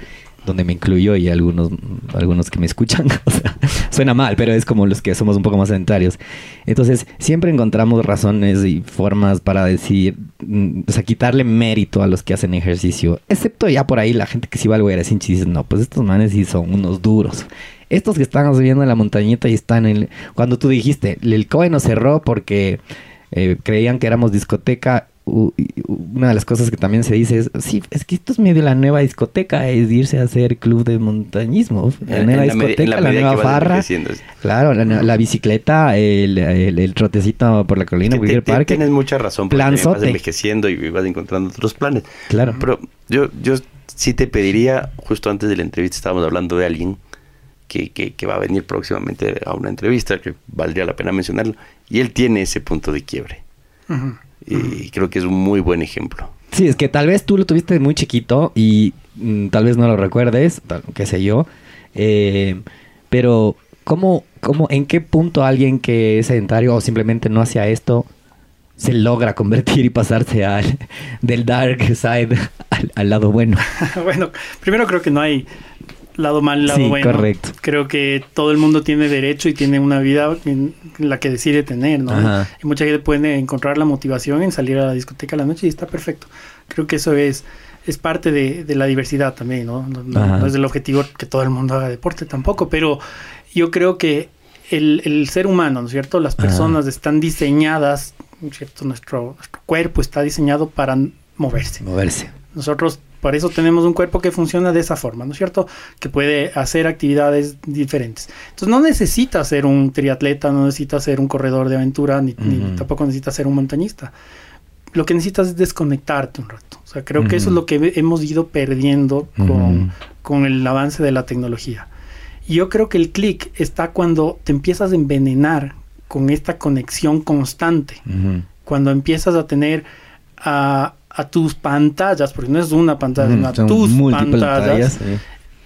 donde me incluyo y algunos, algunos que me escuchan. o sea, suena mal, pero es como los que somos un poco más sedentarios. Entonces, siempre encontramos razones y formas para decir, mm, o sea, quitarle mérito a los que hacen ejercicio. Excepto ya por ahí la gente que sí va al lugar y dice, no, pues estos manes sí son unos duros. Estos que están subiendo en la montañita y están en... Cuando tú dijiste, el COE nos cerró porque eh, creían que éramos discoteca, una de las cosas que también se dice es, sí, es que esto es medio la nueva discoteca, es irse a hacer club de montañismo. La nueva discoteca, la, nueva farra. Claro, la, bicicleta, el, trotecito por la colina, cualquier parque. Tienes mucha razón, porque vas envejeciendo y vas encontrando otros planes. Claro. Pero yo, yo sí te pediría, justo antes de la entrevista estábamos hablando de alguien que, que, va a venir próximamente a una entrevista, que valdría la pena mencionarlo, y él tiene ese punto de quiebre. Y creo que es un muy buen ejemplo. Sí, es que tal vez tú lo tuviste muy chiquito y mm, tal vez no lo recuerdes, qué sé yo, eh, pero ¿cómo, ¿cómo, en qué punto alguien que es sedentario o simplemente no hacía esto se logra convertir y pasarse al, del dark side al, al lado bueno? bueno, primero creo que no hay lado mal, lado sí, bueno. Correcto. Creo que todo el mundo tiene derecho y tiene una vida en la que decide tener, ¿no? Y mucha gente puede encontrar la motivación en salir a la discoteca a la noche y está perfecto. Creo que eso es, es parte de, la diversidad también, ¿no? No, es el objetivo que todo el mundo haga deporte tampoco, pero yo creo que el, ser humano, ¿no es cierto? Las personas están diseñadas, ¿no es cierto? Nuestro, nuestro cuerpo está diseñado para moverse. Moverse. Nosotros por eso tenemos un cuerpo que funciona de esa forma, ¿no es cierto? Que puede hacer actividades diferentes. Entonces no necesita ser un triatleta, no necesita ser un corredor de aventura, ni, tampoco necesita ser un montañista. Lo que necesitas es desconectarte un rato. O sea, creo que eso es lo que hemos ido perdiendo con, con el avance de la tecnología. Y yo creo que el clic está cuando te empiezas a envenenar con esta conexión constante. Cuando empiezas a tener a, a tus pantallas, porque no es una pantalla, sino a tus pantallas,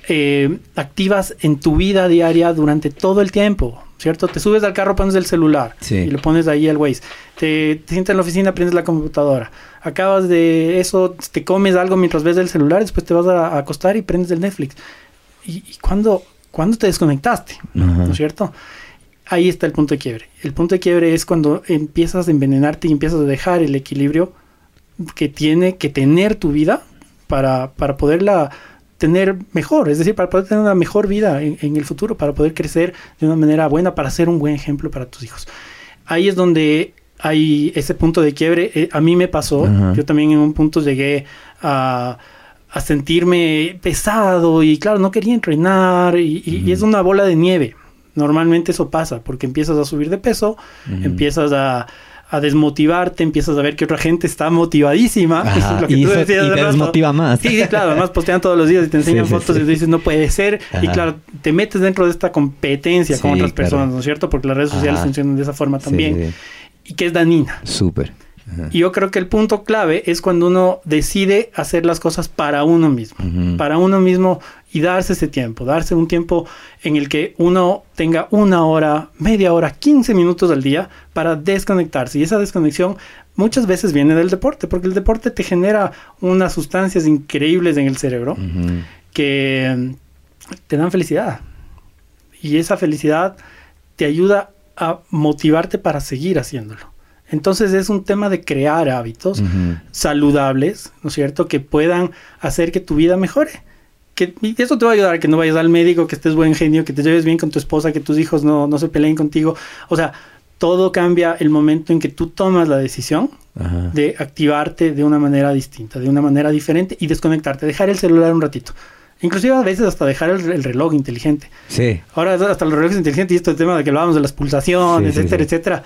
eh, activas en tu vida diaria durante todo el tiempo, ¿cierto? Te subes al carro, pones el celular Sí. y lo pones ahí al Waze. Te, te sientas en la oficina, prendes la computadora. Acabas de eso, te comes algo mientras ves el celular, después te vas a, a acostar y prendes el Netflix. ¿Y, cuándo te desconectaste? ¿No es cierto? Ahí está el punto de quiebre. El punto de quiebre es cuando empiezas a envenenarte y empiezas a dejar el equilibrio que tiene que tener tu vida para, para poderla tener mejor, es decir, para poder tener una mejor vida en, en el futuro, para poder crecer de una manera buena, para ser un buen ejemplo para tus hijos. Ahí es donde hay ese punto de quiebre. Eh, a mí me pasó, yo también en un punto llegué a, a sentirme pesado y claro, no quería entrenar y, y- y es una bola de nieve. Normalmente eso pasa porque empiezas a subir de peso, empiezas a, a desmotivarte, empiezas a ver que otra gente está motivadísima. Ajá, lo que y tú eso- decías y hace te rato. desmotiva más. Sí, sí, claro. Además postean todos los días y te enseñan Sí, fotos sí. y tú dices, no puede ser. Y claro, te metes dentro de esta competencia con otras claro. personas, ¿no es cierto? Porque las redes sociales Ajá. funcionan de esa forma también. Y que es dañina. Súper. Ajá. Y yo creo que el punto clave es cuando uno decide hacer las cosas para uno mismo. Para uno mismo y darse ese tiempo. Darse un tiempo en el que uno tenga una hora, media hora, 15 minutos al día para desconectarse. Y esa desconexión muchas veces viene del deporte, porque el deporte te genera unas sustancias increíbles en el cerebro que te dan felicidad. Y esa felicidad te ayuda a motivarte para seguir haciéndolo. Entonces es un tema de crear hábitos saludables, ¿no es cierto? Que puedan hacer que tu vida mejore. Que, y eso te va a ayudar a que no vayas al médico, que estés buen genio, que te lleves bien con tu esposa, que tus hijos no, no se peleen contigo. O sea, todo cambia el momento en que tú tomas la decisión Ajá. de activarte de una manera distinta, de una manera diferente y desconectarte, dejar el celular un ratito. Inclusive a veces hasta dejar el, el reloj inteligente. Sí. Ahora hasta los relojes inteligentes y esto el tema de que hablábamos de las pulsaciones, Sí, sí, etcétera, sí. etcétera.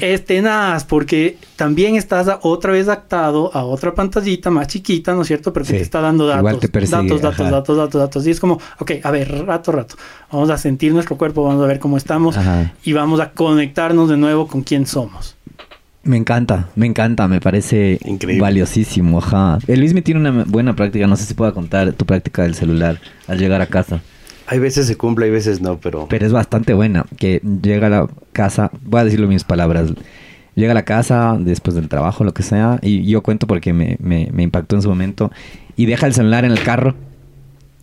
Es tenaz porque también estás a- otra vez actado a otra pantallita más chiquita, ¿no es cierto? Pero que Sí. te está dando datos, Igual te persigue, datos, datos, ajá. datos, datos, datos. Y es como, ok, a ver, rato, rato. Vamos a sentir nuestro cuerpo, vamos a ver cómo estamos Ajá. y vamos a conectarnos de nuevo con quién somos. Me encanta, me encanta, me parece Increíble. valiosísimo, ajá. El Luis me tiene una buena práctica, no sé si pueda contar tu práctica del celular al llegar a casa, Hay veces se cumple, hay veces no, pero... pero es bastante buena, que llega a la casa, voy a decirlo en mis palabras, llega a la casa después del trabajo, lo que sea, y yo cuento porque me, me, me impactó en su momento, y deja el celular en el carro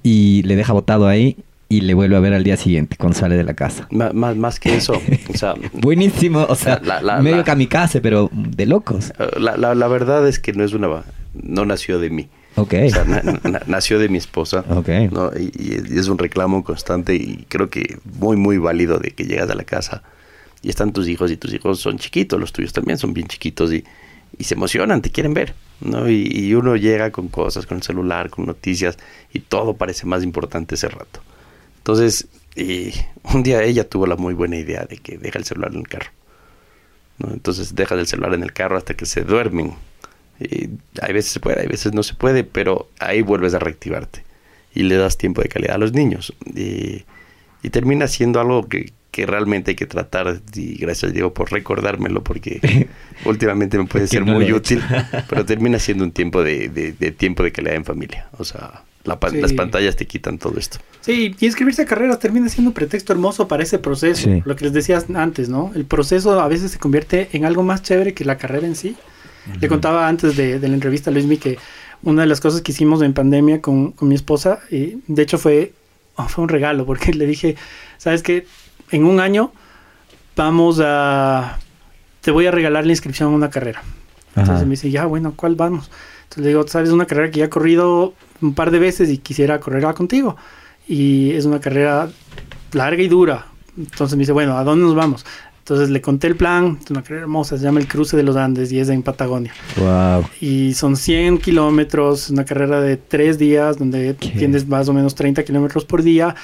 y le deja botado ahí y le vuelve a ver al día siguiente cuando sale de la casa. Más, más que eso, o sea, Buenísimo, o sea, La- la- medio la- kamikaze, pero de locos. la, la verdad es que no es una... No nació de mí. Ok. O sea, na- na- nació de mi esposa. Ok. ¿no? Y, y es un reclamo constante y creo que muy, muy válido de que llegas a la casa y están tus hijos y tus hijos son chiquitos, los tuyos también son bien chiquitos y, y se emocionan, te quieren ver, ¿no? Y, y uno llega con cosas, con el celular, con noticias y todo parece más importante ese rato. Entonces, y un día ella tuvo la muy buena idea de que deja el celular en el carro. ¿no? Entonces dejas el celular en el carro hasta que se duermen. Y hay veces se puede, hay veces no se puede, pero ahí vuelves a reactivarte y le das tiempo de calidad a los niños. Y, y termina siendo algo que, que realmente hay que tratar. Y gracias, Diego, por recordármelo, porque últimamente me puede ser no muy útil, pero termina siendo un tiempo de, de- de tiempo de calidad en familia. O sea, la pan- Sí. las pantallas te quitan todo esto. Sí, y inscribirse a carreras termina siendo un pretexto hermoso para ese proceso. Sí. Lo que les decías antes, ¿no? El proceso a veces se convierte en algo más chévere que la carrera en sí. Le contaba antes de, de la entrevista a Luismi que una de las cosas que hicimos en pandemia con, con mi esposa, y de hecho fue, oh, fue un regalo, porque le dije, ¿sabes qué? En un año vamos a... Te voy a regalar la inscripción a una carrera. Entonces Ajá. me dice, ya, bueno, ¿cuál vamos? Entonces le digo, sabes, una carrera que ya he corrido un par de veces y quisiera correrla contigo. Y es una carrera larga y dura. Entonces me dice, bueno, ¿a dónde nos vamos? Entonces le conté el plan, es una carrera hermosa, se llama el Cruce de los Andes y es en Patagonia. Wow. Y son 100 kilómetros, una carrera de tres días donde ¿Qué? tienes más o menos 30 kilómetros por día,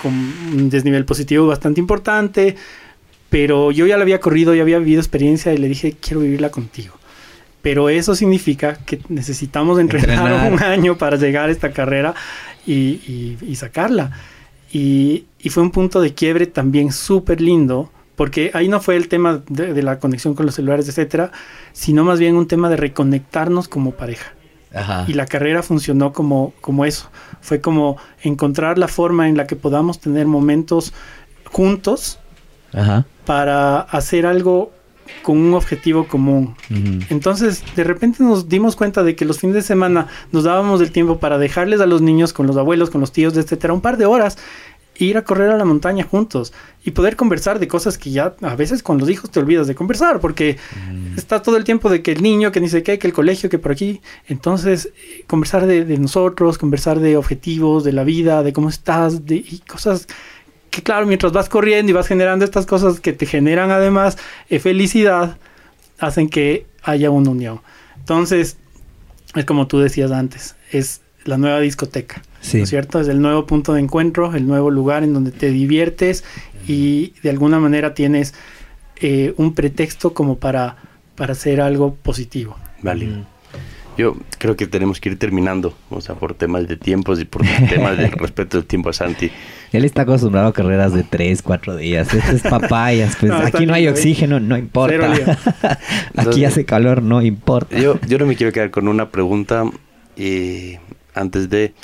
con un desnivel positivo bastante importante. Pero yo ya la había corrido, ya había vivido experiencia y le dije, quiero vivirla contigo. Pero eso significa que necesitamos entrenar, Entrenar. un año para llegar a esta carrera y, y- y sacarla. Y, y fue un punto de quiebre también súper lindo, porque ahí no fue el tema de, de, la conexión con los celulares, etcétera, sino más bien un tema de reconectarnos como pareja. Ajá. Y la carrera funcionó como, como eso. Fue como encontrar la forma en la que podamos tener momentos juntos Ajá. para hacer algo con un objetivo común. Uh -huh. Entonces, de repente nos dimos cuenta de que los fines de semana nos dábamos el tiempo para dejarles a los niños con los abuelos, con los tíos, etcétera, un par de horas ir a correr a la montaña juntos y poder conversar de cosas que ya a veces con los hijos te olvidas de conversar porque mm. está todo el tiempo de que el niño, que ni sé qué, que el colegio, que por aquí. Entonces, conversar de, de nosotros, conversar de objetivos, de la vida, de cómo estás, de y cosas que claro, mientras vas corriendo y vas generando estas cosas que te generan además eh, felicidad, hacen que haya una unión. Entonces, es como tú decías antes, es la nueva discoteca. Sí. ¿no es cierto? Es el nuevo punto de encuentro, el nuevo lugar en donde te diviertes y de alguna manera tienes eh, un pretexto como para, para hacer algo positivo. Vale. Mm. Yo creo que tenemos que ir terminando, o sea, por temas de tiempos y por temas de respeto del tiempo a Santi. Él está acostumbrado a carreras de 3, 4 días. Este es papayas, pues no, aquí no hay oxígeno, no importa. aquí Entonces, hace calor, no importa. Yo, yo no me quiero quedar con una pregunta eh, antes de...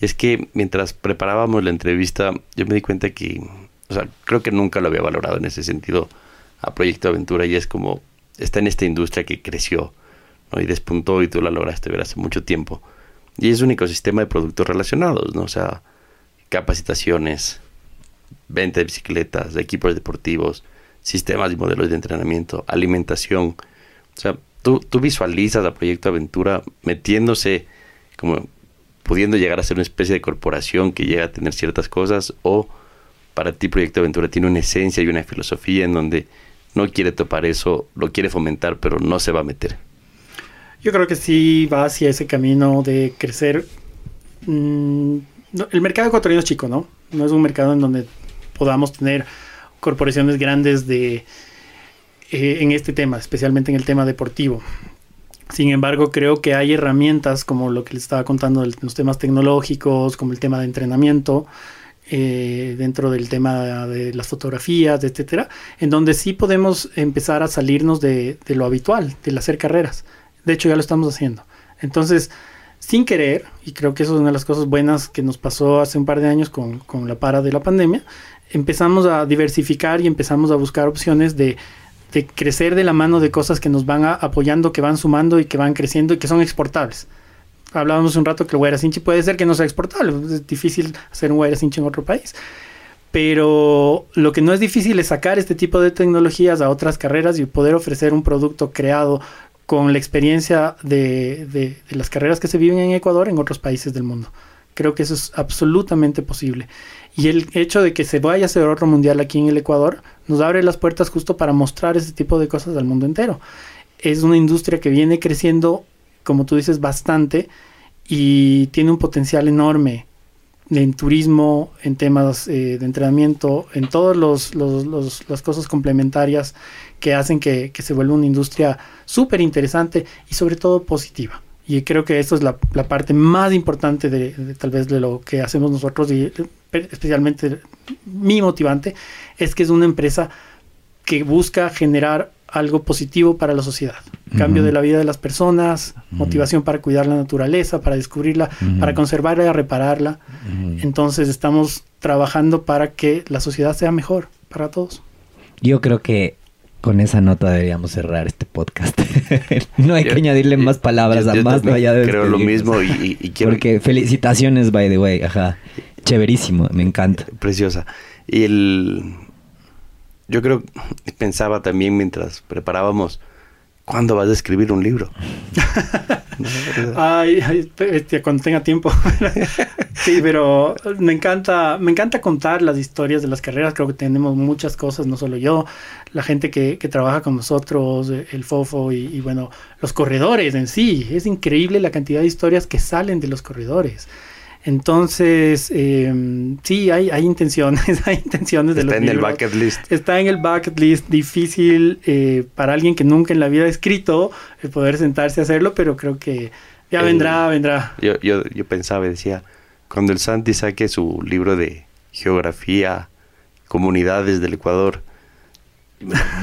Y es que mientras preparábamos la entrevista, yo me di cuenta que, o sea, creo que nunca lo había valorado en ese sentido a Proyecto Aventura y es como, está en esta industria que creció ¿no? y despuntó y tú la lograste ver hace mucho tiempo. Y es un ecosistema de productos relacionados, ¿no? O sea, capacitaciones, venta de bicicletas, de equipos deportivos, sistemas y modelos de entrenamiento, alimentación. O sea, tú, tú visualizas a Proyecto Aventura metiéndose como pudiendo llegar a ser una especie de corporación que llega a tener ciertas cosas o para ti Proyecto Aventura tiene una esencia y una filosofía en donde no quiere topar eso, lo quiere fomentar, pero no se va a meter. Yo creo que sí va hacia ese camino de crecer. Mm, el mercado ecuatoriano es chico, ¿no? No es un mercado en donde podamos tener corporaciones grandes de eh, en este tema, especialmente en el tema deportivo. Sin embargo, creo que hay herramientas como lo que les estaba contando de los temas tecnológicos, como el tema de entrenamiento, eh, dentro del tema de las fotografías, etcétera, en donde sí podemos empezar a salirnos de, lo habitual, del hacer carreras. De hecho, ya lo estamos haciendo. Entonces, sin querer, y creo que eso es una de las cosas buenas que nos pasó hace un par de años con, con la para de la pandemia, empezamos a diversificar y empezamos a buscar opciones de de crecer de la mano de cosas que nos van a, apoyando, que van sumando y que van creciendo y que son exportables. Hablábamos un rato que el Guaira Cinchi puede ser que no sea exportable, es difícil hacer un Guaira Cinchi en otro país. Pero lo que no es difícil es sacar este tipo de tecnologías a otras carreras y poder ofrecer un producto creado con la experiencia de, de las carreras que se viven en Ecuador en otros países del mundo. Creo que eso es absolutamente posible. Y el hecho de que se vaya a hacer otro mundial aquí en el Ecuador nos abre las puertas justo para mostrar ese tipo de cosas al mundo entero. Es una industria que viene creciendo, como tú dices, bastante y tiene un potencial enorme en turismo, en temas eh, de entrenamiento, en todas los, las cosas complementarias que hacen que, que se vuelva una industria súper interesante y sobre todo positiva. Y creo que esto es la, la parte más importante de, de, tal vez de lo que hacemos nosotros y especialmente mi motivante es que es una empresa que busca generar algo positivo para la sociedad. Cambio uh -huh. de la vida de las personas, uh -huh. motivación para cuidar la naturaleza, para descubrirla, uh -huh. para conservarla, repararla. Entonces estamos trabajando para que la sociedad sea mejor para todos. Yo creo que con esa nota deberíamos cerrar este podcast. no hay yo, que añadirle yo, más palabras yo, a más, no allá de Creo lo mismo y, quiero... Porque felicitaciones, by the way, ajá. Chéverísimo, me encanta. Preciosa. Y el... Yo creo, pensaba también mientras preparábamos, ¿cuándo vas a escribir un libro? ay, ay, este, cuando tenga tiempo. sí, pero me encanta, me encanta contar las historias de las carreras. Creo que tenemos muchas cosas, no solo yo, la gente que, que trabaja con nosotros, el FOFO y, y, bueno, los corredores en sí. Es increíble la cantidad de historias que salen de los corredores. Entonces, eh, sí, hay, hay intenciones, hay intenciones de Está en libros. el bucket list. Está en el bucket list, difícil eh, para alguien que nunca en la vida ha escrito el poder sentarse a hacerlo, pero creo que ya vendrá, vendrá. Yo, yo, yo pensaba y decía, cuando el Santi saque su libro de geografía, comunidades del Ecuador.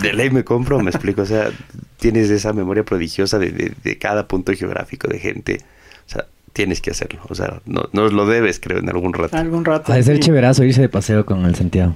De ley me compro, me explico, o sea, tienes esa memoria prodigiosa de, de, de cada punto geográfico de gente. O sea, tienes que hacerlo. O sea, no, no lo debes, creo, en algún rato. Algún rato. Ser sí. chéverazo irse de paseo con el Santiago.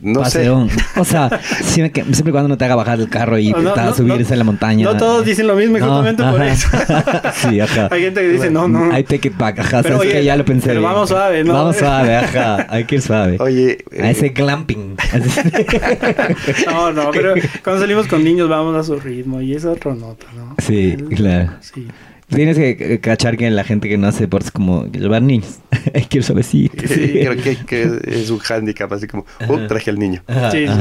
No Paseón. O sea, siempre, que- siempre y cuando no te haga bajar del carro y No, no, te haga no, subirse no. a la montaña. No todos dicen lo mismo justamente por eso. sí, ajá. Hay gente que dice, no, no. Hay take it back, ajá. Pero, oye, que ya lo pensé. pero bien. vamos suave, ¿no? Vamos suave, ajá. Hay que ir suave. sé. Oye, A eh, ese glamping. No, no, pero cuando salimos con niños vamos a su ritmo y es otro nota, ¿no? Sí, El- claro. Sí. Tienes que cachar que la gente que no hace deportes como llevar niños. Hay que ir suavecito. sí, creo que, que es un hándicap, así como, uh, traje al niño. Ajá, Sí, sí.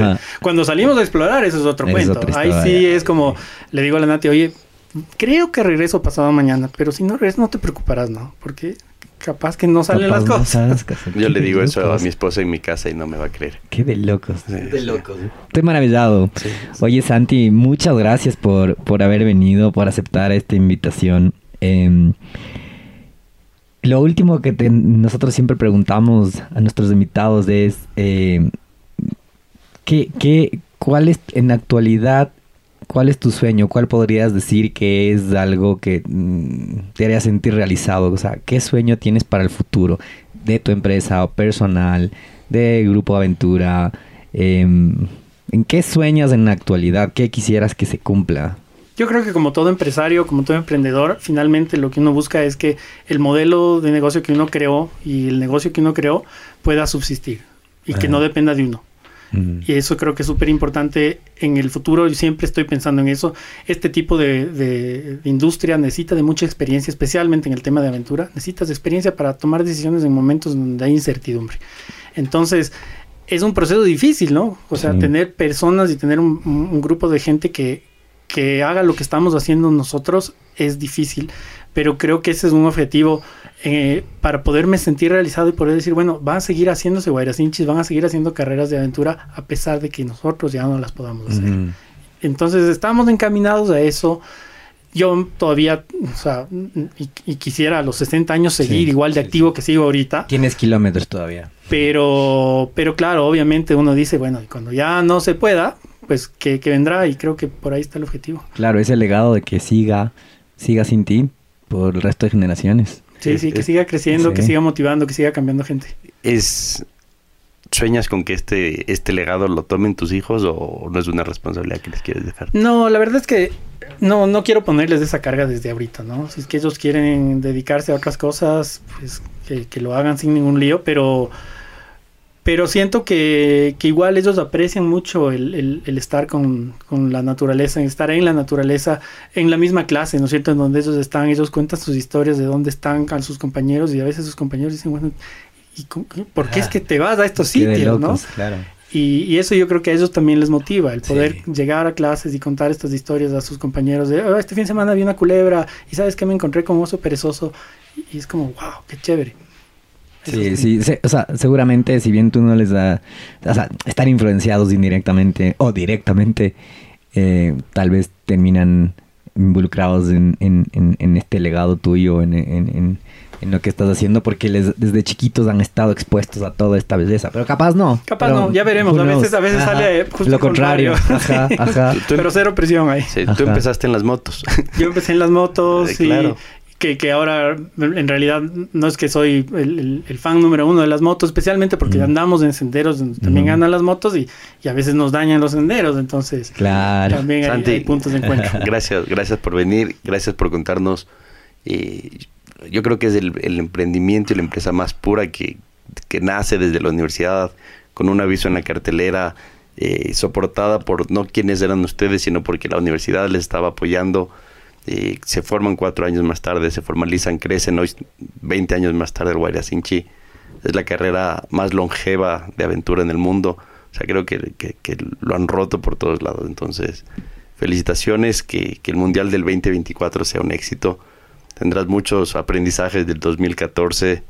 Cuando salimos a explorar, eso es otro Es cuento. otra Ahí sí es como, le digo a la Nati, oye, creo que regreso pasado mañana, pero si no regreso no te preocuparás, ¿no? Porque capaz que no salen las no cosas. Yo le digo eso a mi esposa en mi casa y no me va a creer. Qué de locos. Sí, De locos. Estoy maravillado. Sí. Oye, Santi, muchas gracias por, por haber venido, por aceptar esta invitación. Eh, lo último que te- nosotros siempre preguntamos a nuestros invitados es, eh, ¿qué, qué, ¿cuál es en la actualidad, cuál es tu sueño? ¿Cuál podrías decir que es algo que mm, te haría sentir realizado? O sea, ¿qué sueño tienes para el futuro de tu empresa o personal, de Grupo Aventura? Em, ¿En qué sueñas en la actualidad? ¿Qué quisieras que se cumpla? Yo creo que como todo empresario, como todo emprendedor, finalmente lo que uno busca es que el modelo de negocio que uno creó y el negocio que uno creó pueda subsistir y que no dependa de uno. Mm. Y eso creo que es súper importante en el futuro. Yo siempre estoy pensando en eso. Este tipo de, de- de industria necesita de mucha experiencia, especialmente en el tema de aventura. Necesitas experiencia para tomar decisiones en momentos donde hay incertidumbre. Entonces, es un proceso difícil, ¿no? O sea, Sí. tener personas y tener un, un- un grupo de gente que, que haga lo que estamos haciendo nosotros es difícil. Pero creo que ese es un objetivo eh, para poderme sentir realizado y poder decir, bueno, van a seguir haciéndose guairacinchis, van a seguir haciendo carreras de aventura a pesar de que nosotros ya no las podamos hacer. Entonces estamos encaminados a eso. Yo todavía, o sea, y, y quisiera a los 60 años seguir Sí, igual de sí, activo que sigo ahorita, Tienes kilómetros todavía. pero, pero claro, obviamente uno dice, bueno, cuando ya no se pueda, pues que, que vendrá y creo que por ahí está el objetivo. Claro, ese legado de que siga, siga sin ti por el resto de generaciones. Sí, sí, que siga creciendo, que siga motivando, que siga cambiando gente. ¿Es sueñas con que este, este legado lo tomen tus hijos o no es una responsabilidad que les quieres dejar? No, la verdad es que no, no quiero ponerles esa carga desde ahorita, ¿no? Si es que ellos quieren dedicarse a otras cosas, pues que, que lo hagan sin ningún lío, pero, pero siento que, que igual ellos aprecian mucho el, el- el estar con, con la naturaleza, estar en la naturaleza, en la misma clase, ¿no es cierto? En donde ellos están, ellos cuentan sus historias de dónde están con sus compañeros y a veces sus compañeros dicen, bueno, ¿y por qué es que te vas a estos Qué sitios, no? claro. Y, y eso yo creo que a ellos también les motiva, el poder Sí. llegar a clases y contar estas historias a sus compañeros de, "Oh, este fin de semana vi una culebra y sabes que me encontré con un oso perezoso. Y, y es como, wow, qué chévere. Sí, sí, se- o sea, seguramente si bien tú no les da, o sea, están influenciados indirectamente o directamente, eh, tal vez terminan involucrados en, en- en- en este legado tuyo, en, en- en- en lo que estás haciendo, porque les, desde chiquitos han estado expuestos a toda esta belleza, pero capaz no. Capaz pero no, ya veremos, a veces- a veces Ajá, sale justo lo contrario. contrario. Ajá, ajá. Tú- tú- Pero cero presión ahí. Sí, tú empezaste en las motos. Yo empecé en las motos Eh, y claro. Que, que ahora en realidad no es que soy el, el- el fan número uno de las motos, especialmente porque Mm. andamos en senderos donde también Mm. andan las motos y, y a veces nos dañan los senderos, entonces Claro. también hay, Santi, hay puntos de encuentro. Gracias, gracias por venir, gracias por contarnos. eh, yo creo que es el, el emprendimiento y la empresa más pura que, que nace desde la universidad, con un aviso en la cartelera, eh, soportada por no quienes eran ustedes, sino porque la universidad les estaba apoyando. Eh, se forman cuatro años más tarde, se formalizan, crecen hoy 20 años más tarde el Guayrasinchi. Es la carrera más longeva de aventura en el mundo. O sea, creo que, que- lo han roto por todos lados. Entonces, felicitaciones, que, que el Mundial del 2024 sea un éxito. Tendrás muchos aprendizajes del 2014,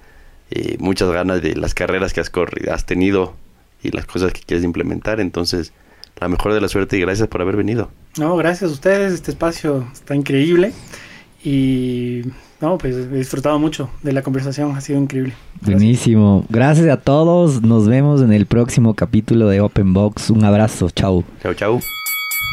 eh, muchas ganas de las carreras que has, has tenido y las cosas que quieres implementar. Entonces, la mejor de la suerte y gracias por haber venido. No, gracias a ustedes, este espacio está increíble y No, pues he disfrutado mucho de la conversación, ha sido increíble. Buenísimo. Gracias a todos. Nos vemos en el próximo capítulo de Open Box. Un abrazo. Chau. Chau, chau.